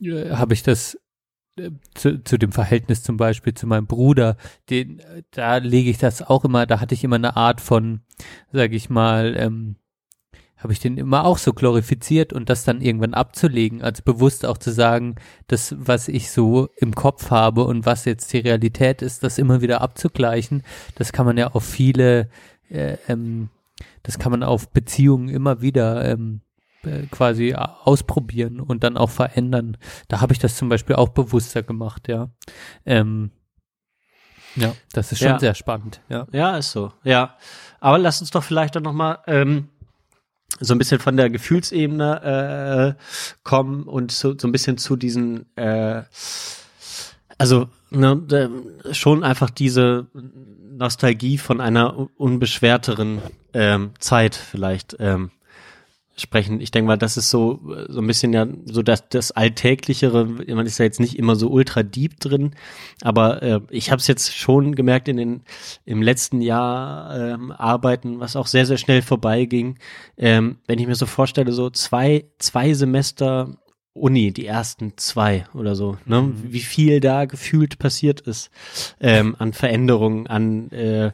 äh, habe ich das zu, zu dem Verhältnis zum Beispiel zu meinem Bruder, den, äh, da lege ich das auch immer, da hatte ich immer eine Art von, sage ich mal, ähm, habe ich den immer auch so glorifiziert und das dann irgendwann abzulegen, also bewusst auch zu sagen, das, was ich so im Kopf habe und was jetzt die Realität ist, das immer wieder abzugleichen, das kann man ja auf viele, äh, ähm, das kann man auf Beziehungen immer wieder ähm, äh, quasi a- ausprobieren und dann auch verändern. Da habe ich das zum Beispiel auch bewusster gemacht, ja. Ähm, ja, das ist schon Ja. sehr spannend, ja. Ja, ist so. Ja. Aber lass uns doch vielleicht dann nochmal ähm, so ein bisschen von der Gefühlsebene äh, kommen und so, so ein bisschen zu diesen, äh, also ne, äh, schon einfach diese Nostalgie von einer un- unbeschwerteren ähm, Zeit vielleicht ähm, sprechen. Ich denke mal, das ist so so ein bisschen ja so das das alltäglichere. Man ist ja jetzt nicht immer so ultra deep drin, aber äh, ich habe es jetzt schon gemerkt in den im letzten Jahr ähm, arbeiten, was auch sehr sehr schnell vorbeiging. Ähm, wenn ich mir so vorstelle, so zwei zwei Semester Uni, die ersten zwei oder so, ne? Wie viel da gefühlt passiert ist ähm, an Veränderungen, an äh,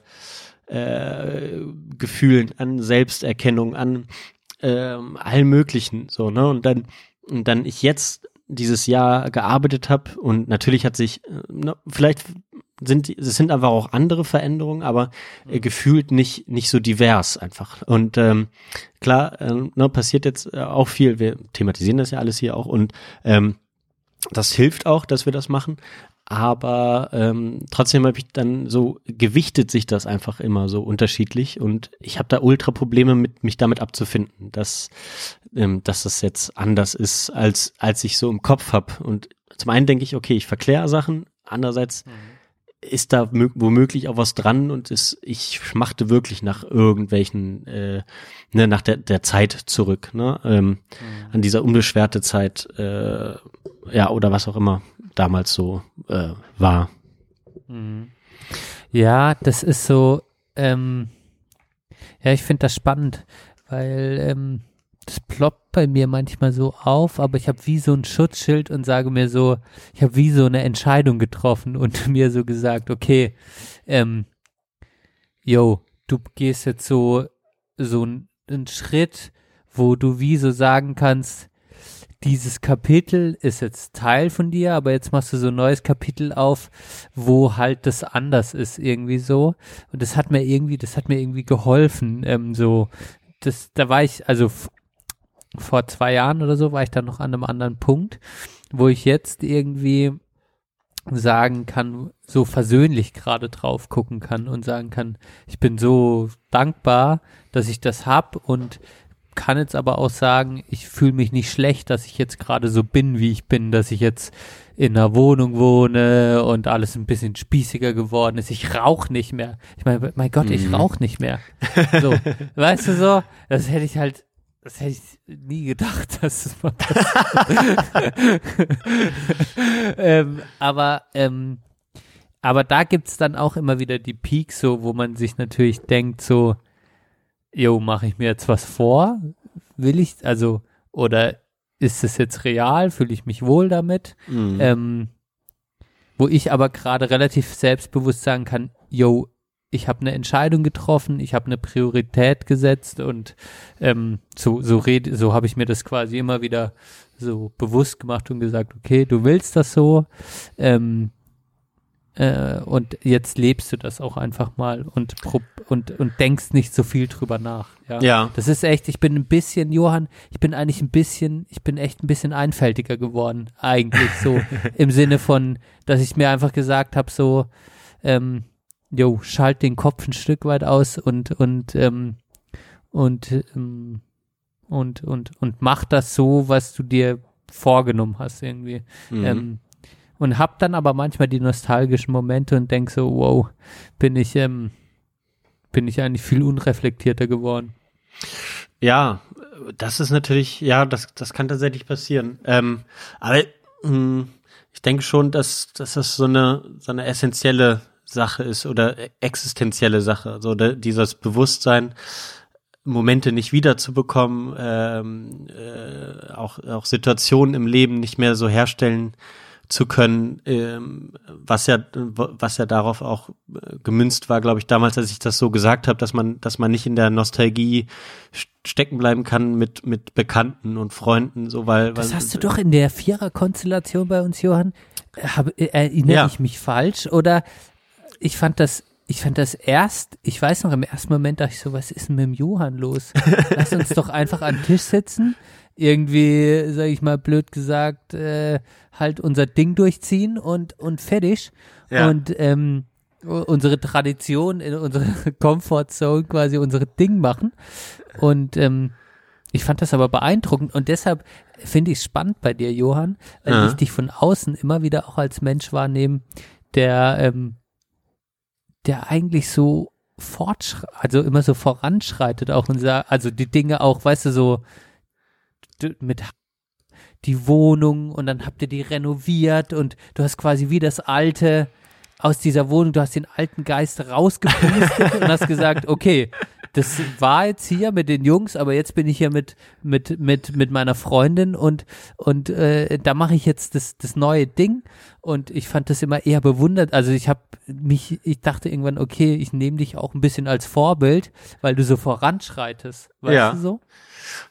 äh, Gefühlen, an Selbsterkennung, an ähm, allen möglichen so ne und dann und dann ich jetzt dieses Jahr gearbeitet habe und natürlich hat sich äh, ne, vielleicht sind es sind einfach auch andere Veränderungen, aber äh, gefühlt nicht nicht so divers einfach und ähm, klar ähm, ne, passiert jetzt äh, auch viel. Wir thematisieren das ja alles hier auch und ähm, das hilft auch, dass wir das machen. Aber ähm, trotzdem habe ich dann so gewichtet sich das einfach immer so unterschiedlich und ich habe da ultra Probleme mit mich damit abzufinden, dass ähm, dass das jetzt anders ist als als ich so im Kopf habe. Und zum einen denke ich, okay, ich verkläre Sachen, andererseits ist da mö- womöglich auch was dran und ist, ich schmachte wirklich nach irgendwelchen, äh, ne, nach der, der Zeit zurück, ne, ähm, an dieser unbeschwerte Zeit, äh, ja, oder was auch immer damals so äh, war. Ja, das ist so, ähm, ja, ich finde das spannend, weil ähm, das ploppt bei mir manchmal so auf, aber ich habe wie so ein Schutzschild und sage mir so, ich habe wie so eine Entscheidung getroffen und mir so gesagt, okay, ähm, yo, du gehst jetzt so, so einen Schritt, wo du wie so sagen kannst, dieses Kapitel ist jetzt Teil von dir, aber jetzt machst du so ein neues Kapitel auf, wo halt das anders ist irgendwie so. Und das hat mir irgendwie, das hat mir irgendwie geholfen, ähm, so, das, da war ich, also vor zwei Jahren oder so war ich dann noch an einem anderen Punkt, wo ich jetzt irgendwie sagen kann, so versöhnlich gerade drauf gucken kann und sagen kann, ich bin so dankbar, dass ich das hab und kann jetzt aber auch sagen, ich fühle mich nicht schlecht, dass ich jetzt gerade so bin, wie ich bin, dass ich jetzt in einer Wohnung wohne und alles ein bisschen spießiger geworden ist. Ich rauche nicht mehr. Ich meine, mein Gott, ich Mhm. rauche nicht mehr. So, weißt du so, das hätte ich halt, das hätte ich nie gedacht, dass es mal passiert. ähm, aber, ähm, aber da gibt's dann auch immer wieder die Peaks, so, wo man sich natürlich denkt, so, jo, mache ich mir jetzt was vor? Will ich, also, oder ist es jetzt real? Fühle ich mich wohl damit? Mhm. Ähm, wo ich aber gerade relativ selbstbewusst sagen kann, yo, ich habe eine Entscheidung getroffen, ich habe eine Priorität gesetzt und ähm, so so red, so habe ich mir das quasi immer wieder so bewusst gemacht und gesagt, okay, du willst das so ähm, äh, und jetzt lebst du das auch einfach mal und prob- und und denkst nicht so viel drüber nach. Ja. Ja. Das ist echt, ich bin ein bisschen, Johann, ich bin eigentlich ein bisschen, ich bin echt ein bisschen einfältiger geworden, eigentlich so im Sinne von, dass ich mir einfach gesagt habe, so, ähm, jo, schalt den Kopf ein Stück weit aus und und ähm, und ähm, und und und mach das so, was du dir vorgenommen hast irgendwie. Mhm. Ähm, und hab dann aber manchmal die nostalgischen Momente und denk so, wow, bin ich ähm, bin ich eigentlich viel unreflektierter geworden. Ja, das ist natürlich, ja, das, das kann tatsächlich passieren. Ähm, aber mh, ich denke schon, dass, dass das so eine, so eine essentielle Sache ist oder existenzielle Sache. So da, dieses Bewusstsein, Momente nicht wiederzubekommen, ähm, äh, auch, auch Situationen im Leben nicht mehr so herstellen zu können, ähm, was ja, was ja darauf auch äh, gemünzt war, glaube ich, damals, als ich das so gesagt habe, dass man, dass man nicht in der Nostalgie st- stecken bleiben kann mit mit Bekannten und Freunden, so weil. Das weil, hast du doch in der Vierer-Konstellation bei uns, Johann. Hab, äh, erinnere Ja. ich mich falsch? Oder ich fand das, ich fand das erst, ich weiß noch, im ersten Moment dachte ich so, was ist denn mit dem Johann los? Lass uns doch einfach an den Tisch sitzen, irgendwie, sag ich mal, blöd gesagt, äh, halt unser Ding durchziehen und, und fertig. Ja. Und ähm, unsere Tradition, in unsere Comfortzone quasi unsere Ding machen. Und ähm, ich fand das aber beeindruckend und deshalb finde ich es spannend bei dir, Johann, weil Ja. ich dich von außen immer wieder auch als Mensch wahrnehme, der, ähm, der eigentlich so fortschreitet, also immer so voranschreitet auch und sagt, also die Dinge auch, weißt du, so mit die Wohnung und dann habt ihr die renoviert und du hast quasi wie das alte aus dieser Wohnung, du hast den alten Geist rausgepustet und hast gesagt, okay, das war jetzt hier mit den Jungs, aber jetzt bin ich hier mit mit mit mit meiner Freundin und und äh, da mache ich jetzt das das neue Ding und ich fand das immer eher bewundert. Also ich habe mich, ich dachte irgendwann, okay, ich nehme dich auch ein bisschen als Vorbild, weil du so voranschreitest, weißt Ja. du so?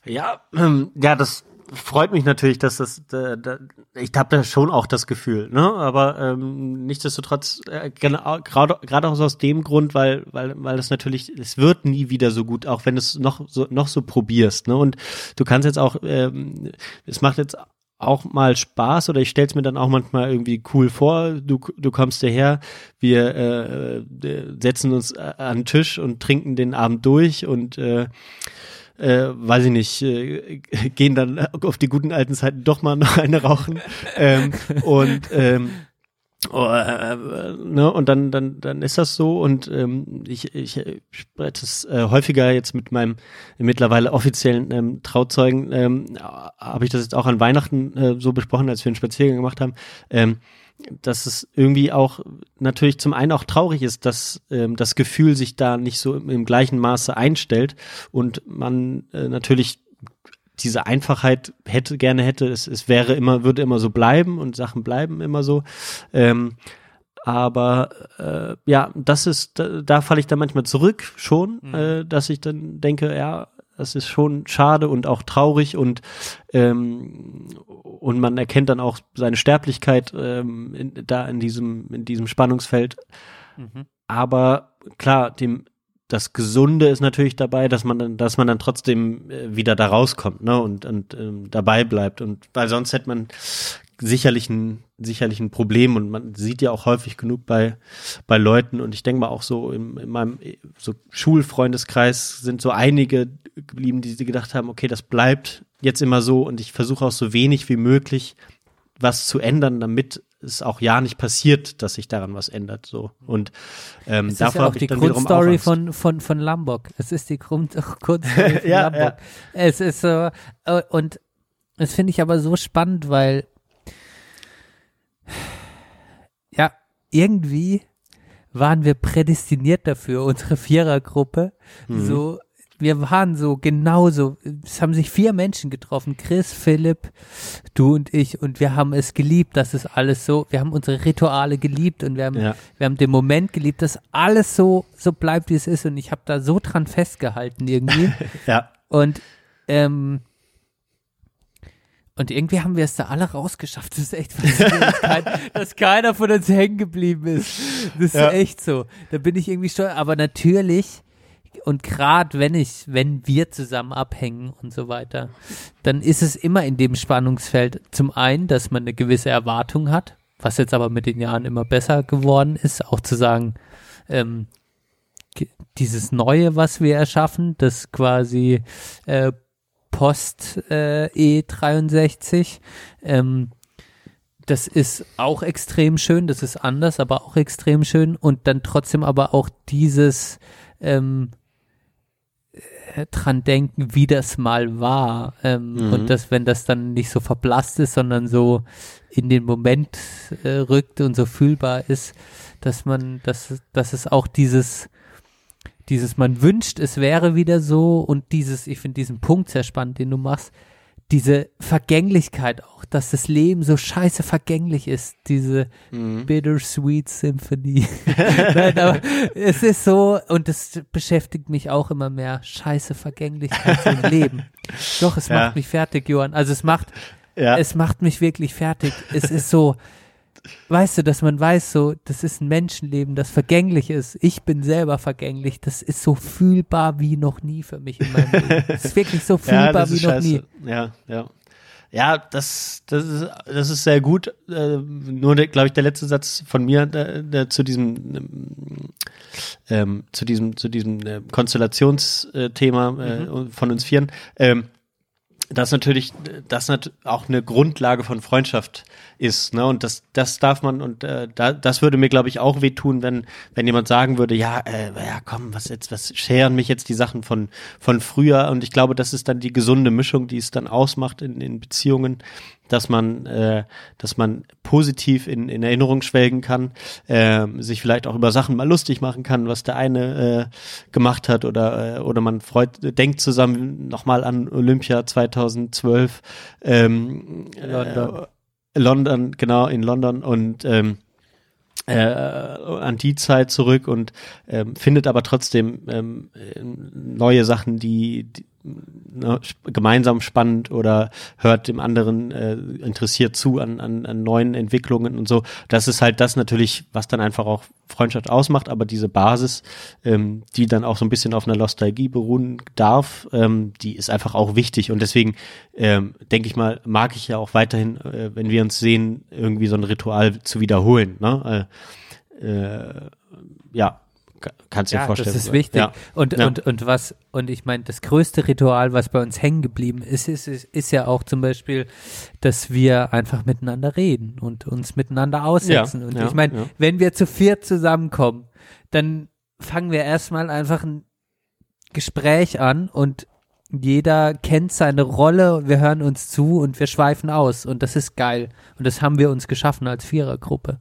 Ja, ähm, ja, das freut mich natürlich, dass das, äh, da, ich habe da schon auch das Gefühl, ne? Aber ähm, nichtsdestotrotz, äh, gerade gerade auch aus dem Grund, weil, weil, weil das natürlich, es wird nie wieder so gut, auch wenn du es noch so noch so probierst, ne? Und du kannst jetzt auch, ähm, es macht jetzt auch mal Spaß oder ich stell's mir dann auch manchmal irgendwie cool vor. Du, du kommst hierher, wir äh, äh, setzen uns äh, an den Tisch und trinken den Abend durch und äh, äh, weiß ich nicht, äh, gehen dann auf die guten alten Zeiten doch mal noch eine rauchen. ähm, und ähm, oh, äh, äh, ne, und dann, dann, dann ist das so und ähm, ich, ich spreche das äh, häufiger jetzt mit meinem mittlerweile offiziellen ähm, Trauzeugen, ähm, habe ich das jetzt auch an Weihnachten äh, so besprochen, als wir einen Spaziergang gemacht haben. Ähm, dass es irgendwie auch natürlich zum einen auch traurig ist, dass ähm, das Gefühl sich da nicht so im, im gleichen Maße einstellt und man äh, natürlich diese Einfachheit hätte, gerne hätte. Es, es wäre immer, würde immer so bleiben und Sachen bleiben immer so. Ähm, aber äh, ja, das ist, da, da falle ich dann manchmal zurück schon, Mhm. äh, dass ich dann denke, ja, das ist schon schade und auch traurig und ähm, und man erkennt dann auch seine Sterblichkeit ähm, in, da in diesem in diesem Spannungsfeld. Mhm. Aber klar, dem das Gesunde ist natürlich dabei, dass man dann, dass man dann trotzdem äh, wieder da rauskommt, ne und und ähm, dabei bleibt und weil sonst hätte man sicherlich ein sicherlich ein Problem und man sieht ja auch häufig genug bei bei Leuten und ich denke mal auch so in, in meinem so Schulfreundeskreis sind so einige geblieben, die, gedacht haben, okay, das bleibt jetzt immer so und ich versuche auch so wenig wie möglich was zu ändern, damit es auch ja nicht passiert, dass sich daran was ändert. So und ähm, Es ist davor ja auch habe ich die Grundstory von, von, von Lombok. Es ist die Grund, Grundstory von Ja, Lombok. ja. Es ist so, äh, und das finde ich aber so spannend, weil, ja, irgendwie waren wir prädestiniert dafür, unsere Vierergruppe, Mhm. so, wir waren so genauso, es haben sich vier Menschen getroffen, Chris, Philipp, du und ich, und wir haben es geliebt, das ist alles so, wir haben unsere Rituale geliebt und wir haben Ja. wir haben den Moment geliebt, dass alles so, so bleibt, wie es ist. Und ich habe da so dran festgehalten irgendwie. ja, und, ähm, und irgendwie haben wir es da alle rausgeschafft. Das ist echt faszinierend, dass, kein, dass keiner von uns hängen geblieben ist. Das ist Ja. echt so. Da bin ich irgendwie stolz. Aber natürlich, und gerade wenn ich, wenn wir zusammen abhängen und so weiter, dann ist es immer in dem Spannungsfeld zum einen, dass man eine gewisse Erwartung hat, was jetzt aber mit den Jahren immer besser geworden ist, auch zu sagen, ähm, dieses Neue, was wir erschaffen, das quasi äh, Post äh, E63, ähm, das ist auch extrem schön, das ist anders, aber auch extrem schön. Und dann trotzdem aber auch dieses ähm, äh, dran denken, wie das mal war. Ähm, Mhm. und dass wenn das dann nicht so verblasst ist, sondern so in den Moment äh, rückt und so fühlbar ist, dass man, dass, dass es auch dieses dieses man wünscht, es wäre wieder so und dieses, ich finde diesen Punkt sehr spannend, den du machst, diese Vergänglichkeit auch, dass das Leben so scheiße vergänglich ist, diese Mhm. Bittersweet Symphony. Nein, aber es ist so, und das beschäftigt mich auch immer mehr, scheiße Vergänglichkeit im Leben. Doch, es Ja. macht mich fertig, Johann. Also es macht, ja. es macht mich wirklich fertig. Es ist so, weißt du, dass man weiß, so, das ist ein Menschenleben, das vergänglich ist. Ich bin selber vergänglich. Das ist so fühlbar wie noch nie für mich in meinem Leben. Das ist wirklich so ja, fühlbar das wie ist noch scheiße. nie. Ja, ja. Ja, das, das, ist, das ist sehr gut. Äh, nur, glaube ich, der letzte Satz von mir der, der zu diesem ähm, ähm, zu diesem zu diesem äh, Konstellationsthema äh, Mhm. von uns Vieren. Ähm, das natürlich, das nat auch eine Grundlage von Freundschaft ist, ne? Und das, das darf man und äh, da, das würde mir, glaube ich, auch wehtun, wenn, wenn jemand sagen würde, ja, äh, ja, komm, was jetzt, was scheren mich jetzt die Sachen von von früher? Und ich glaube, das ist dann die gesunde Mischung, die es dann ausmacht in, in Beziehungen, dass man, äh, dass man positiv in, in Erinnerung schwelgen kann, äh, sich vielleicht auch über Sachen mal lustig machen kann, was der eine äh, gemacht hat oder äh, oder man freut, denkt zusammen nochmal an Olympia 2012, ähm, London. Äh, London, genau in London und ähm, äh, an die Zeit zurück und ähm, findet aber trotzdem ähm, äh, neue Sachen, die, die ne, gemeinsam spannend oder hört dem anderen äh, interessiert zu an, an, an neuen Entwicklungen und so. Das ist halt das natürlich, was dann einfach auch Freundschaft ausmacht, aber diese Basis, ähm, die dann auch so ein bisschen auf einer Nostalgie beruhen darf, ähm, die ist einfach auch wichtig und deswegen ähm, denke ich mal, mag ich ja auch weiterhin, äh, wenn wir uns sehen, irgendwie so ein Ritual zu wiederholen. Ne? Äh, äh, ja, kannst dir Ja, vorstellen. das ist wichtig. Ja. Und, Ja. und, und was, und ich meine, das größte Ritual, was bei uns hängen geblieben ist, ist, ist, ist ja auch zum Beispiel, dass wir einfach miteinander reden und uns miteinander aussetzen. Und ich meine, wenn wir zu viert zusammenkommen, dann fangen wir erstmal einfach ein Gespräch an und jeder kennt seine Rolle, wir hören uns zu und wir schweifen aus und das ist geil. Und das haben wir uns geschaffen als Vierergruppe.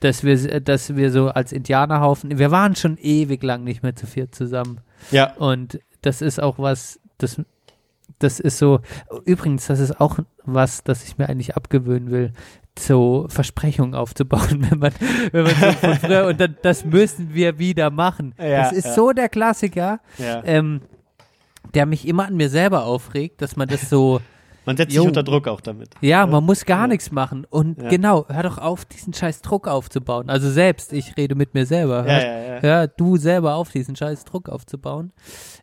Dass wir, dass wir so als Indianerhaufen, wir waren schon ewig lang nicht mehr zu viert zusammen. ja, Und das ist auch was, das das ist so, übrigens, das ist auch was, das ich mir eigentlich abgewöhnen will, so Versprechungen aufzubauen, wenn man, wenn man so von früher, und dann, das müssen wir wieder machen. Ja, das ist ja. so der Klassiker, Ja. ähm, der mich immer an mir selber aufregt, dass man das so, Man setzt Jo. sich unter Druck auch damit. ja, man muss gar nichts machen. Und Ja. genau, hör doch auf, diesen scheiß Druck aufzubauen. Also selbst, ich rede mit mir selber. Ja, Hör, ja, ja. hör du selber auf, diesen scheiß Druck aufzubauen.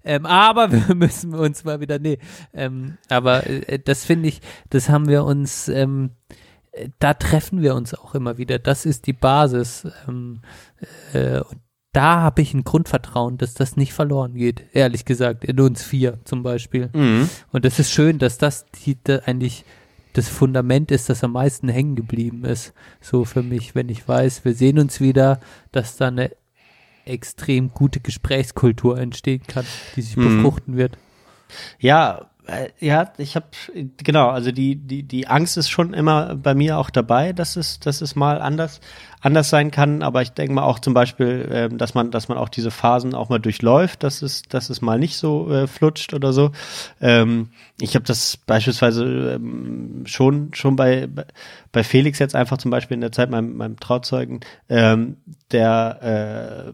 Ähm, aber wir müssen uns mal wieder, nee. Ähm, aber äh, das finde ich, das haben wir uns, ähm, äh, da treffen wir uns auch immer wieder. Das ist die Basis. Ähm, äh, und da habe ich ein Grundvertrauen, dass das nicht verloren geht, ehrlich gesagt, in uns vier zum Beispiel. Mhm. Und es ist schön, dass das die, da eigentlich das Fundament ist, das am meisten hängen geblieben ist. So für mich, wenn ich weiß, wir sehen uns wieder, dass da eine extrem gute Gesprächskultur entstehen kann, die sich Mhm. befruchten wird. Ja, ja, ich habe genau, also die die die Angst ist schon immer bei mir auch dabei, dass es dass es mal anders anders sein kann, aber ich denke mal auch zum Beispiel, ähm, dass man dass man auch diese Phasen auch mal durchläuft, dass es dass es mal nicht so äh, flutscht oder so. Ähm, ich habe das beispielsweise ähm, schon schon bei bei Felix jetzt einfach zum Beispiel in der Zeit meinem meinem Trauzeugen, ähm, der äh,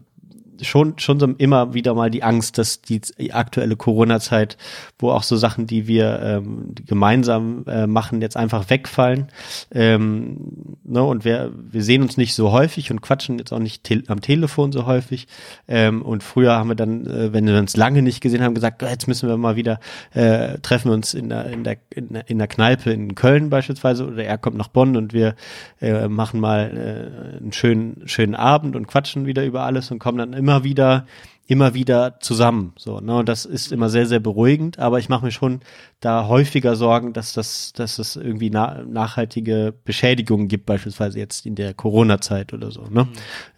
schon, schon so immer wieder mal die Angst, dass die aktuelle Corona-Zeit, wo auch so Sachen, die wir ähm, gemeinsam äh, machen, jetzt einfach wegfallen. Ähm, ne, und wir, wir sehen uns nicht so häufig und quatschen jetzt auch nicht te am Telefon so häufig. Ähm, und früher haben wir dann, äh, wenn wir uns lange nicht gesehen haben, gesagt, jetzt müssen wir mal wieder äh, treffen uns in der, in der, in der, in der Kneipe in Köln beispielsweise oder er kommt nach Bonn und wir äh, machen mal äh, einen schönen, schönen Abend und quatschen wieder über alles und kommen dann immer wieder immer wieder zusammen so ne? Und das ist immer sehr sehr beruhigend aber ich mache mir schon da häufiger Sorgen dass das dass es irgendwie na, nachhaltige Beschädigungen gibt beispielsweise jetzt in der Corona Zeit oder so ne?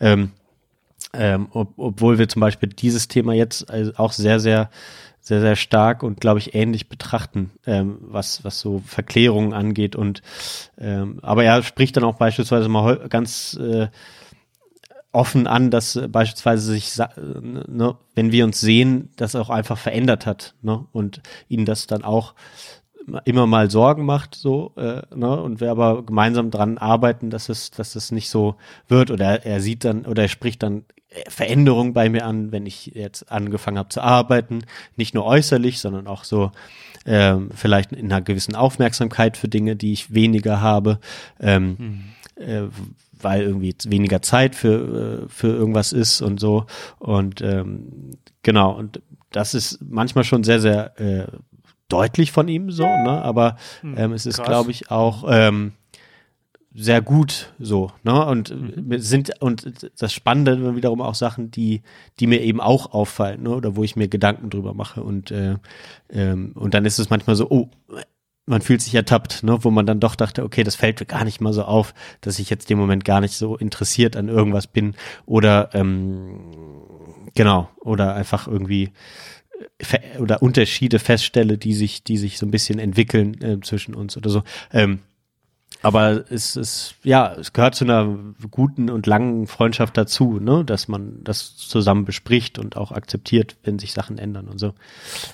Ähm, ähm, ob, obwohl wir zum Beispiel dieses Thema jetzt also auch sehr sehr sehr sehr stark und glaube ich ähnlich betrachten ähm, was was so Verklärungen angeht und ähm, aber er spricht dann auch beispielsweise mal ganz äh, offen an, dass äh, beispielsweise sich, äh, ne, wenn wir uns sehen, das auch einfach verändert hat, ne, und ihnen das dann auch immer mal Sorgen macht, so, äh, ne, und wir aber gemeinsam dran arbeiten, dass es, dass es nicht so wird, oder er, sieht dann, oder er spricht dann äh, Veränderungen bei mir an, wenn ich jetzt angefangen habe zu arbeiten, nicht nur äußerlich, sondern auch so ähm, vielleicht in einer gewissen Aufmerksamkeit für Dinge, die ich weniger habe, ähm, äh, weil irgendwie weniger Zeit für, äh, für irgendwas ist und so. Und ähm, genau, und das ist manchmal schon sehr, sehr äh, deutlich von ihm so, ne? Aber ähm, es ist, glaube ich, auch ähm, sehr gut so, ne? Und äh, sind und das Spannende sind wiederum auch Sachen, die die mir eben auch auffallen, ne? Oder wo ich mir Gedanken drüber mache und äh, ähm, und dann ist es manchmal so, oh, man fühlt sich ertappt, ne? Wo man dann doch dachte, okay, das fällt mir gar nicht mal so auf, dass ich jetzt dem Moment gar nicht so interessiert an irgendwas bin oder ähm, genau oder einfach irgendwie äh, oder Unterschiede feststelle, die sich, die sich so ein bisschen entwickeln äh, zwischen uns oder so. Ähm, aber es ist, ja, es gehört zu einer guten und langen Freundschaft dazu, ne, dass man das zusammen bespricht und auch akzeptiert, wenn sich Sachen ändern und so.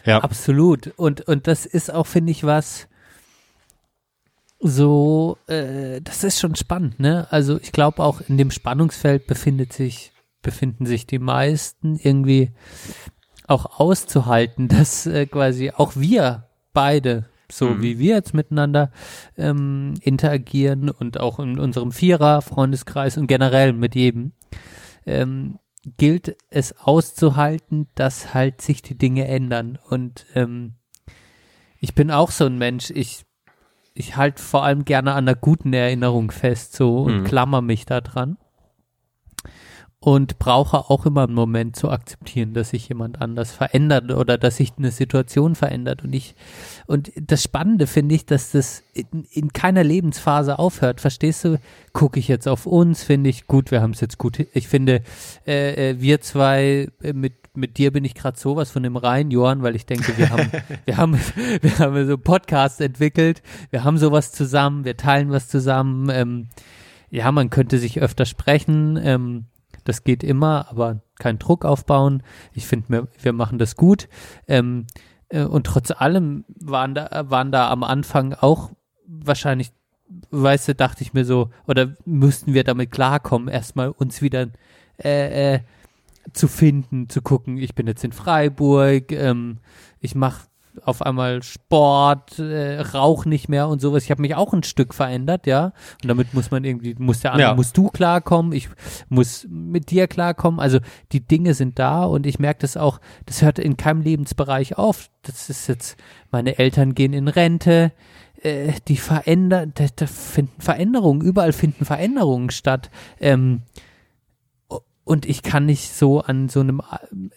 Ja. Absolut. Und, und das ist auch, finde ich, was so, äh, das ist schon spannend, ne? Also ich glaube auch in dem Spannungsfeld befindet sich, befinden sich die meisten irgendwie auch auszuhalten, dass äh, quasi auch wir beide, so Mhm. wie wir jetzt miteinander ähm, interagieren und auch in unserem Vierer-Freundeskreis und generell mit jedem, ähm, gilt es auszuhalten, dass halt sich die Dinge ändern. Und ähm, ich bin auch so ein Mensch, ich, ich halte vor allem gerne an einer guten Erinnerung fest so und Mhm. klammer mich da dran. Und brauche auch immer einen Moment zu akzeptieren, dass sich jemand anders verändert oder dass sich eine Situation verändert. Und ich, und das Spannende finde ich, dass das in, in keiner Lebensphase aufhört. Verstehst du? Gucke ich jetzt auf uns, finde ich gut, wir haben es jetzt gut. Ich finde, äh, äh, wir zwei äh, mit mit dir bin ich gerade sowas von dem Rein, Johann, weil ich denke, wir haben, wir haben, wir haben so Podcasts entwickelt, wir haben sowas zusammen, wir teilen was zusammen. Ähm, ja, man könnte sich öfter sprechen, ähm, das geht immer, aber keinen Druck aufbauen. Ich finde, wir, wir machen das gut. Ähm, äh, und trotz allem waren da, waren da am Anfang auch wahrscheinlich, weißt du, dachte ich mir so, oder müssten wir damit klarkommen, erstmal uns wieder äh, äh, zu finden, zu gucken, ich bin jetzt in Freiburg, ähm, ich mache auf einmal Sport, äh, Rauch nicht mehr und sowas. Ich habe mich auch ein Stück verändert, ja. Und damit muss man irgendwie, muss der andere, Ja. musst du klarkommen, ich muss mit dir klarkommen. Also die Dinge sind da und ich merke das auch, das hört in keinem Lebensbereich auf. Das ist jetzt, meine Eltern gehen in Rente, äh, die verändern, da, da finden Veränderungen, überall finden Veränderungen statt. Ähm, und ich kann nicht so an so einem,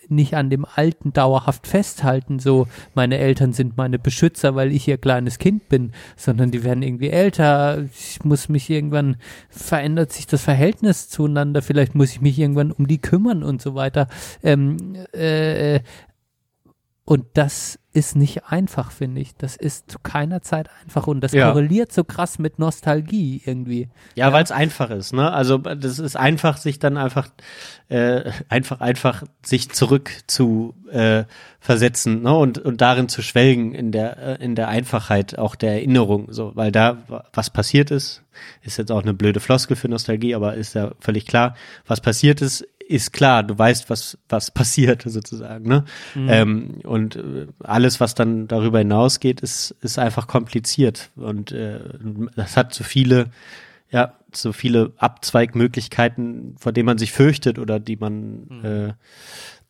nicht an dem Alten dauerhaft festhalten, so meine Eltern sind meine Beschützer, weil ich ihr kleines Kind bin, sondern die werden irgendwie älter, ich muss mich irgendwann, verändert sich das Verhältnis zueinander, vielleicht muss ich mich irgendwann um die kümmern und so weiter. Ähm, äh, und das ist nicht einfach, finde ich. Das ist zu keiner Zeit einfach und das Ja. korreliert so krass mit Nostalgie irgendwie. Ja, weil es einfach ist, ne? Also das ist einfach, sich dann einfach, äh, einfach, einfach sich zurück zu äh, versetzen, ne? Und und darin zu schwelgen in der äh, in der Einfachheit auch der Erinnerung, so, weil da wa- was passiert ist, ist jetzt auch eine blöde Floskel für Nostalgie, aber ist ja völlig klar, was passiert ist, ist klar. Du weißt, was was passiert sozusagen, ne? Ähm, und äh, alles, was dann darüber hinausgeht, ist ist einfach kompliziert und äh, das hat zu viele ja, so viele Abzweigmöglichkeiten, vor denen man sich fürchtet oder die man, äh,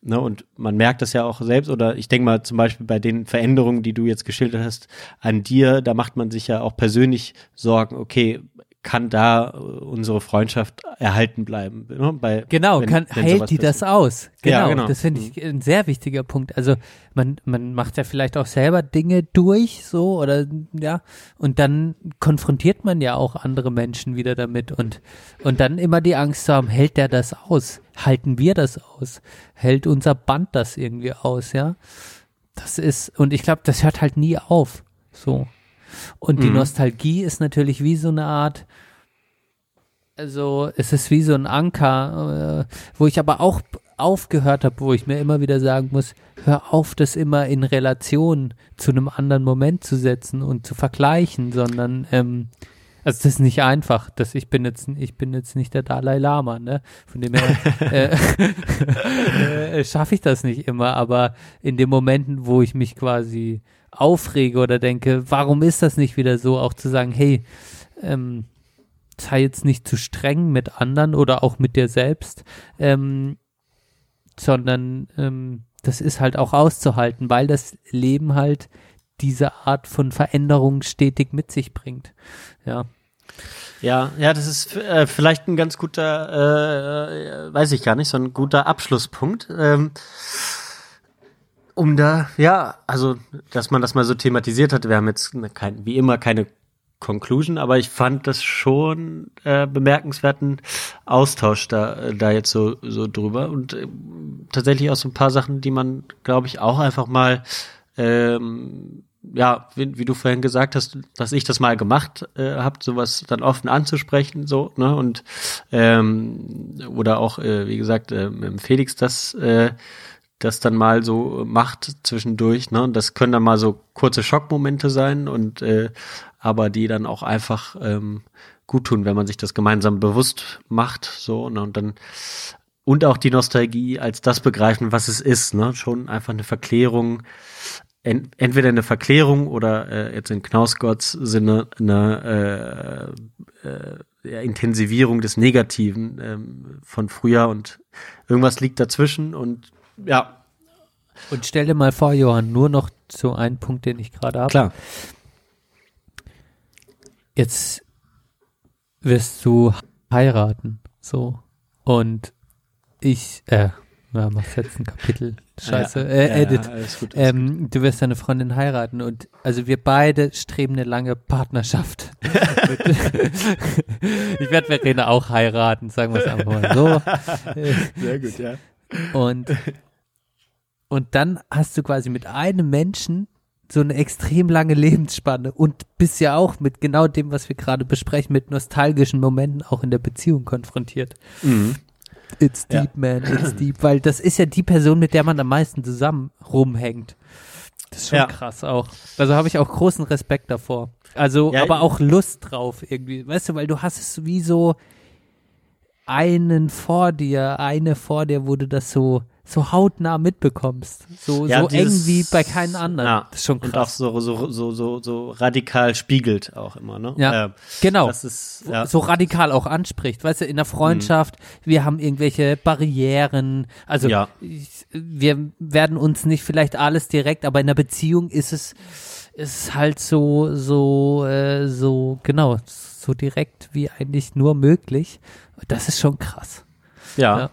ne, und man merkt das ja auch selbst, oder ich denke mal zum Beispiel bei den Veränderungen, die du jetzt geschildert hast, an dir, da macht man sich ja auch persönlich Sorgen, okay, kann da äh, unsere Freundschaft erhalten bleiben? Ne? Bei, Genau, wenn- kann, wenn hält die das passiert. aus? Genau, Ja, genau. das finde ich ein sehr wichtiger Punkt. Also man, man macht ja vielleicht auch selber Dinge durch, so oder ja, und dann konfrontiert man ja auch andere Menschen wieder damit und und dann immer die Angst zu haben, hält der das aus? Halten wir das aus? Hält unser Band das irgendwie aus? Ja, das ist und ich glaube, das hört halt nie auf. So und die Mhm. Nostalgie ist natürlich wie so eine Art also es ist wie so ein Anker, äh, wo ich aber auch aufgehört habe, wo ich mir immer wieder sagen muss, hör auf, das immer in Relation zu einem anderen Moment zu setzen und zu vergleichen, sondern ähm, also das ist nicht einfach, dass ich bin jetzt ich bin jetzt nicht der Dalai Lama, ne? Von dem her äh, äh, schaffe ich das nicht immer, aber in den Momenten, wo ich mich quasi aufrege oder denke, warum ist das nicht wieder so, auch zu sagen, hey, ähm, sei jetzt nicht zu streng mit anderen oder auch mit dir selbst, ähm, sondern ähm, das ist halt auch auszuhalten, weil das Leben halt diese Art von Veränderung stetig mit sich bringt. Ja. Ja, ja, das ist äh, vielleicht ein ganz guter, äh, weiß ich gar nicht, so ein guter Abschlusspunkt. Ähm, um da, ja, also, dass man das mal so thematisiert hat. Wir haben jetzt ne, kein, wie immer keine Conclusion, aber ich fand das schon äh, bemerkenswerten Austausch da, äh, da jetzt so, so drüber und äh, tatsächlich auch so ein paar Sachen, die man, glaube ich, auch einfach mal ähm, ja, wie, wie du vorhin gesagt hast, dass ich das mal gemacht äh, habe, sowas dann offen anzusprechen, so, ne, und ähm, oder auch, äh, wie gesagt, äh, Felix das, äh, das dann mal so macht zwischendurch, ne, und das können dann mal so kurze Schockmomente sein und äh, aber die dann auch einfach ähm, gut tun, wenn man sich das gemeinsam bewusst macht, so, ne, und dann und auch die Nostalgie als das begreifen, was es ist, ne, schon einfach eine Verklärung ent, entweder eine Verklärung oder äh, jetzt in Knausgotts Sinne eine äh, äh, ja, Intensivierung des Negativen ähm, von früher und irgendwas liegt dazwischen und ja, Und stell dir mal vor, Johann, nur noch so ein Punkt, den ich gerade habe. klar. Jetzt wirst du heiraten, so. Und ich, äh, na, machst jetzt ein Kapitel. Scheiße, Ja, äh, ja, Edit. Ja, gut. Ähm, du wirst deine Freundin heiraten und also wir beide streben eine lange Partnerschaft. ich werde Verena auch heiraten, sagen wir es einfach mal so. Sehr gut, ja. Und, und dann hast du quasi mit einem Menschen so eine extrem lange Lebensspanne und bist ja auch mit genau dem, was wir gerade besprechen, mit nostalgischen Momenten auch in der Beziehung konfrontiert. Mhm. It's Ja. deep, man, it's deep, weil das ist ja die Person, mit der man am meisten zusammen rumhängt. Das ist schon Ja. krass auch. Also habe ich auch großen Respekt davor. Also, Ja, aber auch Lust drauf irgendwie. Weißt du, weil du hast es wie so einen vor dir, eine vor dir, wo du das so, so hautnah mitbekommst. So, Ja, so dieses- eng wie bei keinen anderen. Ja. Das ist schon Und auch krass. so, so, so, so, so radikal spiegelt auch immer, ne? Ja, Ähm, genau. Das ist, ja. so radikal auch anspricht. Weißt du, in der Freundschaft, wir haben irgendwelche Barrieren. Also Ja. wir werden uns nicht vielleicht alles direkt, aber in der Beziehung ist es ist halt so so äh, so genau so direkt wie eigentlich nur möglich. Das ist schon krass. Ja. Ja.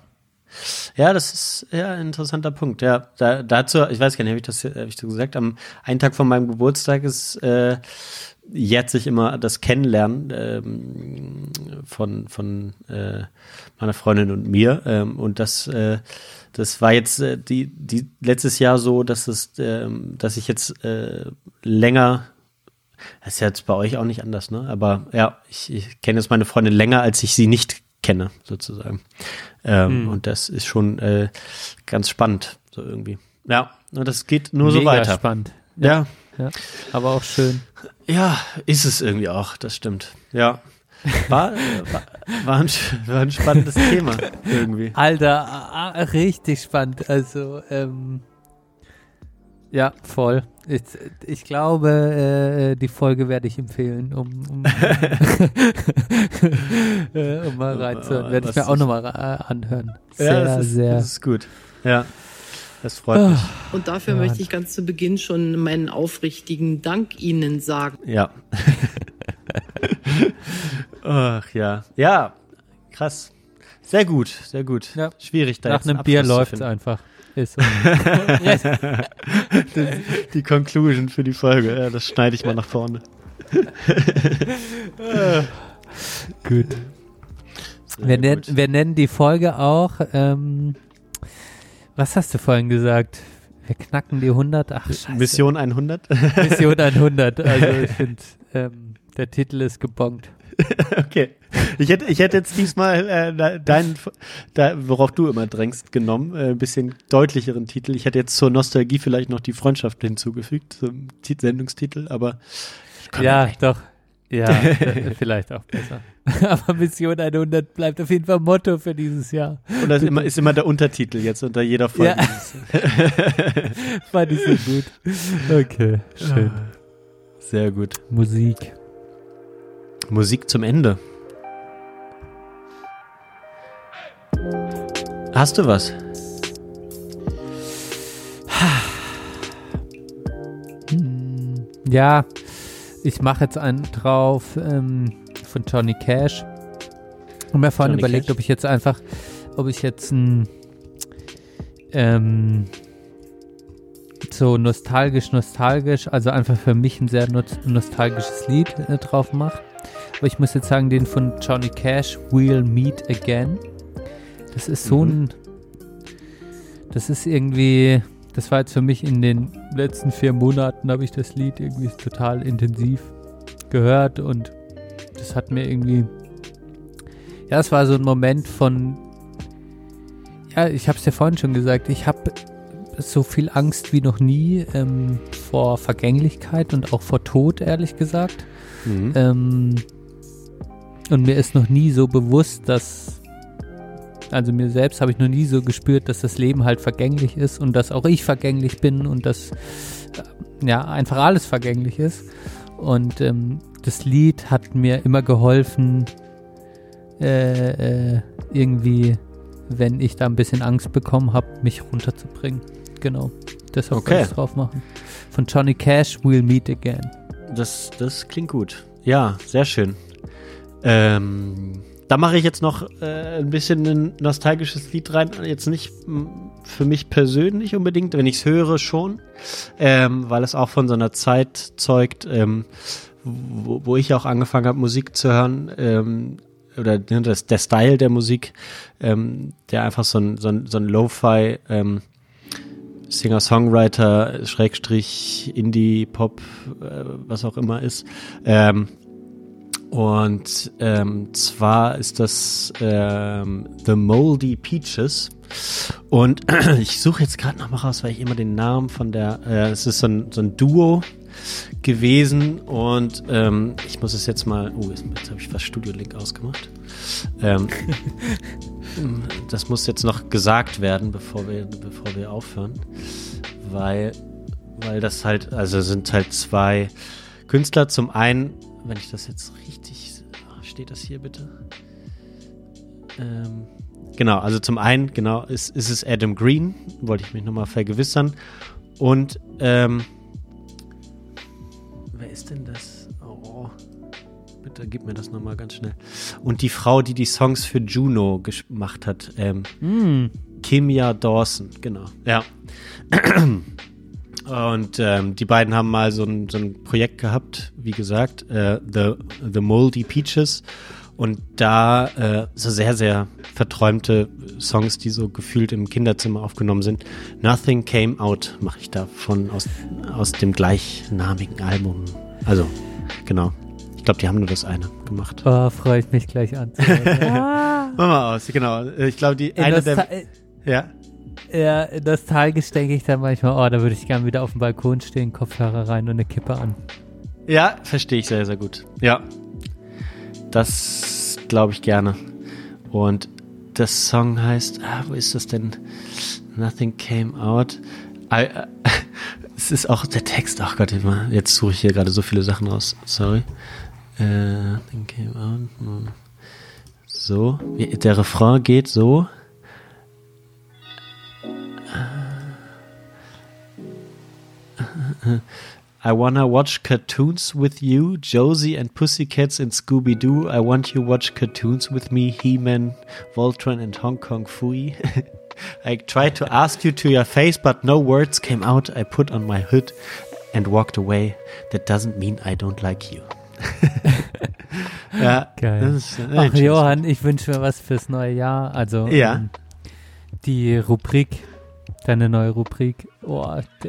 ja. das ist ja ein interessanter Punkt. Ja, da, dazu, ich weiß gar nicht, habe ich das, hab ich das gesagt? Am einen Tag von meinem Geburtstag ist äh, jährt sich immer das Kennenlernen ähm, von von äh, meiner Freundin und mir ähm, und das äh, das war jetzt äh, die die letztes Jahr so, dass es ähm, dass ich jetzt äh, länger das ist jetzt bei euch auch nicht anders, ne? Aber ja, ich, ich kenne jetzt meine Freundin länger, als ich sie nicht kenne, sozusagen. Ähm, Und das ist schon äh, ganz spannend, so irgendwie. Ja, und das geht nur so Mega weiter. spannend. Ja. Ja, aber auch schön. ja, ist es irgendwie auch, das stimmt. Ja. War, war, war, ein, war ein spannendes Thema, irgendwie. Alter, richtig spannend. Also, ähm, ja, voll. Ich, ich glaube, äh, die Folge werde ich empfehlen, um, um, äh, um mal reinzuhören. Werde ich mir auch nochmal äh, anhören. Sehr, ja, das ist, sehr. Das ist gut. Ja, das freut mich. Und dafür Ja. möchte ich ganz zu Beginn schon meinen aufrichtigen Dank Ihnen sagen. Ja. Ach ja. Ja, krass. Sehr gut, sehr gut. Ja. Schwierig da Nach jetzt einem Bier läuft es einfach. Ist so. Die Conclusion für die Folge. Ja, das schneide ich mal nach vorne. Gut. Sehr Wir, nennen, gut. wir nennen die Folge auch, ähm, was hast du vorhin gesagt? Wir knacken die 100. Ach, scheiße. Mission 100. Mission 100. Also ich finde, ähm, der Titel ist gebongt. okay. Ich hätte, ich hätte jetzt diesmal äh, deinen, da, worauf du immer drängst, genommen, äh, ein bisschen deutlicheren Titel. Ich hätte jetzt zur Nostalgie vielleicht noch die Freundschaft hinzugefügt, zum Tit- Sendungstitel, aber Ja, doch. Ja, äh, vielleicht auch besser. Aber Mission 100 bleibt auf jeden Fall Motto für dieses Jahr. und das ist immer, ist immer der Untertitel jetzt unter jeder Folge. Ja. Fand ich so gut. Okay, schön. Sehr gut. Musik. Musik zum Ende. Hast du was? Ja, ich mache jetzt einen drauf ähm, von Johnny Cash. Und mir vorhin Johnny überlegt, Cash. ob ich jetzt einfach, ob ich jetzt ein ähm, so nostalgisch, nostalgisch, also einfach für mich ein sehr nos- nostalgisches Lied äh, drauf mache. Aber ich muss jetzt sagen, den von Johnny Cash, We'll Meet Again. Das ist so Mhm. ein, das ist irgendwie, das war jetzt für mich in den letzten vier Monaten, habe ich das Lied irgendwie total intensiv gehört und das hat mir irgendwie, ja, es war so ein Moment von, ja, ich habe es ja vorhin schon gesagt, ich habe so viel Angst wie noch nie ähm, vor Vergänglichkeit und auch vor Tod, ehrlich gesagt. Mhm. Ähm, und mir ist noch nie so bewusst, dass, also mir selbst habe ich noch nie so gespürt, dass das Leben halt vergänglich ist und dass auch ich vergänglich bin und dass äh, ja einfach alles vergänglich ist. Und ähm, das Lied hat mir immer geholfen, äh, äh, irgendwie, wenn ich da ein bisschen Angst bekommen habe, mich runterzubringen. Genau. Deshalb Okay. okay. ich drauf machen. Von Johnny Cash, We'll Meet Again. Das, das klingt gut. Ja, sehr schön. Ähm, da mache ich jetzt noch äh, ein bisschen ein nostalgisches Lied rein. Jetzt nicht für mich persönlich unbedingt, wenn ich es höre schon, ähm, weil es auch von so einer Zeit zeugt, ähm, wo, wo ich auch angefangen habe, Musik zu hören. Ähm, oder das, der Style der Musik, ähm, der einfach so ein, so ein, so ein Lo-Fi, ähm, Singer-Songwriter, Schrägstrich, Indie-Pop, äh, was auch immer ist. Und ähm, zwar ist das ähm, The Moldy Peaches Und ich suche jetzt gerade noch mal raus, weil ich immer den Namen von der, äh, es ist so ein, so ein Duo gewesen und ähm, ich muss es jetzt mal, oh, jetzt, jetzt habe ich fast Studio Link ausgemacht. Ähm, das muss jetzt noch gesagt werden, bevor wir, bevor wir aufhören, weil, weil das halt, also sind halt zwei Künstler. Zum einen, wenn ich das jetzt richtig, steht das hier bitte? Ähm, genau, also zum einen, genau, ist, ist es Adam Green, wollte ich mich nochmal vergewissern. Und, ähm, wer ist denn das? Oh, bitte gib mir das nochmal ganz schnell. Und die Frau, die die Songs für Juno gemacht hat, ähm, Hm. Kimia Dawson, genau. Ja. Und ähm, die beiden haben mal so ein, so ein Projekt gehabt, wie gesagt, äh, The, The Moldy Peaches. Und da äh, so sehr, sehr verträumte Songs, die so gefühlt im Kinderzimmer aufgenommen sind. Nothing Came Out mache ich davon aus, aus dem gleichnamigen Album. Also, genau. Ich glaube, die haben nur das eine gemacht. Oh, freue ich mich gleich an. ah. Mach mal aus, genau. Ich glaube, die eine der. Ja. Ja, nostalgisch denke ich dann manchmal, oh, da würde ich gerne wieder auf dem Balkon stehen, Kopfhörer rein und eine Kippe an. Ja, verstehe ich sehr, sehr gut. Ja. Das glaube ich gerne. Und das Song heißt, ah, wo ist das denn? Nothing came out. I, äh, es ist auch der Text, ach Gott, immer. Jetzt suche ich hier gerade so viele Sachen raus. Sorry. Äh, nothing came out. Hm. So. Der Refrain geht so. I wanna watch cartoons with you, Josie and Pussycats and Scooby Doo. I want you watch cartoons with me, He Man, Voltron and Hong Kong Fooey. I tried to ask you to your face, but no words came out. I put on my hood and walked away. That doesn't mean I don't like you. ja, Geil. ist, Ach, Johann, ich wünsche mir was fürs neue Jahr. Also Ja. ähm, die Rubrik, deine neue Rubrik. Oh,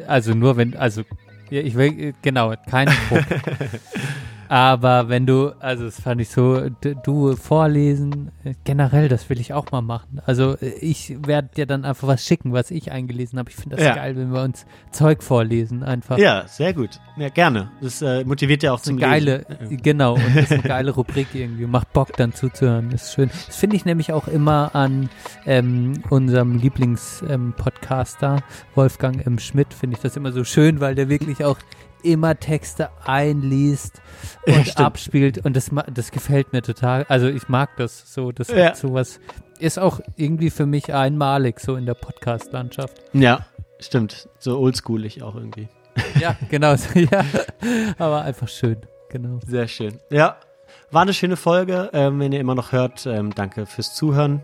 also nur wenn, also ja, ich will äh, genau keinen Druck. Aber wenn du, also das fand ich so, du vorlesen, äh, generell, das will ich auch mal machen. Also äh, ich werde dir dann einfach was schicken, was ich eingelesen habe. Ich finde das Ja. geil, wenn wir uns Zeug vorlesen einfach. Ja, sehr gut. Ja, gerne. Das äh, motiviert ja auch zum geile, Lesen. genau, und das ist eine geile Rubrik irgendwie. Macht Bock dann zuzuhören. Das ist schön. Das finde ich nämlich auch immer an ähm, unserem Lieblingspodcaster Wolfgang M. Schmidt, finde ich das immer so schön, weil der wirklich auch immer Texte einliest Ja, und stimmt. abspielt und das, das gefällt mir total. Also ich mag das so. Das Ja. hat sowas ist auch irgendwie für mich einmalig so in der Podcast-Landschaft. Ja, stimmt. So oldschoolig auch irgendwie. Ja, genau. ja, aber einfach schön. Genau. Sehr schön. Ja, war eine schöne Folge. Ähm, wenn ihr immer noch hört, ähm, danke fürs Zuhören.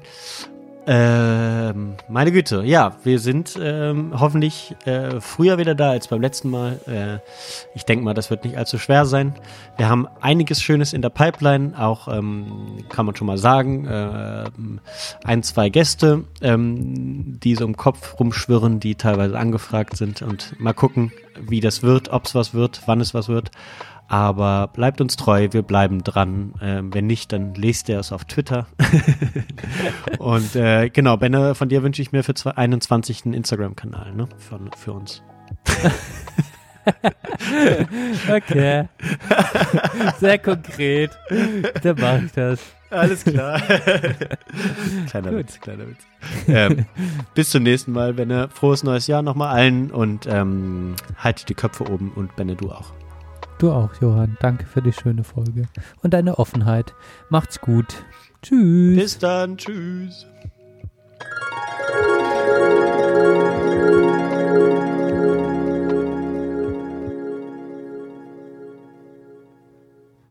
Ähm, meine Güte, ja, wir sind ähm, hoffentlich äh, früher wieder da als beim letzten Mal. Äh, ich denke mal, das wird nicht allzu schwer sein. Wir haben einiges Schönes in der Pipeline, auch ähm, kann man schon mal sagen, äh, ein, zwei Gäste, ähm, die so im Kopf rumschwirren, die teilweise angefragt sind und mal gucken, wie das wird, ob es was wird, wann es was wird. Aber bleibt uns treu, wir bleiben dran. Ähm, wenn nicht, dann lest ihr es auf Twitter. Und äh, genau, Benne, von dir wünsche ich mir für 21. einen Instagram-Kanal, ne? Für, für uns. Okay. Sehr konkret. Dann mache ich das. Alles klar. kleiner Gut. Witz, kleiner Witz. Ähm, bis zum nächsten Mal, Benne. Frohes neues Jahr nochmal allen und ähm, haltet die Köpfe oben und Benne, du auch. Du auch, Johann. Danke für die schöne Folge und deine Offenheit. Macht's gut. Tschüss. Bis dann. Tschüss.